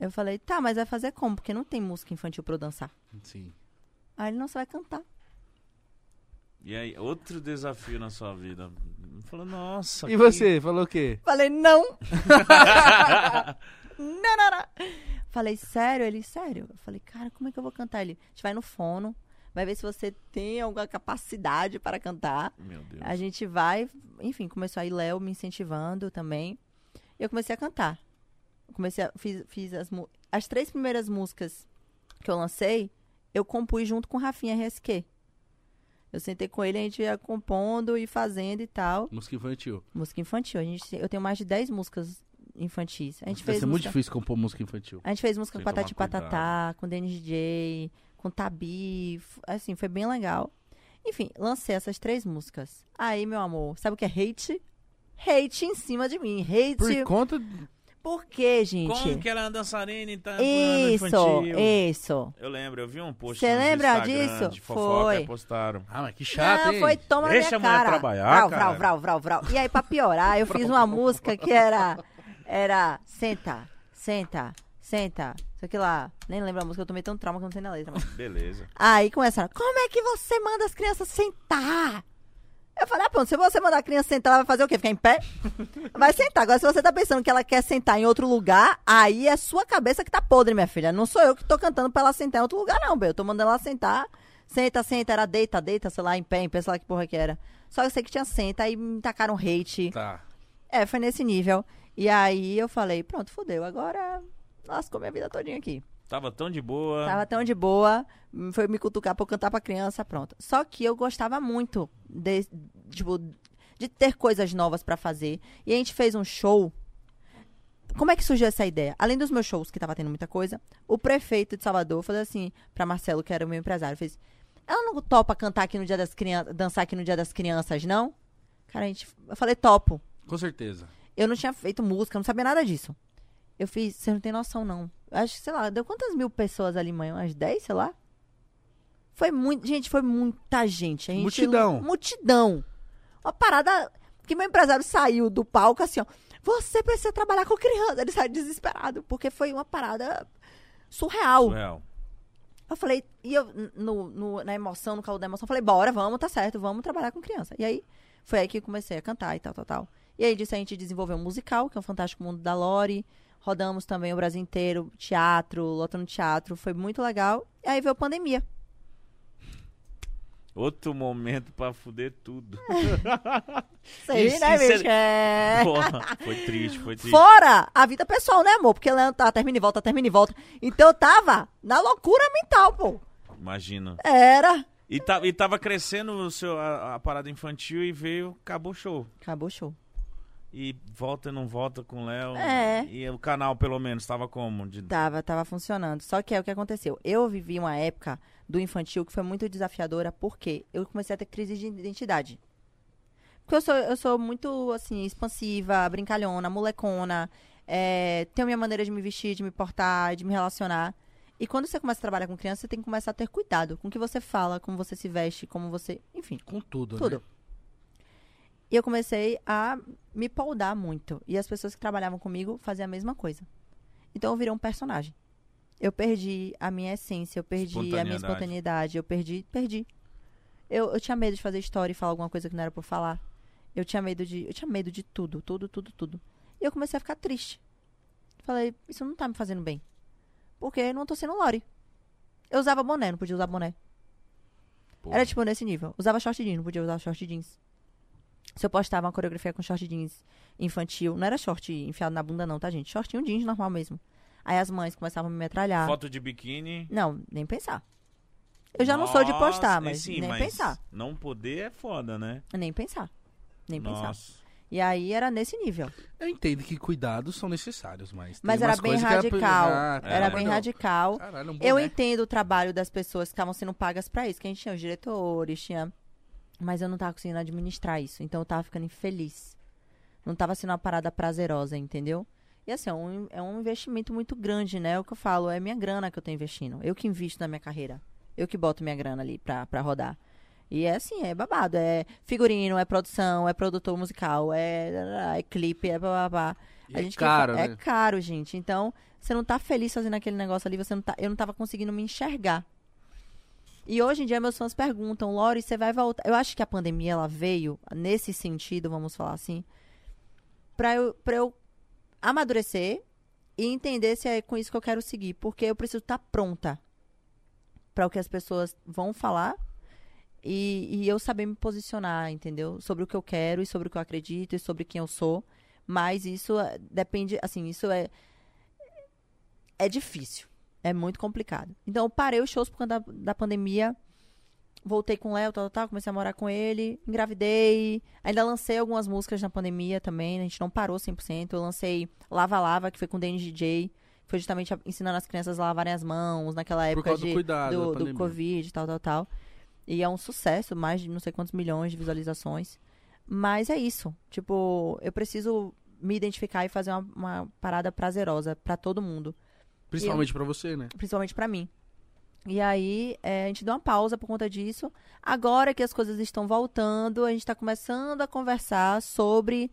Speaker 3: Eu falei, tá, mas vai fazer como? Porque não tem música infantil pra eu dançar.
Speaker 2: Sim.
Speaker 3: Aí ele não, você vai cantar.
Speaker 1: E aí, outro desafio na sua vida. Falou, nossa.
Speaker 2: E
Speaker 1: que-
Speaker 2: você, falou o quê?
Speaker 3: Falei, não. não, não, não. Falei, sério? Ele, sério? Eu falei, cara, como é que eu vou cantar? Ele, a gente vai no fono, vai ver se você tem alguma capacidade para cantar.
Speaker 1: Meu Deus.
Speaker 3: A gente vai, enfim, começou aí Léo me incentivando também. E eu comecei a cantar. Comecei a, fiz, fiz as, as três primeiras músicas que eu lancei, eu compus junto com o Rafinha RSQ. Eu sentei com ele, a gente ia compondo e fazendo e tal.
Speaker 2: Música infantil.
Speaker 3: Música infantil. A gente, eu tenho mais de 10 músicas infantis. A gente
Speaker 2: Deve
Speaker 3: fez
Speaker 2: ser muito difícil compor música infantil.
Speaker 3: a gente fez música
Speaker 1: Tem
Speaker 3: com Patati Patatá, com Denis DJ, com Tabi. Assim, foi bem legal. Enfim, lancei essas três músicas. Aí, meu amor, sabe o que é hate? Hate em cima de mim. Hate.
Speaker 2: Por conta.
Speaker 3: Por quê, gente?
Speaker 1: Como que ela é uma dançarina e tá
Speaker 3: Isso,
Speaker 1: infantil?
Speaker 3: isso.
Speaker 1: Eu lembro, eu vi um post
Speaker 3: Cê
Speaker 1: no
Speaker 3: lembra
Speaker 1: Instagram
Speaker 3: disso?
Speaker 1: de fofoca
Speaker 3: Foi.
Speaker 1: e postaram.
Speaker 2: Ah, mas que chato,
Speaker 3: Não,
Speaker 2: hein?
Speaker 3: foi toma
Speaker 1: Deixa
Speaker 3: na minha
Speaker 1: a mulher
Speaker 3: cara.
Speaker 1: trabalhar,
Speaker 3: vrau,
Speaker 1: cara.
Speaker 3: vrau, vrau, vrau, vrau. E aí, pra piorar, eu fiz uma música que era... Era... Senta, senta, senta. Isso aqui lá. Nem lembro a música, eu tomei tão trauma que eu não sei na letra. Mas...
Speaker 1: Beleza.
Speaker 3: Aí começaram, como é que você manda as crianças sentar? Eu falei, ah, pronto, se você mandar a criança sentar, ela vai fazer o quê? Ficar em pé? Vai sentar. Agora, se você tá pensando que ela quer sentar em outro lugar, aí é sua cabeça que tá podre, minha filha. Não sou eu que tô cantando pra ela sentar em outro lugar, não, bem. Eu tô mandando ela sentar. Senta, senta, era deita, deita, sei lá, em pé, em pé, sei lá que porra que era. Só que eu sei que tinha senta, aí me tacaram hate.
Speaker 2: Tá.
Speaker 3: É, foi nesse nível. E aí eu falei, pronto, fodeu. Agora lascou minha vida todinha aqui.
Speaker 1: Tava tão de boa.
Speaker 3: Tava tão de boa, foi me cutucar pra eu cantar pra criança, pronto. Só que eu gostava muito de, tipo, de ter coisas novas pra fazer. E a gente fez um show. Como é que surgiu essa ideia? Além dos meus shows, que tava tendo muita coisa, o prefeito de Salvador falou assim pra Marcelo, que era o meu empresário, fez: Ela não topa cantar aqui no dia das crianças, dançar aqui no dia das crianças, não? Cara, a gente. Eu falei, topo.
Speaker 2: Com certeza.
Speaker 3: Eu não tinha feito música, não sabia nada disso. Eu fiz, você não tem noção, não. Acho que, sei lá, deu quantas mil pessoas ali, mãe? Umas 10, sei lá? Foi muito. Gente, foi muita gente. A gente
Speaker 2: Multidão.
Speaker 3: Multidão. Uma parada. Que meu empresário saiu do palco assim, ó. Você precisa trabalhar com criança. Ele saiu desesperado, porque foi uma parada surreal.
Speaker 1: Surreal.
Speaker 3: Eu falei, e eu, no, no- na emoção, no calor da emoção, eu falei, bora, vamos, tá certo, vamos trabalhar com criança. E aí, foi aí que eu comecei a cantar e tal, tal, tal. E aí disso a gente desenvolveu um musical, que é o Fantástico Mundo da Lore. Rodamos também o Brasil inteiro, teatro, lotando teatro, foi muito legal. E aí veio a pandemia.
Speaker 1: Outro momento pra fuder tudo.
Speaker 3: Sei,
Speaker 1: Isso,
Speaker 3: né, bicho? É.
Speaker 1: Porra, foi triste, foi triste.
Speaker 3: Fora a vida pessoal, né, amor? Porque Leandro tá, termina e volta, termina e volta. Então eu tava na loucura mental, pô.
Speaker 1: Imagina.
Speaker 3: Era.
Speaker 1: E, ta- e tava crescendo o seu, a, a parada infantil e veio, acabou o show.
Speaker 3: Acabou o show.
Speaker 1: E volta e não volta com o Léo.
Speaker 3: É.
Speaker 1: E o canal, pelo menos, tava como? De...
Speaker 3: Tava, tava funcionando. Só que é o que aconteceu. Eu vivi uma época do infantil que foi muito desafiadora, porque eu comecei a ter crise de identidade. Porque eu sou, eu sou muito, assim, expansiva, brincalhona, molecona. É, tenho minha maneira de me vestir, de me portar, de me relacionar. E quando você começa a trabalhar com criança, você tem que começar a ter cuidado com o que você fala, como você se veste, como você. Enfim,
Speaker 2: Com tudo,
Speaker 3: tudo.
Speaker 2: né?
Speaker 3: E eu comecei a me poldar muito. E as pessoas que trabalhavam comigo faziam a mesma coisa. Então eu virei um personagem. Eu perdi a minha essência, eu perdi a minha
Speaker 1: Espontaneidade.
Speaker 3: eu perdi, perdi. Eu, eu tinha medo de fazer história e falar alguma coisa que não era pra falar. Eu tinha medo de, eu tinha medo de tudo, tudo, tudo, tudo. E eu comecei a ficar triste. Falei, isso não tá me fazendo bem. Porque eu não tô sendo Lori. Eu usava boné, não podia usar boné.
Speaker 2: Pô.
Speaker 3: Era tipo nesse nível. Usava short jeans, não podia usar short jeans. Se eu postava uma coreografia com short jeans infantil, não era short enfiado na bunda não, tá, gente? Shortinho jeans normal mesmo. Aí as mães começavam a me metralhar.
Speaker 1: Foto de biquíni.
Speaker 3: Não, nem pensar. Eu já não sou de postar,
Speaker 1: Nossa,
Speaker 3: mas
Speaker 1: sim,
Speaker 3: nem
Speaker 1: mas
Speaker 3: pensar.
Speaker 1: Não poder é foda, né?
Speaker 3: Nem pensar. Nem pensar.
Speaker 1: Nossa.
Speaker 3: E aí era nesse nível.
Speaker 2: Eu entendo que cuidados são necessários, mas. tem
Speaker 3: Mas era
Speaker 2: umas
Speaker 3: bem
Speaker 2: que
Speaker 3: radical.
Speaker 2: Ah,
Speaker 3: Era
Speaker 1: É.
Speaker 3: bem radical.
Speaker 2: Caralho, um
Speaker 3: Eu entendo o trabalho das pessoas que estavam sendo pagas pra isso, que a gente tinha os diretores, tinha. Mas eu não tava conseguindo administrar isso, então eu tava ficando infeliz. Não tava sendo uma parada prazerosa, entendeu? E assim, é um, é um investimento muito grande, né? É o que eu falo, é minha grana que eu tô investindo. Eu que invisto na minha carreira. Eu que boto minha grana ali pra, pra rodar. E é assim, é babado. É figurino, é produção, é produtor musical, é, é clipe, é blá blá blá.
Speaker 2: E
Speaker 3: A
Speaker 2: é
Speaker 3: gente
Speaker 2: caro,
Speaker 3: É
Speaker 2: né?
Speaker 3: caro, gente. Então, você não tá feliz fazendo aquele negócio ali, você não tá, eu não tava conseguindo me enxergar. E hoje em dia meus fãs perguntam, Lori, você vai voltar? Eu acho que a pandemia ela veio nesse sentido, vamos falar assim, pra eu, eu amadurecer e entender se é com isso que eu quero seguir, porque eu preciso estar pronta para o que as pessoas vão falar e, e eu saber me posicionar, entendeu? Sobre o que eu quero e sobre o que eu acredito e sobre quem eu sou. Mas isso eh, depende, assim, isso é é difícil. É muito complicado. Então, eu parei os shows por conta da, da pandemia. Voltei com o Léo, tal, tal, tal, comecei a morar com ele, engravidei. Ainda lancei algumas músicas na pandemia também, a gente não parou 100%. Eu lancei Lava Lava, que foi com o Danny DJ. Foi justamente ensinando as crianças a lavarem as mãos naquela época
Speaker 2: do
Speaker 3: de,
Speaker 2: cuidado
Speaker 3: do, do
Speaker 2: pandemia.
Speaker 3: Covid, tal, tal, tal. E é um sucesso, mais de não sei quantos milhões de visualizações. Mas é isso. Tipo, eu preciso me identificar e fazer uma, uma parada prazerosa pra todo mundo
Speaker 2: Principalmente pra você, né?
Speaker 3: principalmente pra mim. E aí, é, a gente deu uma pausa por conta disso. Agora que as coisas estão voltando, a gente tá começando a conversar sobre.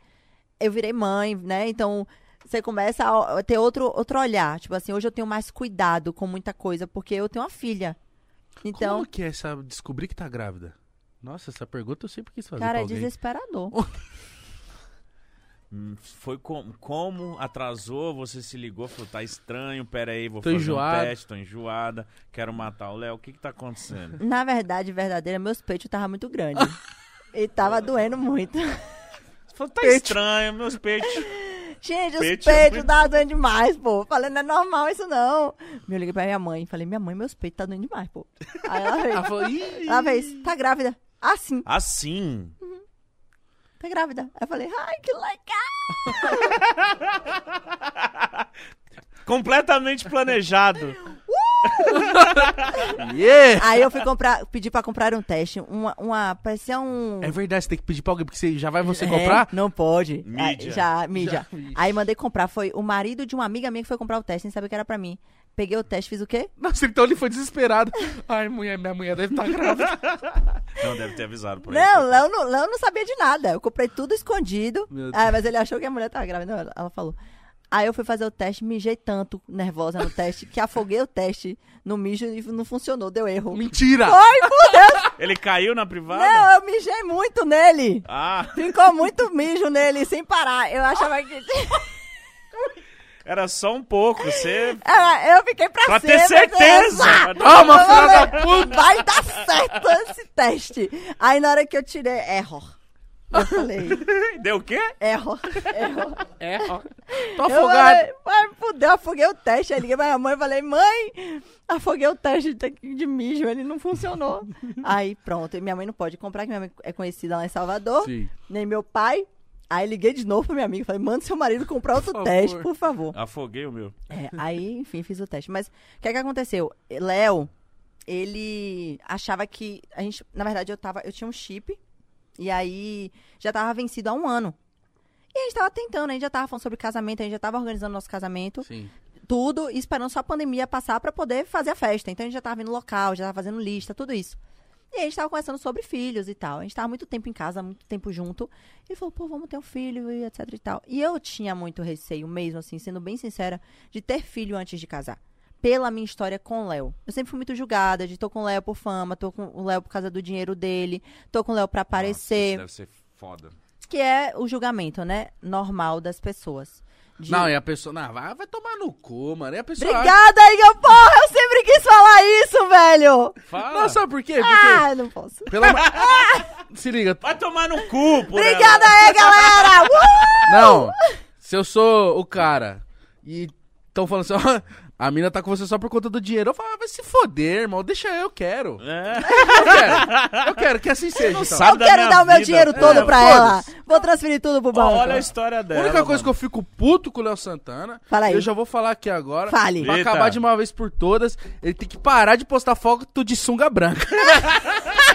Speaker 3: Eu virei mãe, né? Então, você começa a ter outro, outro olhar. Tipo assim, hoje eu tenho mais cuidado com muita coisa, porque eu tenho uma filha. Então,
Speaker 2: Como que é essa descobrir que tá grávida? Nossa, essa pergunta eu sempre quis fazer
Speaker 3: cara, é desesperador.
Speaker 1: Hum, Foi com- como atrasou, você se ligou, falou, tá estranho, pera aí, vou
Speaker 2: Tô
Speaker 1: fazer
Speaker 2: enjoado.
Speaker 1: um teste, tô enjoada, quero matar o Léo, o que que tá acontecendo?
Speaker 3: Na verdade, verdadeira, meus peitos estavam muito grandes. e tava doendo muito.
Speaker 1: Você falou, tá
Speaker 2: Peito.
Speaker 1: estranho, meus peitos.
Speaker 3: Gente, os
Speaker 1: Peito é
Speaker 3: peitos
Speaker 1: muito-
Speaker 3: tá doendo demais, pô. Falei, não é normal isso não. Eu liguei pra minha mãe. Falei, minha mãe, meus peitos tá doendo demais, pô. Aí ela fez,
Speaker 2: Ela falou,
Speaker 3: ela fez tá grávida? Ah, sim,
Speaker 1: Assim.
Speaker 3: Tá grávida. Aí eu falei, ai, que legal.
Speaker 1: Completamente planejado.
Speaker 2: yeah!
Speaker 3: Aí eu fui comprar, pedi pra comprar um teste. Uma, uma parecia um...
Speaker 2: É verdade, você tem que pedir pra alguém, porque você já vai você
Speaker 3: É,
Speaker 2: comprar?
Speaker 3: Não pode.
Speaker 1: Mídia.
Speaker 3: Aí, já, mídia.
Speaker 2: Já, vixe.
Speaker 3: Aí mandei comprar. Foi o marido de uma amiga minha que foi comprar o teste, sem saber que era pra mim. Peguei o teste, fiz o quê?
Speaker 2: Nossa, então ele foi desesperado. Ai, mulher, minha mulher deve estar grávida.
Speaker 1: Não, deve ter avisado pra
Speaker 3: Não,
Speaker 1: ele.
Speaker 3: Léo não, Léo não sabia de nada. Eu comprei tudo escondido.
Speaker 2: Meu
Speaker 3: Ah, mas ele achou que a mulher tava grávida. Não, ela- falou. Aí eu fui fazer o teste, mijei tanto nervosa no teste, que afoguei o teste no mijo e não funcionou, deu erro.
Speaker 2: Mentira!
Speaker 3: Ai, por Deus!
Speaker 1: Ele caiu na privada?
Speaker 3: Não, eu mijei muito nele.
Speaker 1: Ah,
Speaker 3: Ficou muito mijo nele, sem parar. Eu achava que...
Speaker 1: era só um pouco, você...
Speaker 3: Eu fiquei pra,
Speaker 1: Pra
Speaker 3: cima,
Speaker 1: ter certeza!
Speaker 2: Toma,
Speaker 3: Eu
Speaker 2: filha da puta!
Speaker 3: Vai dar certo esse teste. Aí na hora que eu tirei, error. Eu falei,
Speaker 1: Deu o quê?
Speaker 3: error.
Speaker 2: É, ó. Tô
Speaker 3: Eu
Speaker 2: afogado.
Speaker 3: vai, fudeu, afoguei o teste. Aí liguei pra minha mãe e falei, mãe, afoguei o teste de, de mijo, ele não funcionou. Aí pronto, e minha mãe não pode comprar, que minha mãe é conhecida lá em Salvador,
Speaker 2: Sim.
Speaker 3: nem meu pai. Aí liguei de novo pra minha amiga, falei, manda seu marido comprar outro
Speaker 2: Por
Speaker 3: teste, por favor.
Speaker 1: Afoguei o meu.
Speaker 3: É, aí, enfim, fiz o teste. Mas o que é que aconteceu? Léo, ele achava que a gente, na verdade, eu tava, eu tinha um chip E aí já tava vencido há um ano. E a gente tava tentando, a gente já tava falando sobre casamento, a gente já tava organizando nosso casamento,
Speaker 2: Sim.
Speaker 3: tudo, e esperando só a pandemia passar pra poder fazer a festa. Então a gente já tava vendo local, já tava fazendo lista, tudo isso. E a gente tava conversando sobre filhos e tal. A gente tava muito tempo em casa, muito tempo junto. E ele falou, pô, vamos ter um filho e etc e tal. E eu tinha muito receio mesmo, assim, sendo bem sincera, de ter filho antes de casar. Pela minha história com o Léo. Eu sempre fui muito julgada de tô com o Léo por fama, tô com o Léo por causa do dinheiro dele, tô com o Léo pra aparecer.
Speaker 1: Nossa, isso deve ser foda.
Speaker 3: Que é o julgamento, né? Normal das pessoas. De-
Speaker 2: Não, e a pessoa. Não, vai, vai tomar no cu, mano. E a pessoa.
Speaker 3: Obrigada, Igor! Porra, eu sempre quis falar isso, velho!
Speaker 1: Fala.
Speaker 2: Não, sabe por quê? Porque.
Speaker 3: Ah, não posso.
Speaker 2: Pela... Se liga.
Speaker 1: Vai tomar no cu, por
Speaker 3: Obrigada aí, galera! Uh!
Speaker 2: Não, se eu sou o cara e estão falando assim, ó, a mina tá com você só por conta do dinheiro, eu falo, ah, vai se foder, irmão, deixa eu, eu quero.
Speaker 1: É.
Speaker 2: Eu quero, eu quero que assim seja. então.
Speaker 1: sabe.
Speaker 3: Eu
Speaker 1: da
Speaker 3: quero
Speaker 1: minha
Speaker 3: dar o meu
Speaker 1: vida.
Speaker 3: dinheiro todo
Speaker 2: É,
Speaker 3: pra ela. Vou transferir tudo pro banco.
Speaker 1: Olha a história
Speaker 2: A
Speaker 1: dela.
Speaker 2: única coisa que
Speaker 1: mano.
Speaker 2: eu fico puto com o Léo Santana,
Speaker 3: Fala aí.
Speaker 2: eu já vou falar aqui agora,
Speaker 3: Fale.
Speaker 2: pra
Speaker 1: Eita.
Speaker 2: acabar de uma vez por todas, ele tem que parar de postar foto de sunga branca.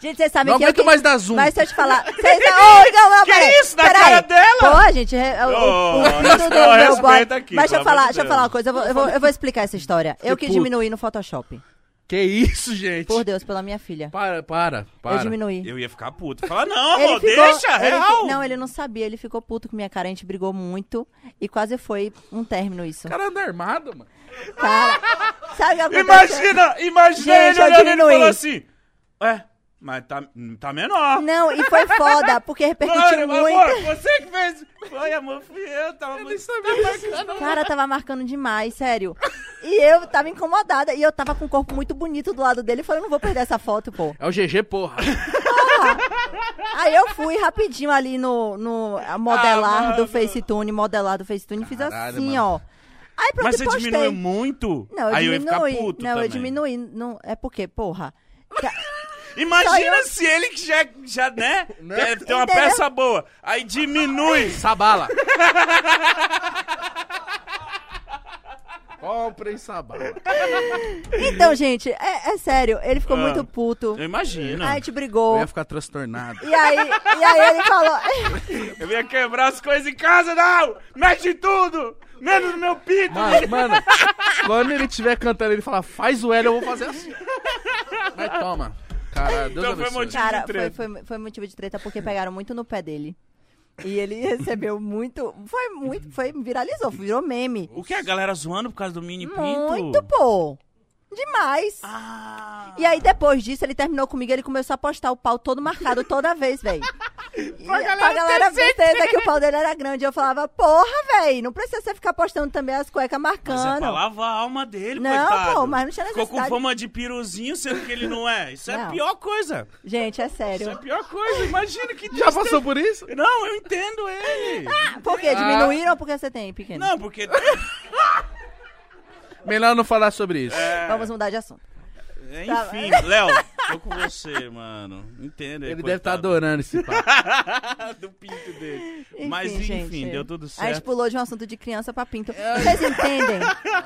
Speaker 3: Gente, vocês sabem
Speaker 2: Não
Speaker 3: que eu
Speaker 2: aguento
Speaker 3: que...
Speaker 2: mais dar zoom.
Speaker 3: Mas se eu te falar... Vocês... Ô, Igor, não,
Speaker 1: Que
Speaker 3: peraí.
Speaker 1: isso, na
Speaker 3: peraí.
Speaker 1: cara dela?
Speaker 3: Pô, gente, é- o, o, o pinto do meu boy...
Speaker 1: aqui,
Speaker 3: Mas deixa eu falar, deixa eu falar uma coisa. Eu vou, eu vou, eu vou explicar essa história. Eu que
Speaker 2: puto.
Speaker 3: diminuí no Photoshop.
Speaker 2: que isso, gente?
Speaker 3: Por Deus, pela minha filha.
Speaker 2: Para, para, para.
Speaker 3: Eu diminuí.
Speaker 1: Eu ia ficar puto. Fala, não,
Speaker 3: Ele
Speaker 1: amor,
Speaker 3: ficou-
Speaker 1: deixa,
Speaker 3: ele
Speaker 1: real.
Speaker 3: fi- Não, ele não sabia. Ele ficou puto com minha cara. A gente brigou muito. E quase foi um término isso.
Speaker 2: O cara anda armado, mano.
Speaker 3: Cara, sabe o que aconteceu?
Speaker 1: Imagina, imagina
Speaker 3: Gente,
Speaker 1: ele
Speaker 3: eu
Speaker 1: olhando e falou assim, é, mas tá, tá menor.
Speaker 3: Não, e foi foda, porque repercutiu
Speaker 1: Olha,
Speaker 3: muito.
Speaker 1: amor, você que fez. Foi, amor, fui eu, tava muito...
Speaker 3: Cara, tava marcando demais, sério. E eu tava incomodada. E eu tava com o corpo muito bonito do lado dele. Eu falei, não vou perder essa foto, pô.
Speaker 2: É o GG, porra.
Speaker 3: Aí eu fui rapidinho ali no, no modelar
Speaker 1: Ah,
Speaker 3: do. Facetune, modelar do Facetune, e fiz assim,
Speaker 2: mano.
Speaker 3: ó. Aí pronto,
Speaker 1: Mas você
Speaker 3: postei.
Speaker 1: diminuiu muito?
Speaker 3: Não, eu
Speaker 1: Aí eu ia
Speaker 3: diminui.
Speaker 1: ficar puto
Speaker 3: não,
Speaker 1: também.
Speaker 3: eu diminui. Não, é porque, porra.
Speaker 1: Imagina se ele que já, já né, tem- tem uma
Speaker 3: Entendeu?
Speaker 1: peça boa, aí diminui.
Speaker 2: Sabala. Comprem sabala.
Speaker 3: Então, gente, é, é sério, ele ficou
Speaker 1: Ah.
Speaker 3: muito puto.
Speaker 1: Eu imagino.
Speaker 3: Aí a gente
Speaker 2: Eu
Speaker 3: brigou.
Speaker 2: ia ficar transtornado.
Speaker 3: E aí, e aí ele falou.
Speaker 1: Eu ia quebrar as coisas em casa, não! Mexe em tudo! Menos no meu pinto!
Speaker 2: Mano, mano, quando ele estiver cantando, ele fala, faz o L, eu vou fazer assim. Mas toma. Caralho, Deus
Speaker 1: Então foi motivo-
Speaker 3: Cara,
Speaker 1: de
Speaker 3: foi,
Speaker 1: treta.
Speaker 3: foi, foi motivo de treta porque pegaram muito no pé dele. E ele recebeu muito. Foi muito. Foi, viralizou, virou meme.
Speaker 1: O que? A galera zoando por causa do mini pinto?
Speaker 3: Muito, pô. Demais.
Speaker 1: Ah.
Speaker 3: E aí, depois disso, ele terminou comigo ele começou a postar o pau todo marcado toda vez, velho. pra
Speaker 1: galera
Speaker 3: pra galera
Speaker 1: ter
Speaker 3: ver certeza que o pau dele era grande. Eu falava, porra, velho, não precisa você ficar postando também as cuecas
Speaker 1: Mas é pra
Speaker 3: marcando.
Speaker 1: lavar a alma dele,
Speaker 3: Não,
Speaker 1: coitado.
Speaker 3: pô, mas não tinha
Speaker 1: Ficou com
Speaker 3: necessidade.
Speaker 1: fama de piruzinho, sendo que ele não é. Isso é a
Speaker 3: Não.
Speaker 1: pior coisa.
Speaker 3: Gente, é
Speaker 1: Isso é a
Speaker 3: sério.
Speaker 1: pior coisa. Imagina que
Speaker 2: Já
Speaker 1: tristeza.
Speaker 2: passou por isso?
Speaker 1: Não, eu entendo ele.
Speaker 3: Por quê? Diminuíram ou porque você tem pequeno?
Speaker 1: Não, porque...
Speaker 2: Melhor não falar sobre isso.
Speaker 3: Vamos mudar de assunto.
Speaker 1: Enfim, Léo, tô com você, mano. Entendo.
Speaker 2: Ele deve estar adorando esse papo.
Speaker 1: do pinto dele.
Speaker 3: Enfim,
Speaker 1: Mas enfim,
Speaker 3: gente.
Speaker 1: deu tudo
Speaker 3: A gente
Speaker 1: certo.
Speaker 3: pulou de um assunto de criança pra pinto. Vocês entendem?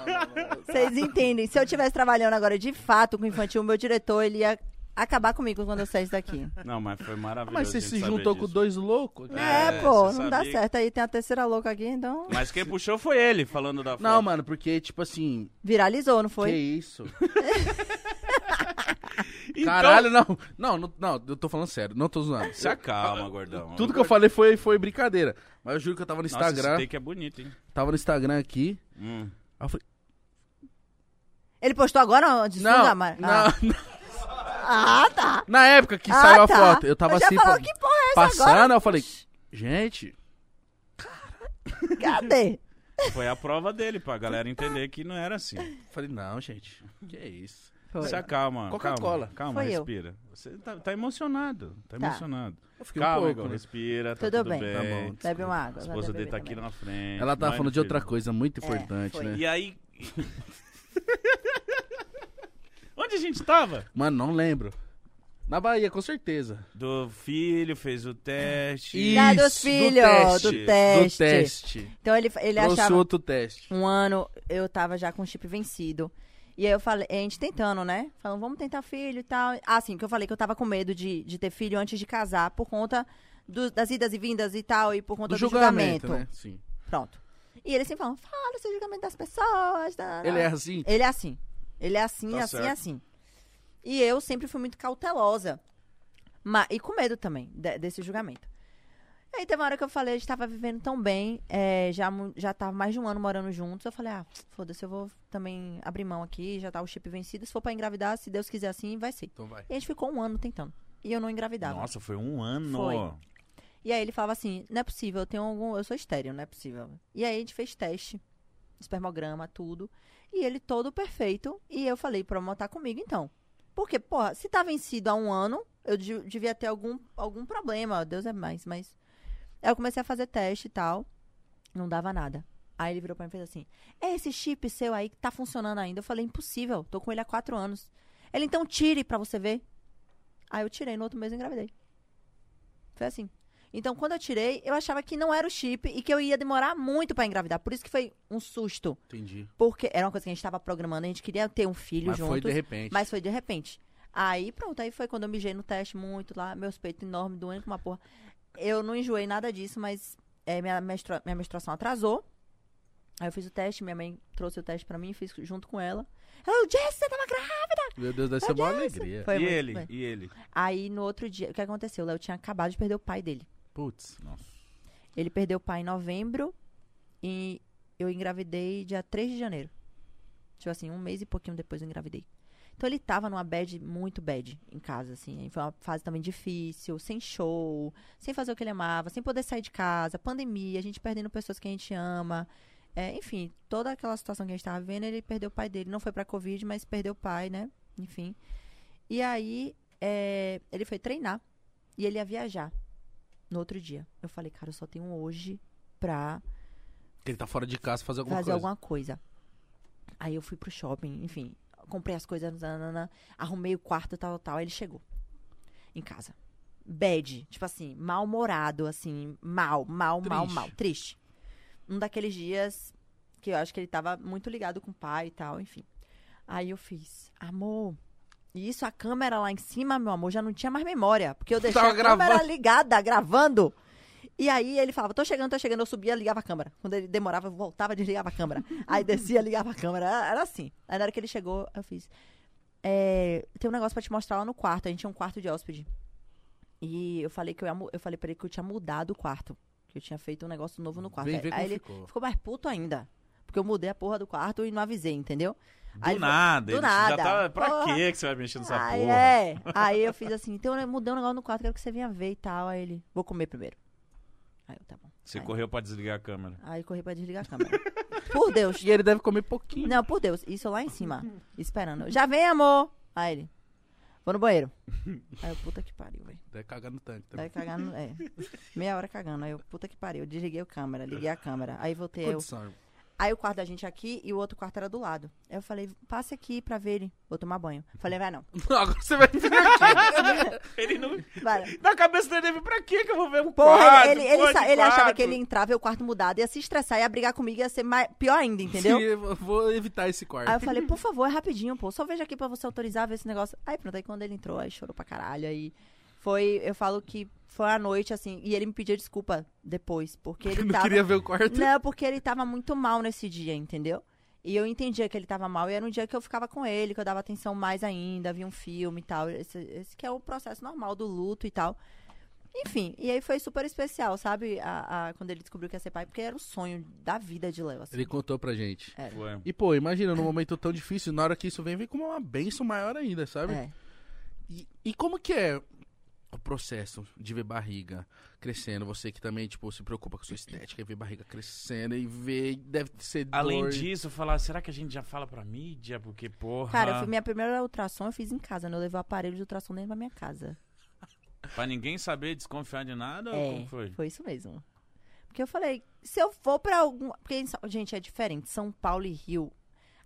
Speaker 3: Vocês entendem? Se eu estivesse trabalhando agora de fato com infantil, o meu diretor, ele ia acabar comigo quando eu saísse daqui.
Speaker 1: Não, mas foi maravilhoso.
Speaker 2: Mas você se juntou com
Speaker 1: disso.
Speaker 2: dois loucos?
Speaker 3: É,
Speaker 1: É,
Speaker 3: pô, não dá certo. Aí tem a terceira louca aqui, então.
Speaker 1: Mas quem puxou foi ele, falando da foto.
Speaker 2: Não, mano, porque, tipo assim,
Speaker 3: Viralizou, não
Speaker 2: que
Speaker 3: foi?
Speaker 2: isso?
Speaker 1: Então,
Speaker 2: Caralho, não. Não, não, não, eu tô falando sério, não tô zoando.
Speaker 1: Se acalma, gordão.
Speaker 2: Tudo que eu falei foi, foi brincadeira. Mas eu juro que eu tava no
Speaker 1: Nossa,
Speaker 2: Instagram.
Speaker 1: esse take é bonito, hein?
Speaker 2: Tava no Instagram aqui.
Speaker 1: Hum.
Speaker 2: Aí eu falei,
Speaker 3: Ele postou agora de
Speaker 2: não,
Speaker 3: sunga, mas...
Speaker 2: não,
Speaker 3: Ah.
Speaker 2: não.
Speaker 3: Ah, tá.
Speaker 2: Na época que
Speaker 3: Ah,
Speaker 2: saiu a
Speaker 3: tá.
Speaker 2: foto, eu tava
Speaker 3: Eu
Speaker 2: assim, pô,
Speaker 3: que porra é essa
Speaker 2: passando,
Speaker 3: agora?
Speaker 2: eu falei, gente,
Speaker 3: Cadê?
Speaker 1: Foi a prova dele, pra galera entender que não era assim.
Speaker 2: eu falei, não, gente, que é isso?
Speaker 3: Foi.
Speaker 1: Se acalma.
Speaker 2: Coca-Cola.
Speaker 1: Calma, calma respira. Você tá, tá emocionado. Tá,
Speaker 3: Tá.
Speaker 1: emocionado.
Speaker 2: Eu fiquei um
Speaker 1: Calma,
Speaker 2: pouco,
Speaker 1: Igor,
Speaker 2: né?
Speaker 1: respira. Tá
Speaker 3: Tudo
Speaker 1: tudo,
Speaker 3: bem.
Speaker 1: bem.
Speaker 2: Tá bom.
Speaker 3: Bebe uma
Speaker 1: A
Speaker 3: água.
Speaker 1: esposa
Speaker 3: vai
Speaker 1: dele tá
Speaker 3: beber
Speaker 1: aqui
Speaker 3: também.
Speaker 1: na frente.
Speaker 2: Ela tava
Speaker 1: Vai,
Speaker 2: falando de outra coisa muito
Speaker 3: É,
Speaker 2: importante,
Speaker 3: foi.
Speaker 2: né?
Speaker 1: E aí. Onde a gente tava?
Speaker 2: Mano, não lembro. Na Bahia, com certeza.
Speaker 1: Do filho, fez o teste.
Speaker 2: Ih,
Speaker 3: Da dos
Speaker 2: Isso, do
Speaker 3: filhos,
Speaker 2: teste.
Speaker 3: do teste. Então ele, ele
Speaker 2: Trouxe
Speaker 3: achava...
Speaker 2: outro teste.
Speaker 3: um ano eu tava já com o chip vencido. E aí eu falei, a gente tentando, né? Falando, vamos tentar filho e tal. Ah, sim, que eu falei que eu tava com medo de, de ter filho antes de casar, por conta do- das idas e vindas e tal, e por conta
Speaker 2: Do
Speaker 3: do,
Speaker 2: julgamento,
Speaker 3: julgamento.
Speaker 2: né? Sim.
Speaker 3: Pronto. E ele sempre fala seu julgamento das pessoas. tá, tá,
Speaker 2: Ele é assim?
Speaker 3: Ele é assim. Ele é assim,
Speaker 1: Tá
Speaker 3: assim,
Speaker 1: certo.
Speaker 3: assim. E eu sempre fui muito cautelosa. Ma- e com medo também de- desse julgamento. Aí teve uma hora que eu falei, a gente tava vivendo tão bem, é, já, já tava mais de um ano morando juntos. Eu falei, ah, foda-se, eu vou também abrir mão aqui, já tá o chip vencido. Se for pra engravidar, se Deus quiser assim, vai ser.
Speaker 2: Então vai.
Speaker 3: E a gente ficou um ano tentando. E eu não engravidava.
Speaker 1: Nossa, foi um ano.
Speaker 3: Foi. E aí ele falava assim, não é possível, eu tenho algum. Eu sou estéreo, não é possível. E aí a gente fez teste, espermograma, tudo. E ele todo perfeito. E eu falei pra montar comigo, então. Porque, porra, se tá vencido há um ano, eu de- devia ter algum, algum problema. Deus é mais, mas. Aí eu comecei a fazer teste e tal. Não dava nada. Aí ele virou pra mim e fez assim: É esse chip seu aí que tá funcionando ainda. Eu falei, impossível, tô com ele há quatro anos. Ele, então tire pra você ver. Aí eu tirei, no outro mês eu engravidei. Foi assim. Então, quando eu tirei, eu achava que não era o chip e que eu ia demorar muito pra engravidar. Por isso que foi um susto.
Speaker 2: Entendi.
Speaker 3: Porque era uma coisa que a gente tava programando, a gente queria ter um filho
Speaker 2: Mas
Speaker 3: juntos.
Speaker 2: foi de repente.
Speaker 3: Mas foi de repente. Aí, pronto, aí foi quando eu mijei no teste muito lá, meus peitos enormes, doendo com uma porra. Eu não enjoei nada disso, mas é, minha, menstrua- minha menstruação atrasou. Aí eu fiz o teste, minha mãe trouxe o teste pra mim, fiz junto com ela. Ela, Jess, você tava grávida!
Speaker 2: Meu Deus, deve ser uma alegria.
Speaker 3: Foi
Speaker 1: e ele?
Speaker 3: bem.
Speaker 1: E ele?
Speaker 3: Aí no outro dia, o que aconteceu? O Léo tinha acabado de perder o pai dele.
Speaker 2: Putz.
Speaker 1: Nossa.
Speaker 3: Ele perdeu o pai em novembro e eu engravidei dia 3 de janeiro. Tipo assim, um mês e pouquinho depois eu engravidei. Então ele tava numa bad, muito bad em casa, assim. Foi uma fase também difícil, sem show, sem fazer o que ele amava, sem poder sair de casa, pandemia, a gente perdendo pessoas que a gente ama. É, enfim, toda aquela situação que a gente tava vivendo, ele perdeu o pai dele. Não foi pra Covid, mas perdeu o pai, né? Enfim. E aí, é, ele foi treinar e ele ia viajar no outro dia. Eu falei, cara, eu só tenho hoje pra
Speaker 2: Ele tá fora de casa fazer alguma
Speaker 3: fazer
Speaker 2: coisa.
Speaker 3: alguma coisa. Aí eu fui pro shopping, enfim, comprei as coisas, nanana, arrumei o quarto, tal, tal. Aí ele chegou em casa. Bad, tipo assim, mal-humorado, assim, mal, mal, mal,
Speaker 2: Triste.
Speaker 3: mal, triste. Um daqueles dias que eu acho que ele tava muito ligado com o pai e tal, enfim. Aí eu fiz, amor. E isso, a câmera lá em cima, meu amor, já não tinha mais memória. Porque eu deixei
Speaker 2: Tava
Speaker 3: a câmera
Speaker 2: gravando.
Speaker 3: ligada, gravando. E aí ele falava, tô chegando, tô chegando. Eu subia, ligava a câmera. Quando ele demorava, eu voltava, desligava a câmera. Aí descia, ligava a câmera. Era, era assim. Aí na hora que ele chegou, eu fiz. É, tem um negócio pra te mostrar lá no quarto. A gente tinha um quarto de hóspede. E eu falei que eu, ia, eu falei pra ele que eu tinha mudado o quarto. Que eu tinha feito um negócio novo no quarto.
Speaker 2: Vem
Speaker 3: Aí, aí ele
Speaker 2: ficou.
Speaker 3: ficou mais puto ainda. Porque eu mudei a porra do quarto e não avisei, entendeu?
Speaker 1: Do
Speaker 3: Aí
Speaker 1: nada.
Speaker 3: do nada.
Speaker 1: Já tá, pra
Speaker 3: Porra.
Speaker 1: que que você vai mexer nessa
Speaker 3: Aí
Speaker 1: porra?
Speaker 3: é. Aí eu fiz assim, então eu mudei um negócio no quarto, quero que você venha ver e tal. Aí ele, vou comer primeiro. Aí eu, tá bom.
Speaker 1: Você
Speaker 3: aí,
Speaker 1: correu pra desligar a câmera.
Speaker 3: aí corri pra desligar a câmera. por Deus.
Speaker 2: E ele deve comer pouquinho.
Speaker 3: Não, por Deus. Isso lá em cima, esperando. Já vem, amor. Aí ele, vou no banheiro. Aí eu, puta que pariu, velho.
Speaker 2: Deve cagar no tanque também.
Speaker 3: Aí cagando, é. Meia hora cagando. Aí eu, puta que pariu. Eu desliguei a câmera, liguei a câmera. Aí voltei, eu,
Speaker 2: Condição.
Speaker 3: Aí o quarto da gente aqui e o outro quarto era do lado. Aí eu falei, passe aqui pra ver ele. Vou tomar banho. Falei, vai não.
Speaker 2: Agora você vai.
Speaker 1: Ele não...
Speaker 3: Vai.
Speaker 1: Na cabeça dele, pra que que eu vou ver um
Speaker 3: Porra,
Speaker 1: quarto?
Speaker 3: ele, ele,
Speaker 1: porra
Speaker 3: sa-
Speaker 1: de
Speaker 3: ele achava que ele entrava e o quarto mudado, ia se estressar, ia brigar comigo, ia ser mais, pior ainda, entendeu?
Speaker 2: Sim, eu vou evitar esse quarto.
Speaker 3: Aí eu falei, por favor, é rapidinho, pô. Só veja aqui pra você autorizar, ver esse negócio. Aí pronto, aí quando ele entrou, aí chorou pra caralho. Aí foi, eu falo que foi a noite, assim, e ele me pediu desculpa depois, porque ele
Speaker 2: não
Speaker 3: tava.
Speaker 2: queria ver o quarto.
Speaker 3: Não, porque ele tava muito mal nesse dia, entendeu? E eu entendia que ele tava mal, e era um dia que eu ficava com ele, que eu dava atenção mais ainda, via um filme e tal. Esse, esse que é o processo normal do luto e tal. Enfim, e aí foi super especial, sabe? A, a- quando ele descobriu que ia ser pai, porque era o sonho da vida de Léo. Assim.
Speaker 2: Ele contou pra gente.
Speaker 1: Foi.
Speaker 2: E, pô, imagina, num momento tão difícil, na hora que isso vem, vem como uma benção maior ainda, sabe?
Speaker 3: É.
Speaker 2: E, e como que é o processo de ver barriga crescendo? Você que também, tipo, se preocupa com sua estética e ver barriga crescendo e ver, deve ser
Speaker 1: Além
Speaker 2: dor.
Speaker 1: disso, falar, será que a gente já fala pra mídia? Porque, porra...
Speaker 3: Cara, eu fui- minha primeira ultrassom eu fiz em casa, né? Eu levei o aparelho de ultrassom dentro da minha casa.
Speaker 1: Pra ninguém saber, desconfiar de nada? ou
Speaker 3: É,
Speaker 1: Como foi?
Speaker 3: foi isso mesmo. Porque eu falei, se eu for pra algum. Porque, gente, é diferente. São Paulo e Rio.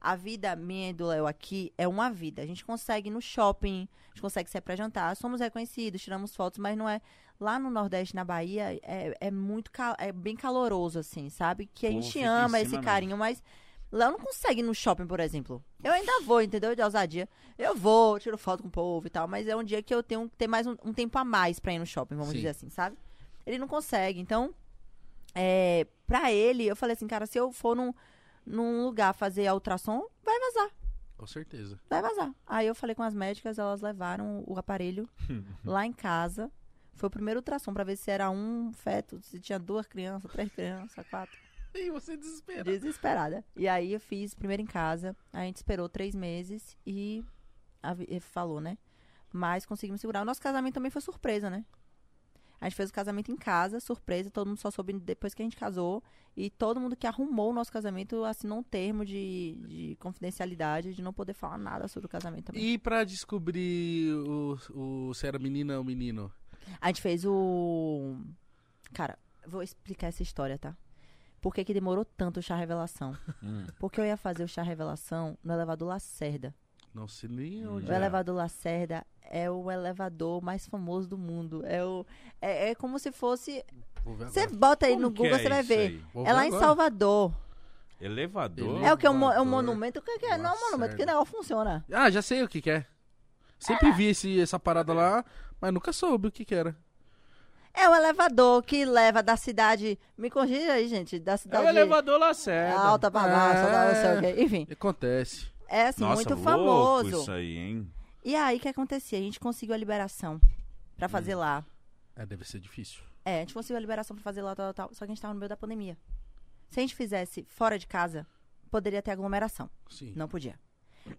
Speaker 3: A vida minha e do Léo aqui é uma vida. A gente consegue ir no shopping, a gente consegue sair pra jantar. Somos reconhecidos, tiramos fotos, mas não é. Lá no Nordeste, na Bahia, é, é muito. ca- É bem caloroso, assim, sabe? Que a
Speaker 1: Pô,
Speaker 3: gente ama esse
Speaker 1: mesmo.
Speaker 3: carinho, mas Léo não consegue ir no shopping, por exemplo. Eu ainda vou, entendeu? De ousadia. Eu vou, tiro foto com o povo e tal, mas é um dia que eu tenho que ter mais um, um tempo a mais pra ir no shopping, vamos
Speaker 2: Sim.
Speaker 3: dizer assim, sabe? Ele não consegue. Então, é, pra ele, eu falei assim, cara, se eu for num, num lugar fazer a ultrassom, vai vazar.
Speaker 2: Com certeza.
Speaker 3: Vai vazar. Aí eu falei com as médicas, elas levaram o aparelho lá em casa. Foi o primeiro ultrassom pra ver se era um feto, se tinha duas crianças, três crianças, quatro.
Speaker 2: E você desespera.
Speaker 3: Desesperada. E aí eu fiz primeiro em casa. A gente esperou três meses e a ele falou, né? Mas conseguimos segurar. O nosso casamento também foi surpresa, né? A gente fez o casamento em casa, surpresa. Todo mundo só soube depois que a gente casou. E todo mundo que arrumou o nosso casamento assinou um termo de, de confidencialidade, de não poder falar nada sobre o casamento também.
Speaker 2: E pra descobrir o, o, se era menina ou menino?
Speaker 3: A gente fez o. Cara, vou explicar essa história, tá? Por que, que demorou tanto o chá revelação?
Speaker 1: Hum.
Speaker 3: Porque eu ia fazer o chá revelação no elevador Lacerda.
Speaker 2: Não sei nem onde
Speaker 3: O
Speaker 2: é.
Speaker 3: elevador Lacerda é o elevador mais famoso do mundo. É, o, é, é como se fosse.
Speaker 2: Ver
Speaker 3: Você
Speaker 2: agora.
Speaker 3: bota aí
Speaker 1: Como
Speaker 3: no
Speaker 1: que
Speaker 3: Google,
Speaker 1: é
Speaker 3: você vai ver.
Speaker 2: Vou
Speaker 3: É lá
Speaker 2: ver
Speaker 3: em
Speaker 2: agora.
Speaker 3: Salvador.
Speaker 1: Elevador?
Speaker 3: É o que? É um, é um
Speaker 2: Elevador
Speaker 3: monumento. O que que é? Não é um monumento, que negócio funciona.
Speaker 2: Ah, já sei o que que é. Sempre vi esse, essa parada lá, mas nunca soube o que que era.
Speaker 3: É o elevador que leva da cidade. Me corrija aí, gente. Da
Speaker 1: É
Speaker 3: cidade.
Speaker 1: o elevador Lacerda.
Speaker 3: Alta pra baixo,
Speaker 2: É.
Speaker 3: não sei o quê. Enfim,
Speaker 2: Acontece.
Speaker 3: É assim,
Speaker 1: Nossa,
Speaker 3: muito
Speaker 1: louco
Speaker 3: famoso.
Speaker 1: isso aí, hein?
Speaker 3: E aí, o que acontecia? A gente conseguiu a liberação pra fazer
Speaker 1: Hum.
Speaker 3: lá.
Speaker 2: É, deve ser difícil.
Speaker 3: É, a gente conseguiu a liberação pra fazer lá, tal, tal, tal. Só que a gente tava no meio da pandemia. Se a gente fizesse fora de casa, poderia ter aglomeração.
Speaker 2: Sim.
Speaker 3: Não podia.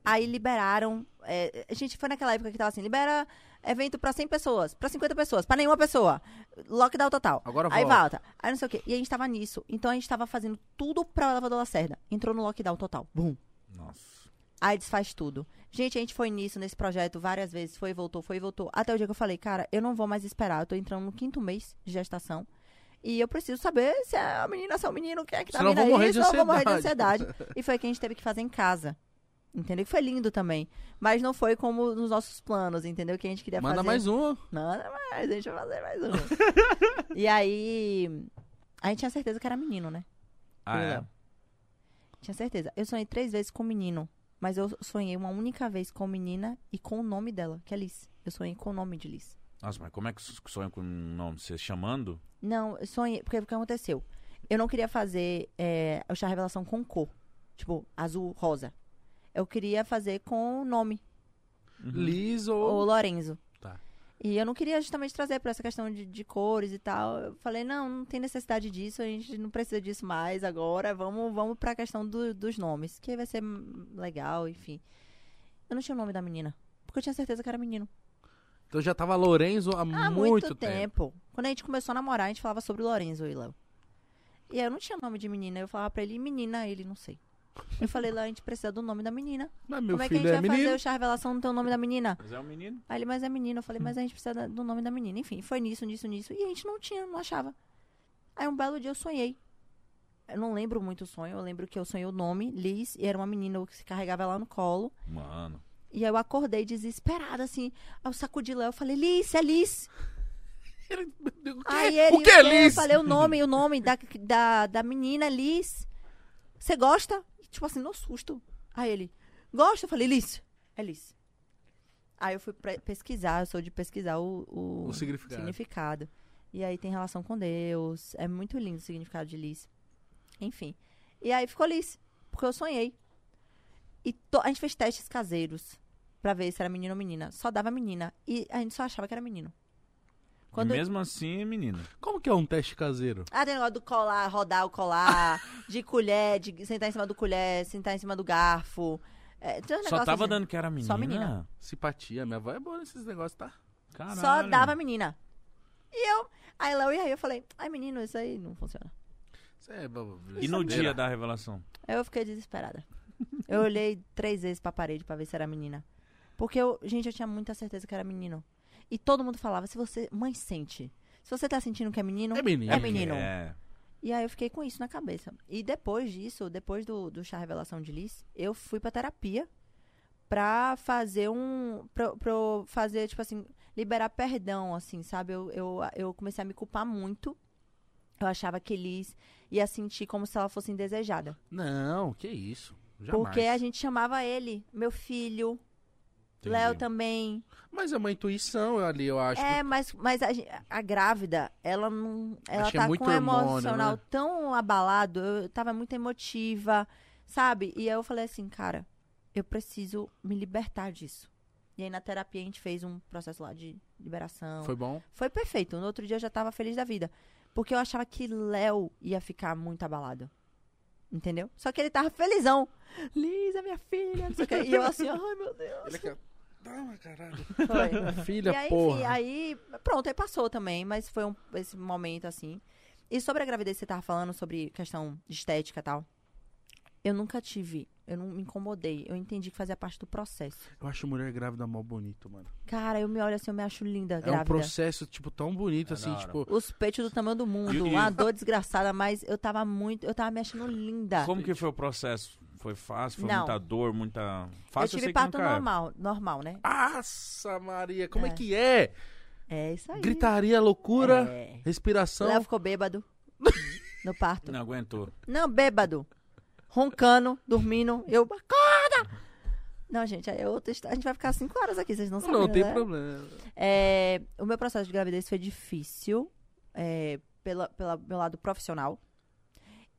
Speaker 3: Aí liberaram. é, a gente foi naquela época que tava assim: libera evento pra 100 pessoas, pra 50 pessoas, pra nenhuma pessoa. Lockdown total.
Speaker 2: Agora
Speaker 3: Aí
Speaker 2: volta.
Speaker 3: volta. Aí não sei o quê. E a gente tava nisso. Então a gente tava fazendo tudo pra elevador Lacerda. Entrou no lockdown total. Bum.
Speaker 1: Nossa.
Speaker 3: Aí desfaz tudo. Gente, a gente foi nisso, nesse projeto, várias vezes. Foi e voltou, foi e voltou. Até o dia que eu falei, cara, eu não vou mais esperar. Eu tô entrando no quinto mês de gestação. E eu preciso saber se é a menina, se é o menino, quem é que tá vindo aí. senão eu vou morrer de
Speaker 2: ansiedade.
Speaker 3: e foi o que a gente teve que fazer em casa. Entendeu? Que foi lindo também. Mas não foi como nos nossos planos, entendeu? Que a gente queria
Speaker 2: Manda
Speaker 3: fazer.
Speaker 2: mais um.
Speaker 3: Manda mais, deixa eu fazer mais um. e aí. A gente tinha certeza que era menino, né?
Speaker 1: Ah,
Speaker 3: Eu
Speaker 1: é?
Speaker 3: Tinha certeza. Eu sonhei três vezes com menino. Mas eu sonhei uma única vez com menina e com o nome dela, que é Liz. Eu sonhei com o nome de Liz.
Speaker 1: Nossa, mas como é que sonha com o nome? Você chamando?
Speaker 3: Não, eu sonhei. Porque o que aconteceu? Eu não queria fazer é, o chá revelação com cor. Tipo, azul, rosa. Eu queria fazer com o nome,
Speaker 2: Liz
Speaker 3: o
Speaker 2: ou...
Speaker 3: Lorenzo. E eu não queria justamente trazer pra essa questão de, de cores e tal. Eu falei, não, não tem necessidade disso, a gente não precisa disso mais agora. Vamos, vamos pra questão do- dos nomes, que vai ser legal, enfim. Eu não tinha o nome da menina, porque eu tinha certeza que era menino.
Speaker 2: Então já tava Lorenzo há,
Speaker 3: Há
Speaker 2: muito, tempo.
Speaker 3: Quando a gente começou a namorar, a gente falava sobre Lorenzo e Léo. E aí eu não tinha nome de menina, eu falava pra ele, menina, ele, não sei. Eu falei, Léo, a gente precisa do nome da menina.
Speaker 2: Mas meu
Speaker 3: Como é que a
Speaker 2: filho
Speaker 3: gente
Speaker 2: é
Speaker 3: vai
Speaker 2: menino.
Speaker 3: fazer o chá revelação no teu nome da menina?
Speaker 1: Mas é um menino?
Speaker 3: Aí ele, mas é menino. Eu falei, mas a gente precisa do nome da menina. Enfim, foi nisso, nisso, nisso. E a gente não tinha, não achava. Aí um belo dia eu sonhei. Eu não lembro muito o sonho. Eu lembro que eu sonhei o nome, Liz, e era uma menina que se carregava lá no colo.
Speaker 1: Mano.
Speaker 3: E aí eu acordei desesperada, assim. Aí eu sacudi Léo, eu falei, Liz, é Liz.
Speaker 2: Ele- O que,
Speaker 3: Aí ele,
Speaker 2: o que é
Speaker 3: eu
Speaker 2: Liz?
Speaker 3: falei o nome, o nome da, da, da menina, Liz. Você gosta? Tipo assim, no susto. Aí ele, gosta? Eu falei, Liz. É Liz. Aí eu fui pesquisar, eu sou de pesquisar o, o,
Speaker 2: O significado.
Speaker 3: significado. E aí tem relação com Deus. É muito lindo o significado de Liz. Enfim. E aí ficou Liz. Porque eu sonhei. E to- a gente fez testes caseiros pra ver se era menino ou menina. Só dava menina. E a gente só achava que era menino. Quando
Speaker 1: E mesmo assim, menino.
Speaker 2: Como que é um teste caseiro?
Speaker 3: ah, tem negócio do colar, rodar o colar, de colher, de sentar em cima do colher, sentar em cima do garfo. É, tem uns
Speaker 1: Só tava
Speaker 3: assim.
Speaker 1: dando que era menina.
Speaker 3: Só menina.
Speaker 2: Simpatia. Minha avó é boa nesses negócios, tá?
Speaker 1: Caralho.
Speaker 3: Só dava menina. E eu, aí Léo e aí eu falei, ai menino, isso aí não funciona.
Speaker 2: Isso é
Speaker 1: E no dia da revelação?
Speaker 3: Eu fiquei desesperada. Eu olhei três vezes pra parede pra ver se era menina. Porque eu, gente, eu tinha muita certeza que era menino. E todo mundo falava, se você, mãe sente. Se você tá sentindo que é menino,
Speaker 2: É menino.
Speaker 3: É menino.
Speaker 1: É.
Speaker 3: E aí eu fiquei com isso na cabeça. E depois disso, depois do, do chá revelação de Liz, eu fui pra terapia pra fazer um. Pra, pra fazer, tipo assim, liberar perdão, assim, sabe? Eu, eu, eu comecei a me culpar muito. eu achava que Liz ia sentir como se ela fosse indesejada.
Speaker 2: Não, que isso. Jamais.
Speaker 3: Porque a gente chamava ele, meu filho,
Speaker 1: Entendi.
Speaker 3: Léo também.
Speaker 2: Mas é uma intuição ali, eu acho.
Speaker 3: É, mas, mas a, a grávida, ela não. Ela
Speaker 2: que é
Speaker 3: tá com
Speaker 2: hormônio,
Speaker 3: emocional
Speaker 2: né?
Speaker 3: tão abalado, eu tava muito emotiva, sabe? E aí eu falei assim, cara, eu preciso me libertar disso. E aí na terapia a gente fez um processo lá de liberação.
Speaker 2: Foi bom?
Speaker 3: Foi perfeito. No outro dia eu já tava feliz da vida. Porque eu achava que Léo ia ficar muito abalado. Entendeu? Só que ele tava felizão. Lisa, minha filha. não sei o quê. E eu assim, ai meu Deus.
Speaker 2: Ele quer... Toma, caralho.
Speaker 3: Foi.
Speaker 2: Filha,
Speaker 3: E aí,
Speaker 2: porra.
Speaker 3: enfim, aí, pronto, aí passou também, mas foi um, esse momento assim. E sobre a gravidez que você tava falando, sobre questão de estética e tal. Eu nunca tive, eu não me incomodei. Eu entendi que fazia parte do processo.
Speaker 2: Eu acho mulher grávida mó bonito, mano.
Speaker 3: Cara, eu me olho assim, eu me acho linda,
Speaker 2: É um
Speaker 3: grávida.
Speaker 2: processo, tipo, tão bonito,
Speaker 1: É
Speaker 2: assim, tipo...
Speaker 3: Os peitos do tamanho do mundo, uma dor desgraçada, mas eu tava muito, eu tava me achando linda.
Speaker 1: Como que foi o processo? Foi fácil? Foi
Speaker 3: Não.
Speaker 1: muita dor, muita...
Speaker 3: eu
Speaker 1: Fácil
Speaker 3: tive
Speaker 1: sei que
Speaker 3: parto
Speaker 1: é.
Speaker 3: normal, normal, né?
Speaker 2: Nossa, Maria, como é,
Speaker 3: É.
Speaker 2: que é?
Speaker 3: É isso aí.
Speaker 2: Gritaria, loucura,
Speaker 3: É.
Speaker 2: respiração.
Speaker 3: Léo ficou bêbado no parto.
Speaker 1: Não aguentou.
Speaker 3: Não, bêbado. Roncando, dormindo. Eu, acorda! Não, gente, aí é outra. A gente vai ficar cinco horas aqui, vocês não sabem.
Speaker 2: Não, tem
Speaker 3: né?
Speaker 2: problema.
Speaker 3: É, o meu processo de gravidez foi difícil, é, pela, pela meu lado profissional.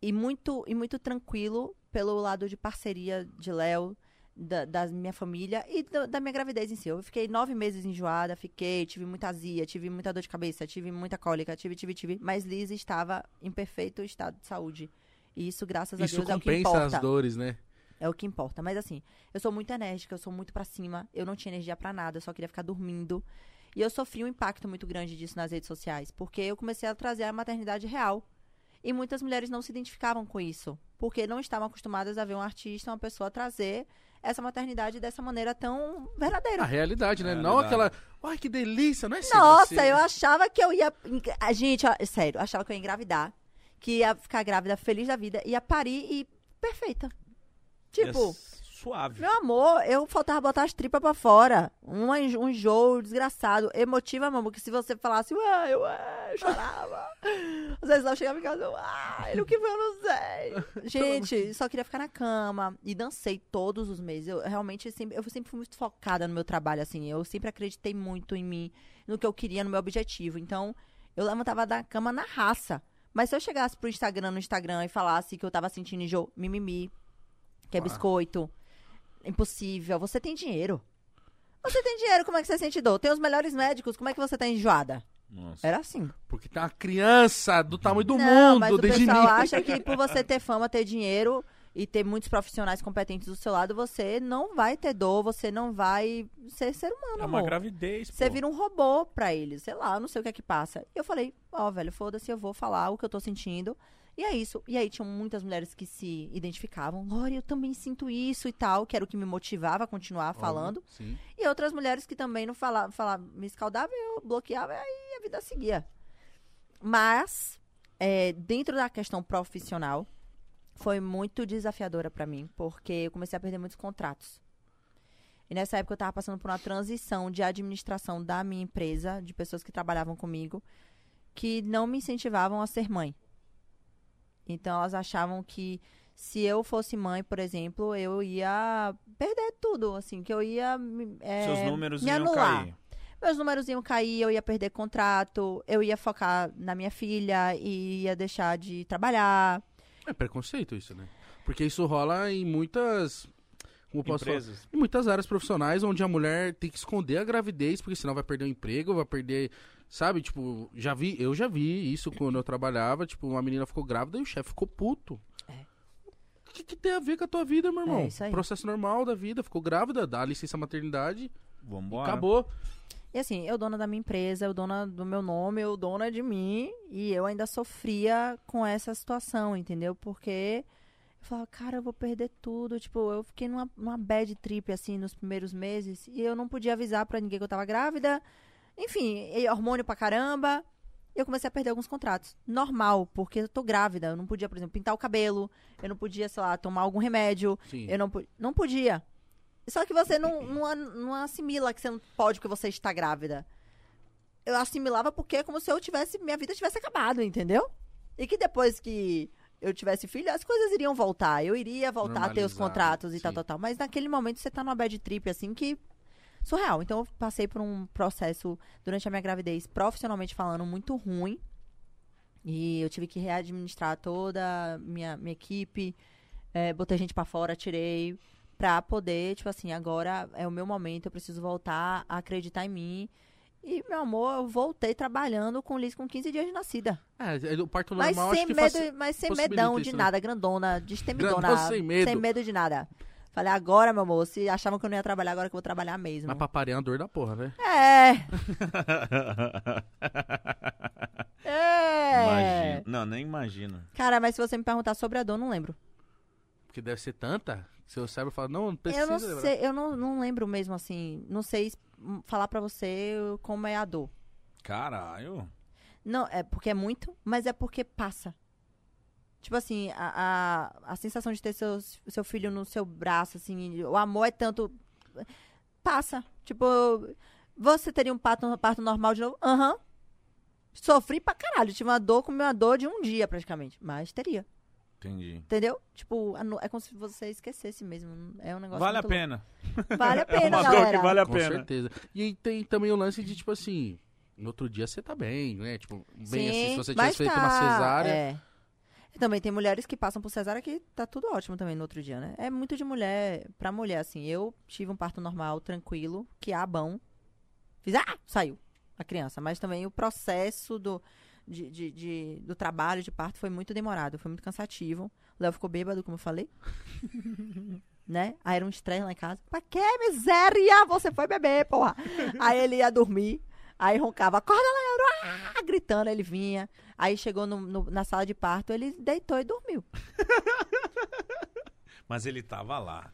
Speaker 3: E muito, e muito tranquilo pelo lado de parceria de Léo, da, da minha família e da, da minha gravidez em si. Eu fiquei nove meses enjoada, fiquei, tive muita azia, tive muita dor de cabeça, tive muita cólica, tive, tive, tive. Mas Liz estava em perfeito estado de saúde. E isso, graças a
Speaker 2: Isso
Speaker 3: Deus, é o que
Speaker 2: compensa
Speaker 3: importa.
Speaker 2: as dores, né?
Speaker 3: É o que importa. Mas assim, eu sou muito enérgica, eu sou muito pra cima, eu não tinha energia pra nada, eu só queria ficar dormindo. E eu sofri um impacto muito grande disso nas redes sociais, porque eu comecei a trazer a maternidade real. E muitas mulheres não se identificavam com isso, porque não estavam acostumadas a ver um artista, uma pessoa trazer essa maternidade dessa maneira tão verdadeira.
Speaker 2: A realidade, né?
Speaker 1: É,
Speaker 2: não aquela. Ai, que delícia, não é ser
Speaker 3: Nossa,
Speaker 2: você.
Speaker 3: eu achava que eu ia. A gente, ó, sério, eu achava que eu ia engravidar, que ia ficar grávida, feliz da vida, ia parir e perfeita. Tipo.
Speaker 1: É suave.
Speaker 3: Meu amor, eu faltava botar as tripas pra fora. Um, um enjoo desgraçado. Emotiva, mamãe, porque se você falasse, ué, ué, eu chorava. Às vezes eu chegava em casa, ué, ele o que foi, eu não sei. Gente, só queria ficar na cama. E dancei todos os meses. Eu realmente sempre, eu sempre fui muito focada no meu trabalho, assim. Eu sempre acreditei muito em mim, no que eu queria, no meu objetivo. Então, eu levantava da cama na raça. Mas se eu chegasse pro Instagram, no Instagram, e falasse que eu tava sentindo enjoo, mimimi, que é biscoito, impossível. Você tem dinheiro. Você tem dinheiro, como é que você sente dor? Tem os melhores médicos, como é que você tá enjoada?
Speaker 1: Nossa.
Speaker 3: Era assim.
Speaker 2: Porque tem uma criança do tamanho do
Speaker 3: Não, mas
Speaker 2: mundo
Speaker 3: o
Speaker 2: desde
Speaker 3: pessoal
Speaker 2: mim.
Speaker 3: acha que por você ter fama, ter dinheiro e ter muitos profissionais competentes do seu lado, você não vai ter dor, você não vai ser ser humano,
Speaker 1: É uma
Speaker 3: amor.
Speaker 1: gravidez,
Speaker 3: Você
Speaker 1: pô.
Speaker 3: vira um robô pra eles, sei lá, eu não sei o que é que passa. E eu falei, ó, velho, foda-se, eu vou falar o que eu tô sentindo. E é isso. E aí tinham muitas mulheres que se identificavam. Lore, eu também sinto isso e tal, que era o que me motivava a continuar falando.
Speaker 2: Sim.
Speaker 3: E outras mulheres que também não falavam, falavam me escaldavam, eu bloqueava e aí a vida seguia. Mas, é, dentro da questão profissional, foi muito desafiadora pra mim, porque eu comecei a perder muitos contratos. E nessa época eu tava passando por uma transição de administração da minha empresa, de pessoas que trabalhavam comigo, que não me incentivavam a ser mãe. Então elas achavam que se eu fosse mãe, por exemplo, eu ia perder tudo, assim, que eu ia me- é,
Speaker 1: Seus números
Speaker 3: me
Speaker 1: iam
Speaker 3: anular.
Speaker 1: cair.
Speaker 3: Meus números iam cair, eu ia perder contrato, eu ia focar na minha filha e ia deixar de trabalhar.
Speaker 2: É preconceito isso, né? Porque isso rola em muitas. Como eu posso falar?
Speaker 1: Empresas.
Speaker 2: Em muitas áreas profissionais onde a mulher tem que esconder a gravidez, porque senão vai perder o emprego, vai perder. Sabe, tipo, já vi, eu já vi isso quando eu trabalhava, tipo, uma menina ficou grávida e o chefe ficou puto.
Speaker 3: É.
Speaker 2: O que, que tem a ver com a tua vida, meu irmão?
Speaker 3: É isso aí.
Speaker 2: Processo normal da vida, ficou grávida, dá licença maternidade,
Speaker 1: Vambora.
Speaker 2: acabou.
Speaker 3: E assim, eu dona da minha empresa, eu dona do meu nome, eu dona de mim, e eu ainda sofria com essa situação, entendeu? Porque eu falava, cara, eu vou perder tudo. Tipo, eu fiquei numa, numa bad trip, assim, nos primeiros meses, e eu não podia avisar pra ninguém que eu tava grávida. Enfim, hormônio pra caramba. Eu comecei a perder alguns contratos. Normal, porque eu tô grávida. Eu não podia, por exemplo, pintar o cabelo. Eu não podia, sei lá, tomar algum remédio.
Speaker 2: Sim.
Speaker 3: Eu não, não podia. Só que você não, não, não assimila que você não pode porque você está grávida. Eu assimilava porque é como se eu tivesse, minha vida tivesse acabado, entendeu? E que depois que eu tivesse filho, as coisas iriam voltar. Eu iria voltar a ter os contratos e tal,
Speaker 2: sim.
Speaker 3: tal, tal. Mas naquele momento você tá numa bad trip, assim, que. Surreal. Então eu passei por um processo durante a minha gravidez, profissionalmente falando, muito ruim. E eu tive que readministrar toda a minha, minha equipe. é, botei gente pra fora, tirei. Pra poder, tipo assim, agora é o meu momento, eu preciso voltar a acreditar em mim. E, meu amor, eu voltei trabalhando com Liz com 15 dias de nascida.
Speaker 2: É, o parto
Speaker 3: Mas
Speaker 2: normal
Speaker 3: sem
Speaker 2: acho que
Speaker 3: medo, mas sem medão de
Speaker 2: isso, né?
Speaker 3: nada, grandona, destemidona.
Speaker 2: Grandão sem medo.
Speaker 3: Sem medo de nada. Falei, agora, meu amor, se achavam que eu não ia trabalhar, agora que eu vou trabalhar mesmo.
Speaker 2: Mas paparia é uma dor da porra, né?
Speaker 3: É, é.
Speaker 1: Imagina. Não, nem imagino.
Speaker 3: Cara, mas se você me perguntar sobre a dor, não lembro.
Speaker 2: Porque deve ser tanta. Seu cérebro fala, não, não precisa.
Speaker 3: eu não
Speaker 2: lembrar.
Speaker 3: sei, eu não, não lembro mesmo assim. Não sei hum, falar pra você como é a dor.
Speaker 1: Caralho.
Speaker 3: Não, é porque é muito, mas é porque passa. Tipo assim, a, a, a sensação de ter seus, seu filho no seu braço, assim, o amor é tanto. Passa. Tipo, você teria um parto, parto normal de novo? Aham. Sofri pra caralho. Tive uma dor com uma dor de um dia, praticamente. Mas teria.
Speaker 1: Entendi.
Speaker 3: Entendeu? Tipo, é como se você esquecesse mesmo. É um negócio.
Speaker 1: Vale a pena.
Speaker 3: louco. Vale a
Speaker 1: É
Speaker 3: pena,
Speaker 1: uma dor
Speaker 3: galera.
Speaker 1: que vale a
Speaker 2: Com
Speaker 1: pena.
Speaker 2: certeza. E aí tem também o lance de, tipo assim, no outro dia você tá bem, né? Tipo, bem assim, se você
Speaker 3: mas
Speaker 2: tivesse feito
Speaker 3: tá,
Speaker 2: uma cesárea.
Speaker 3: É. E Também tem mulheres que passam por cesárea que tá tudo ótimo também no outro dia, né? É muito de mulher pra mulher, assim. Eu tive um parto normal, tranquilo, que ah, bom. Fiz, ah, saiu a criança. Mas também o processo do, de, de- de- do trabalho de parto foi muito demorado, foi muito cansativo. O Léo ficou bêbado, como eu falei. né? Aí era um estresse lá em casa. Pra que miséria? Você foi beber, porra. Aí ele ia dormir. Aí roncava, acorda, Leandro! Ah! Gritando, ele vinha. Aí chegou no- no- na sala de parto, ele deitou e dormiu.
Speaker 1: Mas ele tava lá.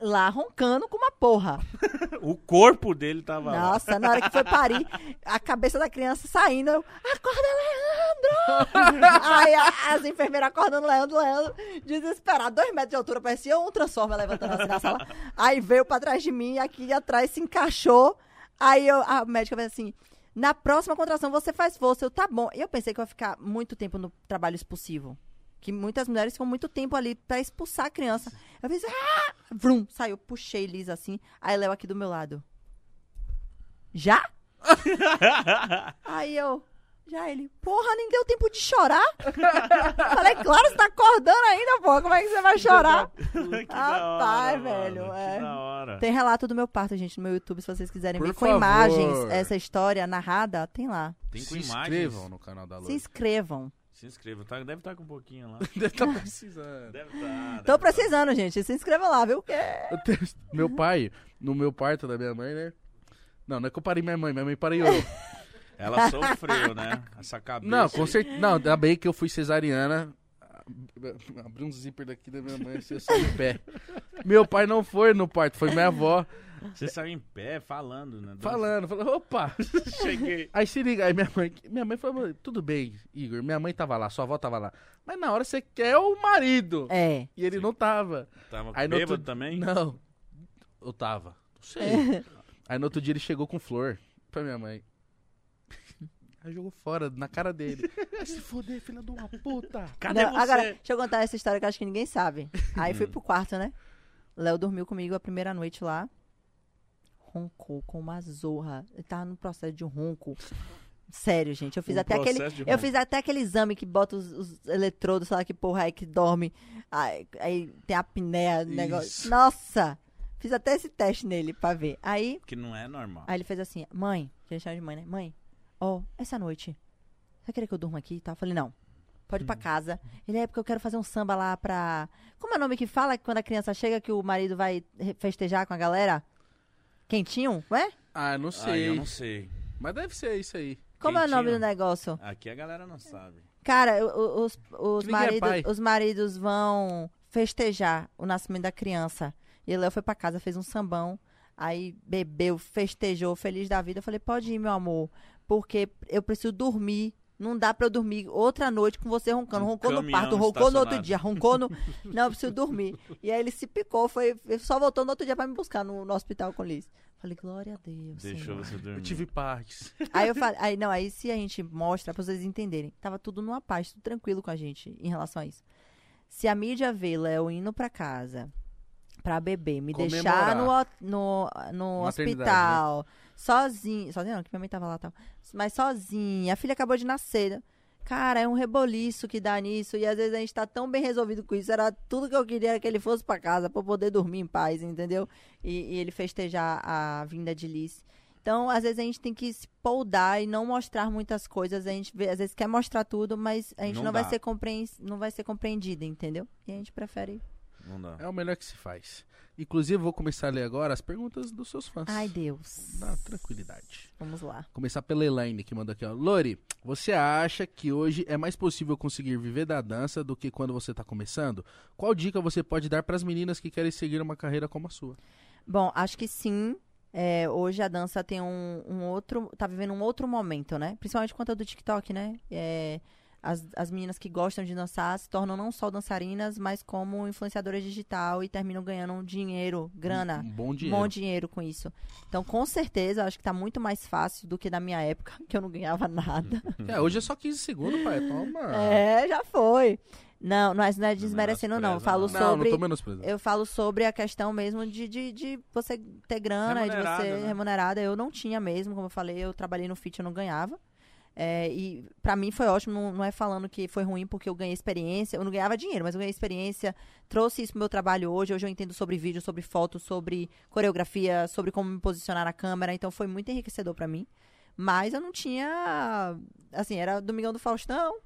Speaker 3: Lá roncando com uma porra.
Speaker 1: O corpo dele tava lá.
Speaker 3: Nossa, na hora que foi parir, a cabeça da criança saindo, eu, acorda, Leandro! Aí as enfermeiras acordando Leandro, Leandro, desesperado, dois metros de altura, parecia um transformer levantando assim na sala. Aí veio pra trás de mim, aqui atrás se encaixou. Aí eu- a médica fez assim, na próxima contração você faz força. Eu, tá bom. Eu pensei que eu ia ficar muito tempo no trabalho expulsivo. Que muitas mulheres ficam muito tempo ali pra expulsar a criança. Eu fiz, ah! Vrum, saiu, puxei Liz assim. Aí Léo aqui do meu lado. Já? Aí eu, já ele, porra, nem deu tempo de chorar. Falei, claro, você tá acordando ainda, porra, como é que você vai chorar?
Speaker 1: que
Speaker 3: Rapaz, velho,
Speaker 1: mano,
Speaker 3: é.
Speaker 1: Que da hora.
Speaker 3: Tem relato do meu parto, gente, no meu YouTube, se vocês quiserem
Speaker 2: Por
Speaker 3: ver com
Speaker 2: favor.
Speaker 3: imagens essa história narrada, tem lá.
Speaker 1: Tem com
Speaker 2: Se
Speaker 1: imagens.
Speaker 2: inscrevam no canal da
Speaker 3: Se
Speaker 2: Loura.
Speaker 3: inscrevam.
Speaker 1: Se inscreva. Tá, deve estar com um pouquinho lá.
Speaker 2: Deve estar precisando.
Speaker 1: Deve estar.
Speaker 3: Tô precisando, gente. Se inscrevam lá, viu?
Speaker 2: Eu tenho- Meu pai, no meu parto da minha mãe, né? Não, não é que eu parei minha mãe, minha mãe parei eu.
Speaker 1: Ela sofreu, né? Essa cabeça.
Speaker 2: Não, com certeza. Não, ainda bem que eu fui cesariana. Abri um zíper daqui da minha mãe, assim, eu saí em pé. Meu pai não foi no parto, foi minha avó.
Speaker 1: Você saiu em pé falando, né?
Speaker 2: Falando, falou, opa!
Speaker 1: Cheguei.
Speaker 2: Aí se liga, aí minha mãe, minha mãe falou, tudo bem, Igor, minha mãe tava lá, sua avó tava lá. Mas na hora você quer o marido.
Speaker 3: é.
Speaker 2: E ele não tava.
Speaker 1: Tava
Speaker 2: Aí
Speaker 1: bêbado
Speaker 2: outro-
Speaker 1: também?
Speaker 2: Não. Eu tava. Não sei. aí no outro dia ele chegou com flor pra minha mãe. Aí jogou fora, na cara dele. Vai se foder, filha de uma puta.
Speaker 1: Cadê
Speaker 3: Não,
Speaker 1: você?
Speaker 3: Agora, deixa eu contar essa história que eu acho que ninguém sabe. Aí fui pro quarto, né? Léo dormiu comigo a primeira noite lá. Roncou com uma zorra. Ele tava no processo de ronco. Sério, gente. Eu fiz
Speaker 1: Um
Speaker 3: até aquele. Eu fiz até aquele exame que bota os, os eletrodos, sei lá que porra é que dorme. Aí, aí tem a apneia, negócio.
Speaker 2: Isso.
Speaker 3: Nossa! Fiz até esse teste nele pra ver. Aí,
Speaker 1: Que não é normal.
Speaker 3: aí ele fez assim: Mãe, que ele chama de mãe, né? Mãe, ó, essa noite, você quer que eu durma aqui e tal? Eu falei: Não. Pode ir pra casa. Ele é porque eu quero fazer um samba lá pra. Como é o nome que fala que quando a criança chega que o marido vai festejar com a galera? Quentinho, ué?
Speaker 2: Ah, não
Speaker 1: Ah,
Speaker 2: sei.
Speaker 1: eu não sei.
Speaker 2: Mas deve ser isso aí.
Speaker 3: Como é o nome
Speaker 1: Quentinho?
Speaker 3: do negócio?
Speaker 1: Aqui a galera não sabe.
Speaker 3: Cara, os, os,
Speaker 2: Ninguém é
Speaker 3: maridos, os maridos vão festejar o nascimento da criança. E o Léo foi pra casa, fez um sambão. Aí bebeu, festejou, feliz da vida. Eu falei, pode ir, meu amor. Porque eu preciso dormir Não dá pra eu dormir outra noite com você roncando.
Speaker 1: Um
Speaker 3: Roncou no parto, roncou no outro dia, roncou no. Não, eu preciso dormir. E aí ele se picou, foi, só voltou no outro dia pra me buscar no, no hospital com o Liz. Falei, glória a Deus.
Speaker 1: Deixou
Speaker 3: Senhor.
Speaker 1: você dormir.
Speaker 2: Eu tive paz.
Speaker 3: Aí eu falei, aí não, aí se a gente mostra pra vocês entenderem, tava tudo numa paz, tudo tranquilo com a gente em relação a isso. Se a mídia vê Léo indo pra casa pra beber, me
Speaker 2: Comemorar.
Speaker 3: deixar no, no, no
Speaker 2: Maternidade,
Speaker 3: hospital, sozinho, sozinho não, que minha mãe tava lá tal, mas sozinha, a filha acabou de nascer. Cara, é um reboliço que dá nisso, e às vezes a gente tá tão bem resolvido com isso, era tudo que eu queria era que ele fosse pra casa, pra eu poder dormir em paz, entendeu? E, e ele festejar a vinda de Liz. Então, às vezes a gente tem que se poldar e não mostrar muitas coisas. A gente às vezes quer mostrar tudo, mas a gente
Speaker 1: Não
Speaker 3: não, vai ser compreens... não vai ser compreendida, entendeu? E a gente prefere.
Speaker 1: Não dá.
Speaker 2: É o melhor que se faz. Inclusive, eu vou começar a ler agora as perguntas dos seus fãs.
Speaker 3: Ai, Deus.
Speaker 2: Na tranquilidade.
Speaker 3: Vamos lá.
Speaker 2: Começar pela Elaine, que mandou aqui, ó. Lori, você acha que hoje é mais possível conseguir viver da dança do que quando você tá começando? Qual dica você pode dar pras meninas que querem seguir uma carreira como a sua?
Speaker 3: Bom, acho que sim. É, hoje a dança tem um, um outro. tá vivendo um outro momento, né? Principalmente por conta do TikTok, né? É, as, as meninas que gostam de dançar se tornam não só dançarinas, mas como influenciadoras digital e terminam ganhando dinheiro, grana.
Speaker 2: Um bom dinheiro.
Speaker 3: de dinheiro com isso. Então, com certeza, eu acho que tá muito mais fácil do que na minha época, que eu não ganhava nada.
Speaker 2: É, hoje é só 15 segundos, pai. Toma.
Speaker 3: É, já foi. Não, não é, não é desmerecendo, não. Eu
Speaker 1: menospreza,
Speaker 3: falo
Speaker 1: não.
Speaker 2: Não,
Speaker 3: sobre.
Speaker 2: não.
Speaker 3: Eu falo sobre a questão mesmo de, de, de você ter grana de você
Speaker 1: né?
Speaker 3: remunerada. Eu não tinha mesmo, como eu falei, eu trabalhei no FIT, eu não ganhava. É, e pra mim foi ótimo, não, não é falando que foi ruim porque eu ganhei experiência. Eu não ganhava dinheiro, mas eu ganhei experiência. Trouxe isso pro meu trabalho hoje. Hoje eu entendo sobre vídeo, sobre foto, sobre coreografia, sobre como me posicionar na câmera. Então foi muito enriquecedor pra mim. Mas eu não tinha. Assim, era Domingão do Faustão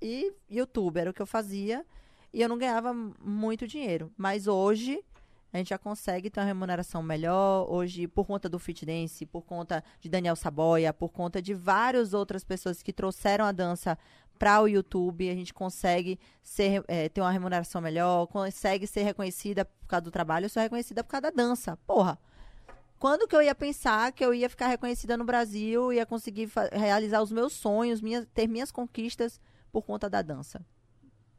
Speaker 3: e YouTube, era o que eu fazia. E eu não ganhava muito dinheiro. Mas hoje a gente já consegue ter uma remuneração melhor. Hoje, por conta do Fit Dance, por conta de Daniel Saboia, por conta de várias outras pessoas que trouxeram a dança para o YouTube, a gente consegue ser, eh, ter uma remuneração melhor, consegue ser reconhecida por causa do trabalho. Eu sou reconhecida por causa da dança. Porra! Quando que eu ia pensar que eu ia ficar reconhecida no Brasil, ia conseguir realizar os meus sonhos, minhas, ter minhas conquistas por conta da dança?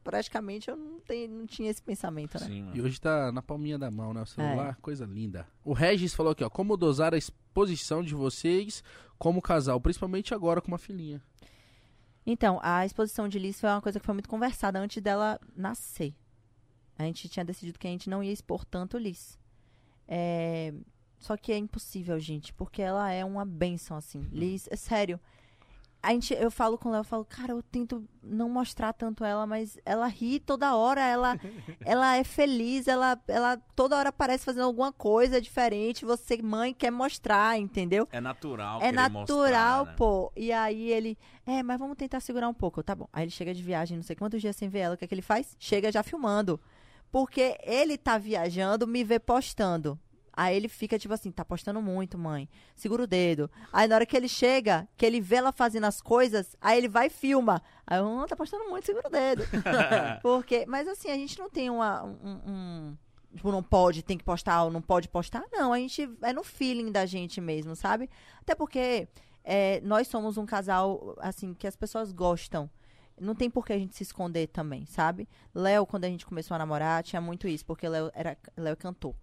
Speaker 3: Praticamente eu não, tenho, não tinha esse pensamento, né?
Speaker 1: Sim.
Speaker 2: E hoje tá na palminha da mão, né? O celular, coisa linda. O Regis falou aqui, ó. Como dosar a exposição de vocês como casal, principalmente agora com uma filhinha.
Speaker 3: Então, a exposição de Liz foi uma coisa que foi muito conversada antes dela nascer. A gente tinha decidido que a gente não ia expor tanto Liz. É, Só que é impossível, gente, porque ela é uma benção, assim. Liz, é sério. A gente, eu falo com o Léo, eu falo, cara, eu tento não mostrar tanto ela, mas ela ri toda hora, ela, ela é feliz, ela, ela toda hora parece fazendo alguma coisa diferente. Você, mãe, quer mostrar, entendeu?
Speaker 1: É natural.
Speaker 3: É natural,
Speaker 1: mostrar, né?
Speaker 3: pô. E aí ele, é, mas vamos tentar segurar um pouco. Tá bom. Aí ele chega de viagem, não sei quantos dias sem ver ela. O que é que ele faz? Chega já filmando. Porque ele tá viajando, me vê postando. Aí ele fica tipo assim, tá postando muito, mãe. Segura o dedo. Aí na hora que ele chega, que ele vê ela fazendo as coisas, aí ele vai e filma. Aí eu, "Hum, tá postando muito, segura o dedo. Porque, mas assim, a gente não tem uma, um, um- Tipo, não pode, tem que postar ou não pode postar. Não, a gente é no feeling da gente mesmo, sabe? Até porque é, nós somos um casal, assim, que as pessoas gostam. Não tem por que a gente se esconder também, sabe? Léo, quando a gente começou a namorar, tinha muito isso, porque Léo era Léo é cantor.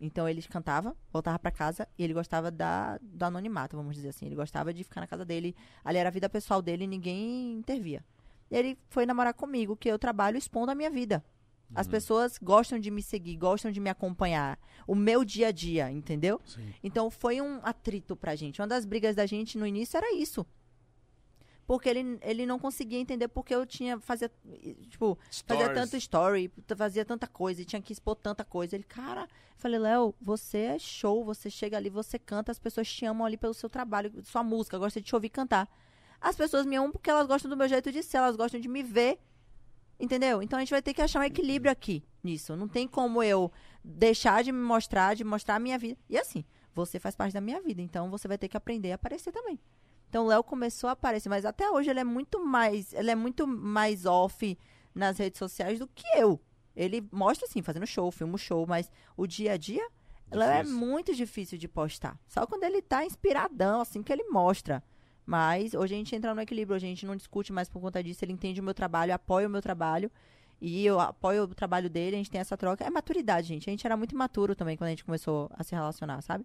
Speaker 3: Então ele cantava, voltava pra casa e ele gostava da, do anonimato, vamos dizer assim. Ele gostava de ficar na casa dele. Ali era a vida pessoal dele e ninguém intervia. E ele foi namorar comigo, que eu trabalho expondo a minha vida. As pessoas gostam de me seguir, gostam de me acompanhar. O meu dia a dia, entendeu?
Speaker 2: Sim.
Speaker 3: Então foi um atrito pra gente. Uma das brigas da gente no início era isso. Porque ele, ele não conseguia entender porque eu tinha. Fazia, tipo, fazia
Speaker 1: Stories.
Speaker 3: tanto story, fazia tanta coisa, e tinha que expor tanta coisa. Ele, cara, eu falei, Léo, você é show, você chega ali, você canta, as pessoas te amam ali pelo seu trabalho, sua música, gosta de te ouvir cantar. As pessoas me amam porque elas gostam do meu jeito de ser, elas gostam de me ver. Entendeu? Então a gente vai ter que achar um equilíbrio aqui nisso. Não tem como eu deixar de me mostrar, de mostrar a minha vida. E assim, você faz parte da minha vida, então você vai ter que aprender a aparecer também. Então o Léo começou a aparecer, mas até hoje ele é muito mais, ele é muito mais off nas redes sociais do que eu. Ele mostra assim, fazendo show, filma show, mas o dia a dia, Léo é muito difícil de postar. Só quando ele tá inspiradão, assim, que ele mostra. Mas hoje a gente entra no equilíbrio, hoje a gente não discute mais por conta disso. Ele entende o meu trabalho, apoia o meu trabalho. E eu apoio o trabalho dele, a gente tem essa troca. É maturidade, gente. A gente era muito imaturo também quando a gente começou a se relacionar, sabe?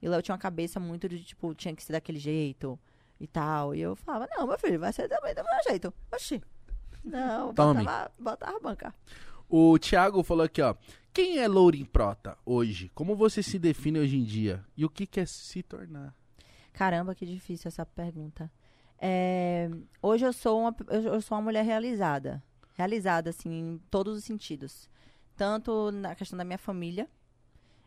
Speaker 3: E o Léo tinha uma cabeça muito de, tipo, tinha que ser daquele jeito e tal. E eu falava, não, meu filho, vai ser também do meu jeito. Oxi. Não,
Speaker 2: Tome.
Speaker 3: botava, botava a banca.
Speaker 2: O Thiago falou aqui, ó. Quem é Lourin Prota hoje? Como você se define hoje em dia? E o que quer se tornar?
Speaker 3: Caramba, que difícil essa pergunta. É, hoje eu sou, uma, eu sou uma mulher realizada. Realizada, assim, em todos os sentidos. Tanto na questão da minha família,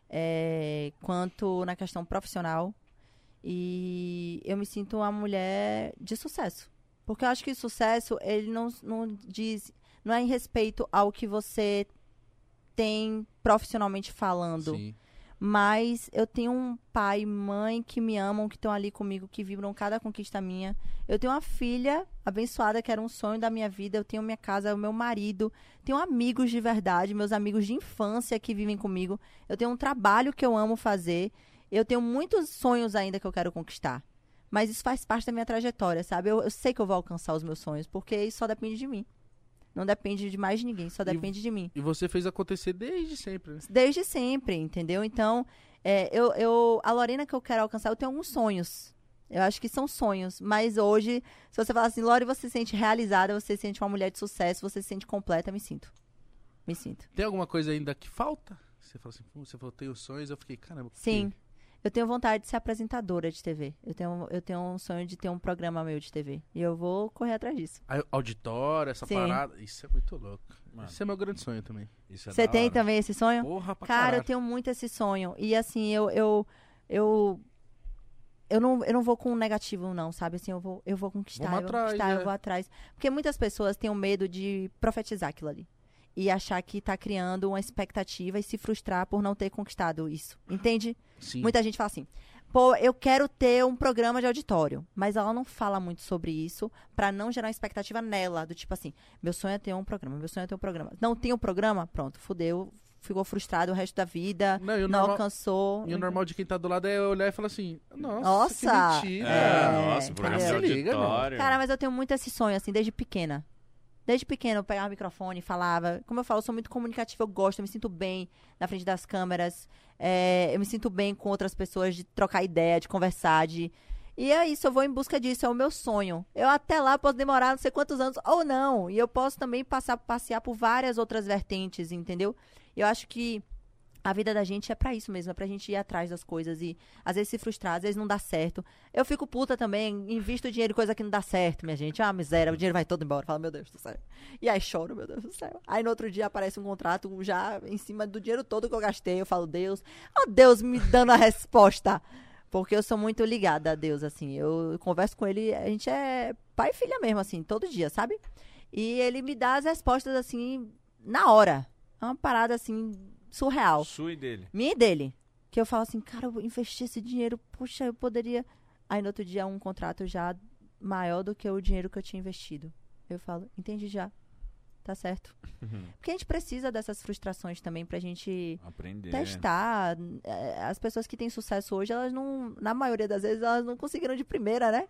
Speaker 3: é, quanto na questão profissional. E eu me sinto uma mulher de sucesso. Porque eu acho que sucesso, ele não, não diz... Não é em respeito ao que você tem profissionalmente falando
Speaker 2: Sim.
Speaker 3: mas eu tenho um pai e mãe que me amam, que estão ali comigo, que vibram cada conquista minha. Eu tenho uma filha abençoada, que era um sonho da minha vida. Eu tenho minha casa, o meu marido. Tenho amigos de verdade, meus amigos de infância que vivem comigo. Eu tenho um trabalho que eu amo fazer. Eu tenho muitos sonhos ainda que eu quero conquistar. Mas isso faz parte da minha trajetória, sabe? Eu, eu sei que eu vou alcançar os meus sonhos, porque isso só depende de mim. Não depende de mais ninguém, só depende de mim.
Speaker 2: E você fez acontecer desde sempre, né?
Speaker 3: Desde sempre, entendeu? Então, é, eu, eu, a Lorena que eu quero alcançar, eu tenho alguns sonhos. Eu acho que são sonhos. Mas hoje, se você falar assim, Lore, você se sente realizada, você se sente uma mulher de sucesso, você se sente completa, me sinto. Me sinto.
Speaker 2: Tem alguma coisa ainda que falta? Você falou assim, "Pô, você falou, tenho sonhos, eu fiquei, caramba. por quê?"
Speaker 3: Eu tenho vontade de ser apresentadora de TV. Eu tenho, eu tenho um sonho de ter um programa meu de TV. E eu vou correr atrás disso.
Speaker 2: Auditório, essa
Speaker 3: Sim.
Speaker 2: parada. Isso é muito louco.
Speaker 1: Mano,
Speaker 2: Esse é meu grande sonho também.
Speaker 1: isso é
Speaker 3: Você
Speaker 1: da
Speaker 3: tem
Speaker 1: hora.
Speaker 3: também esse sonho?
Speaker 2: Porra, pra
Speaker 3: Cara,
Speaker 2: caralho.
Speaker 3: eu tenho muito esse sonho. E assim, eu eu eu eu não, eu não vou com negativo, não, sabe? Assim, eu vou, eu vou conquistar,
Speaker 2: Vamos
Speaker 3: eu vou
Speaker 2: atrás,
Speaker 3: conquistar,
Speaker 2: é.
Speaker 3: eu vou atrás. Porque muitas pessoas têm o medo de profetizar aquilo ali. E achar que tá criando uma expectativa e se frustrar por não ter conquistado isso. Entende?
Speaker 2: Sim.
Speaker 3: Muita gente fala assim: pô, eu quero ter um programa de auditório. Mas ela não fala muito sobre isso pra não gerar uma expectativa nela. Do tipo assim: meu sonho é ter um programa, meu sonho é ter um programa. Não tem um programa? Pronto, fudeu. Ficou frustrado o resto da vida.
Speaker 2: Não, o
Speaker 3: não
Speaker 2: normal-
Speaker 3: alcançou.
Speaker 2: E o normal de quem tá do lado é olhar e falar assim, nossa,
Speaker 3: Nossa,
Speaker 2: que mentira.
Speaker 1: É,
Speaker 3: É,
Speaker 1: nossa, programa de
Speaker 2: se liga,
Speaker 1: auditório.
Speaker 3: Cara, mas eu tenho muito esse sonho, assim, desde pequena. Desde pequena eu pegava o microfone, falava. Como eu falo, eu sou muito comunicativa, eu gosto, eu me sinto bem na frente das câmeras. é, eu me sinto bem com outras pessoas, de trocar ideia, de conversar, de. E é isso, eu vou em busca disso, é o meu sonho. Eu até lá posso demorar não sei quantos anos ou não. E eu posso também passar passear por várias outras vertentes, entendeu? Eu acho que a vida da gente é pra isso mesmo, é pra gente ir atrás das coisas e às vezes se frustrar, às vezes não dá certo. Eu fico puta também, invisto dinheiro em coisa que não dá certo, minha gente. Ah, miséria, o dinheiro vai todo embora. Fala, meu Deus do céu. E aí choro, meu Deus do céu. Aí no outro dia aparece um contrato já em cima do dinheiro todo que eu gastei. Eu falo, Deus, ó Deus me dando a resposta. Porque eu sou muito ligada a Deus, assim. Eu converso com ele, a gente é pai e filha mesmo, assim, todo dia, sabe? E ele me dá as respostas, assim, na hora. É uma parada, assim, surreal.
Speaker 1: Sua e dele.
Speaker 3: Minha e dele. Que eu falo assim, cara, eu investi esse dinheiro, poxa, eu poderia. Aí no outro dia um contrato já maior do que o dinheiro que eu tinha investido. Eu falo, entendi já. Tá certo. Porque a gente precisa dessas frustrações também pra gente
Speaker 1: Aprender.
Speaker 3: testar. É, As pessoas que têm sucesso hoje, elas não. Na maioria das vezes, elas não conseguiram de primeira, né?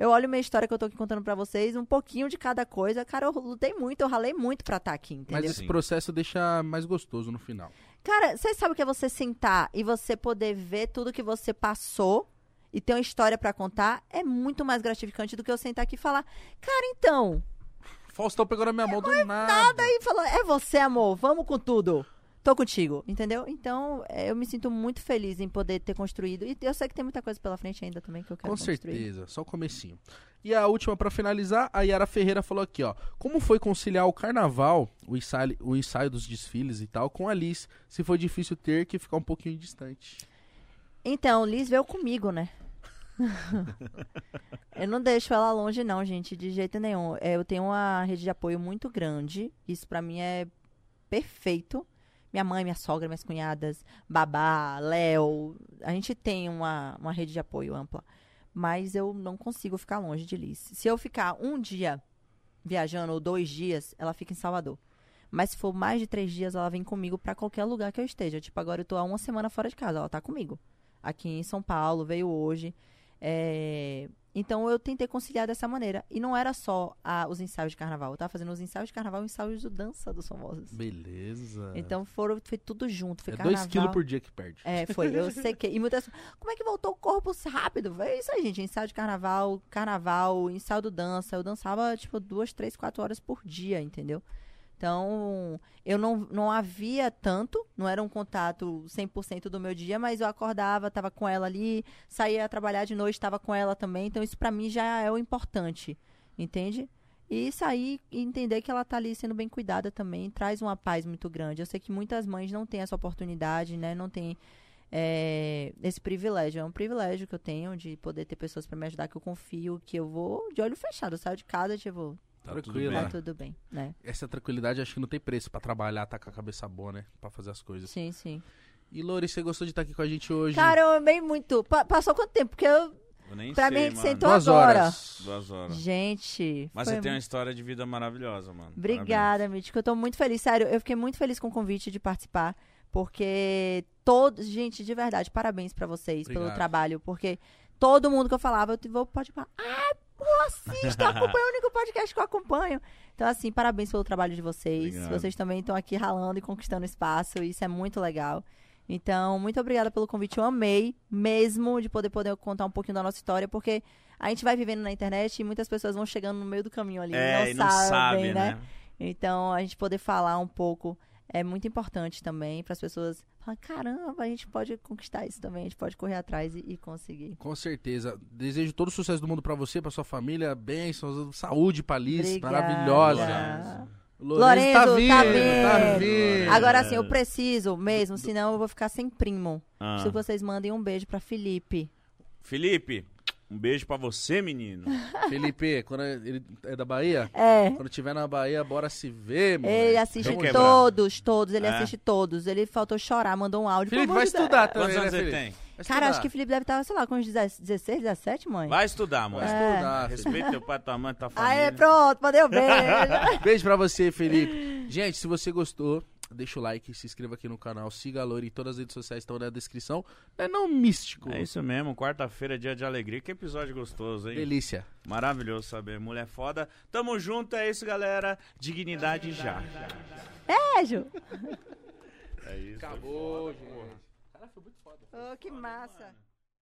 Speaker 3: Eu olho minha história que eu tô aqui contando pra vocês, um pouquinho de cada coisa. Cara, eu lutei muito, eu ralei muito pra estar aqui, entendeu?
Speaker 2: Mas esse
Speaker 1: Sim.
Speaker 2: processo deixa mais gostoso no final.
Speaker 3: Cara, você sabe o que é você sentar e você poder ver tudo que você passou e ter uma história pra contar? É muito mais gratificante do que eu sentar aqui e falar, cara, então.
Speaker 2: Faustão pegou na minha mão do nada.
Speaker 3: Nada aí falou, é você, amor, vamos com tudo. Tô contigo, entendeu? Então, é, eu me sinto muito feliz em poder ter construído. E eu sei que tem muita coisa pela frente ainda também que eu quero
Speaker 2: Com
Speaker 3: construir.
Speaker 2: certeza, só o comecinho. E a última pra finalizar, a Yara Ferreira falou aqui, ó. Como foi conciliar o carnaval, o ensaio, o ensaio dos desfiles e tal, com a Liz? Se foi difícil ter que ficar um pouquinho distante.
Speaker 3: Então, Liz veio comigo, né? eu não deixo ela longe, não, gente, de jeito nenhum. É, eu tenho uma rede de apoio muito grande. Isso pra mim é perfeito. Minha mãe, minha sogra, minhas cunhadas, Babá, Léo. A gente tem uma, uma rede de apoio ampla. Mas eu não consigo ficar longe de Liz. Se eu ficar um dia viajando ou dois dias, ela fica em Salvador. Mas se for mais de três dias, ela vem comigo pra qualquer lugar que eu esteja. Tipo, agora eu tô há uma semana fora de casa, ela tá comigo. Aqui em São Paulo, veio hoje. É, então eu tentei conciliar dessa maneira. E não era só ah, os ensaios de carnaval. Eu tava fazendo os ensaios de carnaval e ensaios de dança dos famosos.
Speaker 2: Beleza.
Speaker 3: Então foram, foi tudo junto. Foi
Speaker 2: é
Speaker 3: carnaval.
Speaker 2: 2 quilos por dia que perde.
Speaker 3: É, foi. Eu sei que. E muitas. Como é que voltou o corpo rápido? É isso aí, gente. Ensaio de carnaval, carnaval, ensaio do dança. Eu dançava, tipo, duas, três, quatro horas por dia, entendeu? Então, eu não, não havia tanto, não era um contato 100% do meu dia, mas eu acordava, estava com ela ali, saía trabalhar de noite, estava com ela também. Então, isso para mim já é o importante, entende? E sair e entender que ela tá ali sendo bem cuidada também traz uma paz muito grande. Eu sei que muitas mães não têm essa oportunidade, né? Não tem é, esse privilégio. É um privilégio que eu tenho de poder ter pessoas para me ajudar, que eu confio, que eu vou de olho fechado. Eu saio de casa, tipo,
Speaker 1: Tá
Speaker 2: Tranquilo,
Speaker 1: tudo
Speaker 3: tá
Speaker 1: bem.
Speaker 3: tudo bem, né?
Speaker 2: Essa tranquilidade acho que não tem preço pra trabalhar, tá com a cabeça boa, né? Pra fazer as coisas.
Speaker 3: Sim, sim.
Speaker 2: E Lori, você gostou de estar aqui com a gente hoje?
Speaker 3: Cara, eu amei muito. Pa- passou quanto tempo? Porque eu,
Speaker 1: Eu nem
Speaker 3: pra
Speaker 1: sei,
Speaker 3: mim, a gente
Speaker 1: mano.
Speaker 3: sentou
Speaker 2: Duas
Speaker 3: agora.
Speaker 2: horas.
Speaker 1: Duas horas.
Speaker 3: Gente.
Speaker 1: Mas
Speaker 3: foi
Speaker 1: você tem uma história de vida maravilhosa, mano.
Speaker 3: Obrigada, Mítico. Eu tô muito feliz, sério. Eu fiquei muito feliz com o convite de participar, porque todos, gente, de verdade, parabéns pra vocês pelo
Speaker 2: Obrigado.
Speaker 3: trabalho, porque todo mundo que eu falava, eu vou pode falar, ah, pô, assista, eu acompanho o único podcast que eu acompanho. Então, assim, parabéns pelo trabalho de vocês.
Speaker 1: Obrigado.
Speaker 3: Vocês também estão aqui ralando e conquistando espaço, e isso é muito legal. Então, muito obrigada pelo convite. Eu amei mesmo de poder poder contar um pouquinho da nossa história, porque a gente vai vivendo na internet e muitas pessoas vão chegando no meio do caminho ali.
Speaker 1: É,
Speaker 3: e
Speaker 1: e
Speaker 3: não,
Speaker 1: não
Speaker 3: sabem,
Speaker 1: sabe,
Speaker 3: né?
Speaker 1: né?
Speaker 3: Então, a gente poder falar um pouco é muito importante também para as pessoas falarem, caramba, a gente pode conquistar isso também, a gente pode correr atrás e, e conseguir.
Speaker 2: Com certeza. Desejo todo o sucesso do mundo pra você, pra sua família, bênçãos, saúde pra Liz, maravilhosa. Lourenço
Speaker 3: Lorenzo,
Speaker 2: tá
Speaker 3: tá
Speaker 2: vindo, tá
Speaker 3: vindo.
Speaker 2: vindo.
Speaker 3: Agora sim, eu preciso mesmo, senão eu vou ficar sem primo.
Speaker 1: Ah.
Speaker 3: Preciso que vocês mandem um beijo para Felipe.
Speaker 1: Felipe, um beijo pra você, menino.
Speaker 2: Felipe, quando ele é da Bahia,
Speaker 3: É.
Speaker 2: quando tiver na Bahia, bora se ver, mano.
Speaker 3: Ele assiste
Speaker 1: Vamos quebrar.
Speaker 3: todos, todos, ele
Speaker 1: É?
Speaker 3: assiste todos. Ele faltou chorar, mandou um áudio.
Speaker 2: Felipe, vai estudar também,
Speaker 1: Quantos
Speaker 2: né,
Speaker 1: anos ele
Speaker 2: Felipe?
Speaker 1: tem?
Speaker 2: Vai
Speaker 3: Cara,
Speaker 2: estudar.
Speaker 3: acho que o Felipe deve estar, sei lá, com uns 16, 17, mãe.
Speaker 1: Vai estudar, mano.
Speaker 2: Vai
Speaker 3: É.
Speaker 2: estudar.
Speaker 1: Respeita teu pai, tua mãe, tua família.
Speaker 3: Aê, pronto, mandei o beijo.
Speaker 2: Beijo pra você, Felipe. Gente, se você gostou, deixa o like, se inscreva aqui no canal, siga a Lori, todas as redes sociais estão na descrição. Não é não místico.
Speaker 1: É isso mesmo, quarta-feira, é dia de alegria. Que episódio gostoso, hein?
Speaker 2: Delícia.
Speaker 1: Maravilhoso saber. Mulher foda. Tamo junto, é isso, galera. Dignidade já.
Speaker 3: Beijo.
Speaker 1: É isso.
Speaker 2: Acabou, gente.
Speaker 3: Oh, que massa.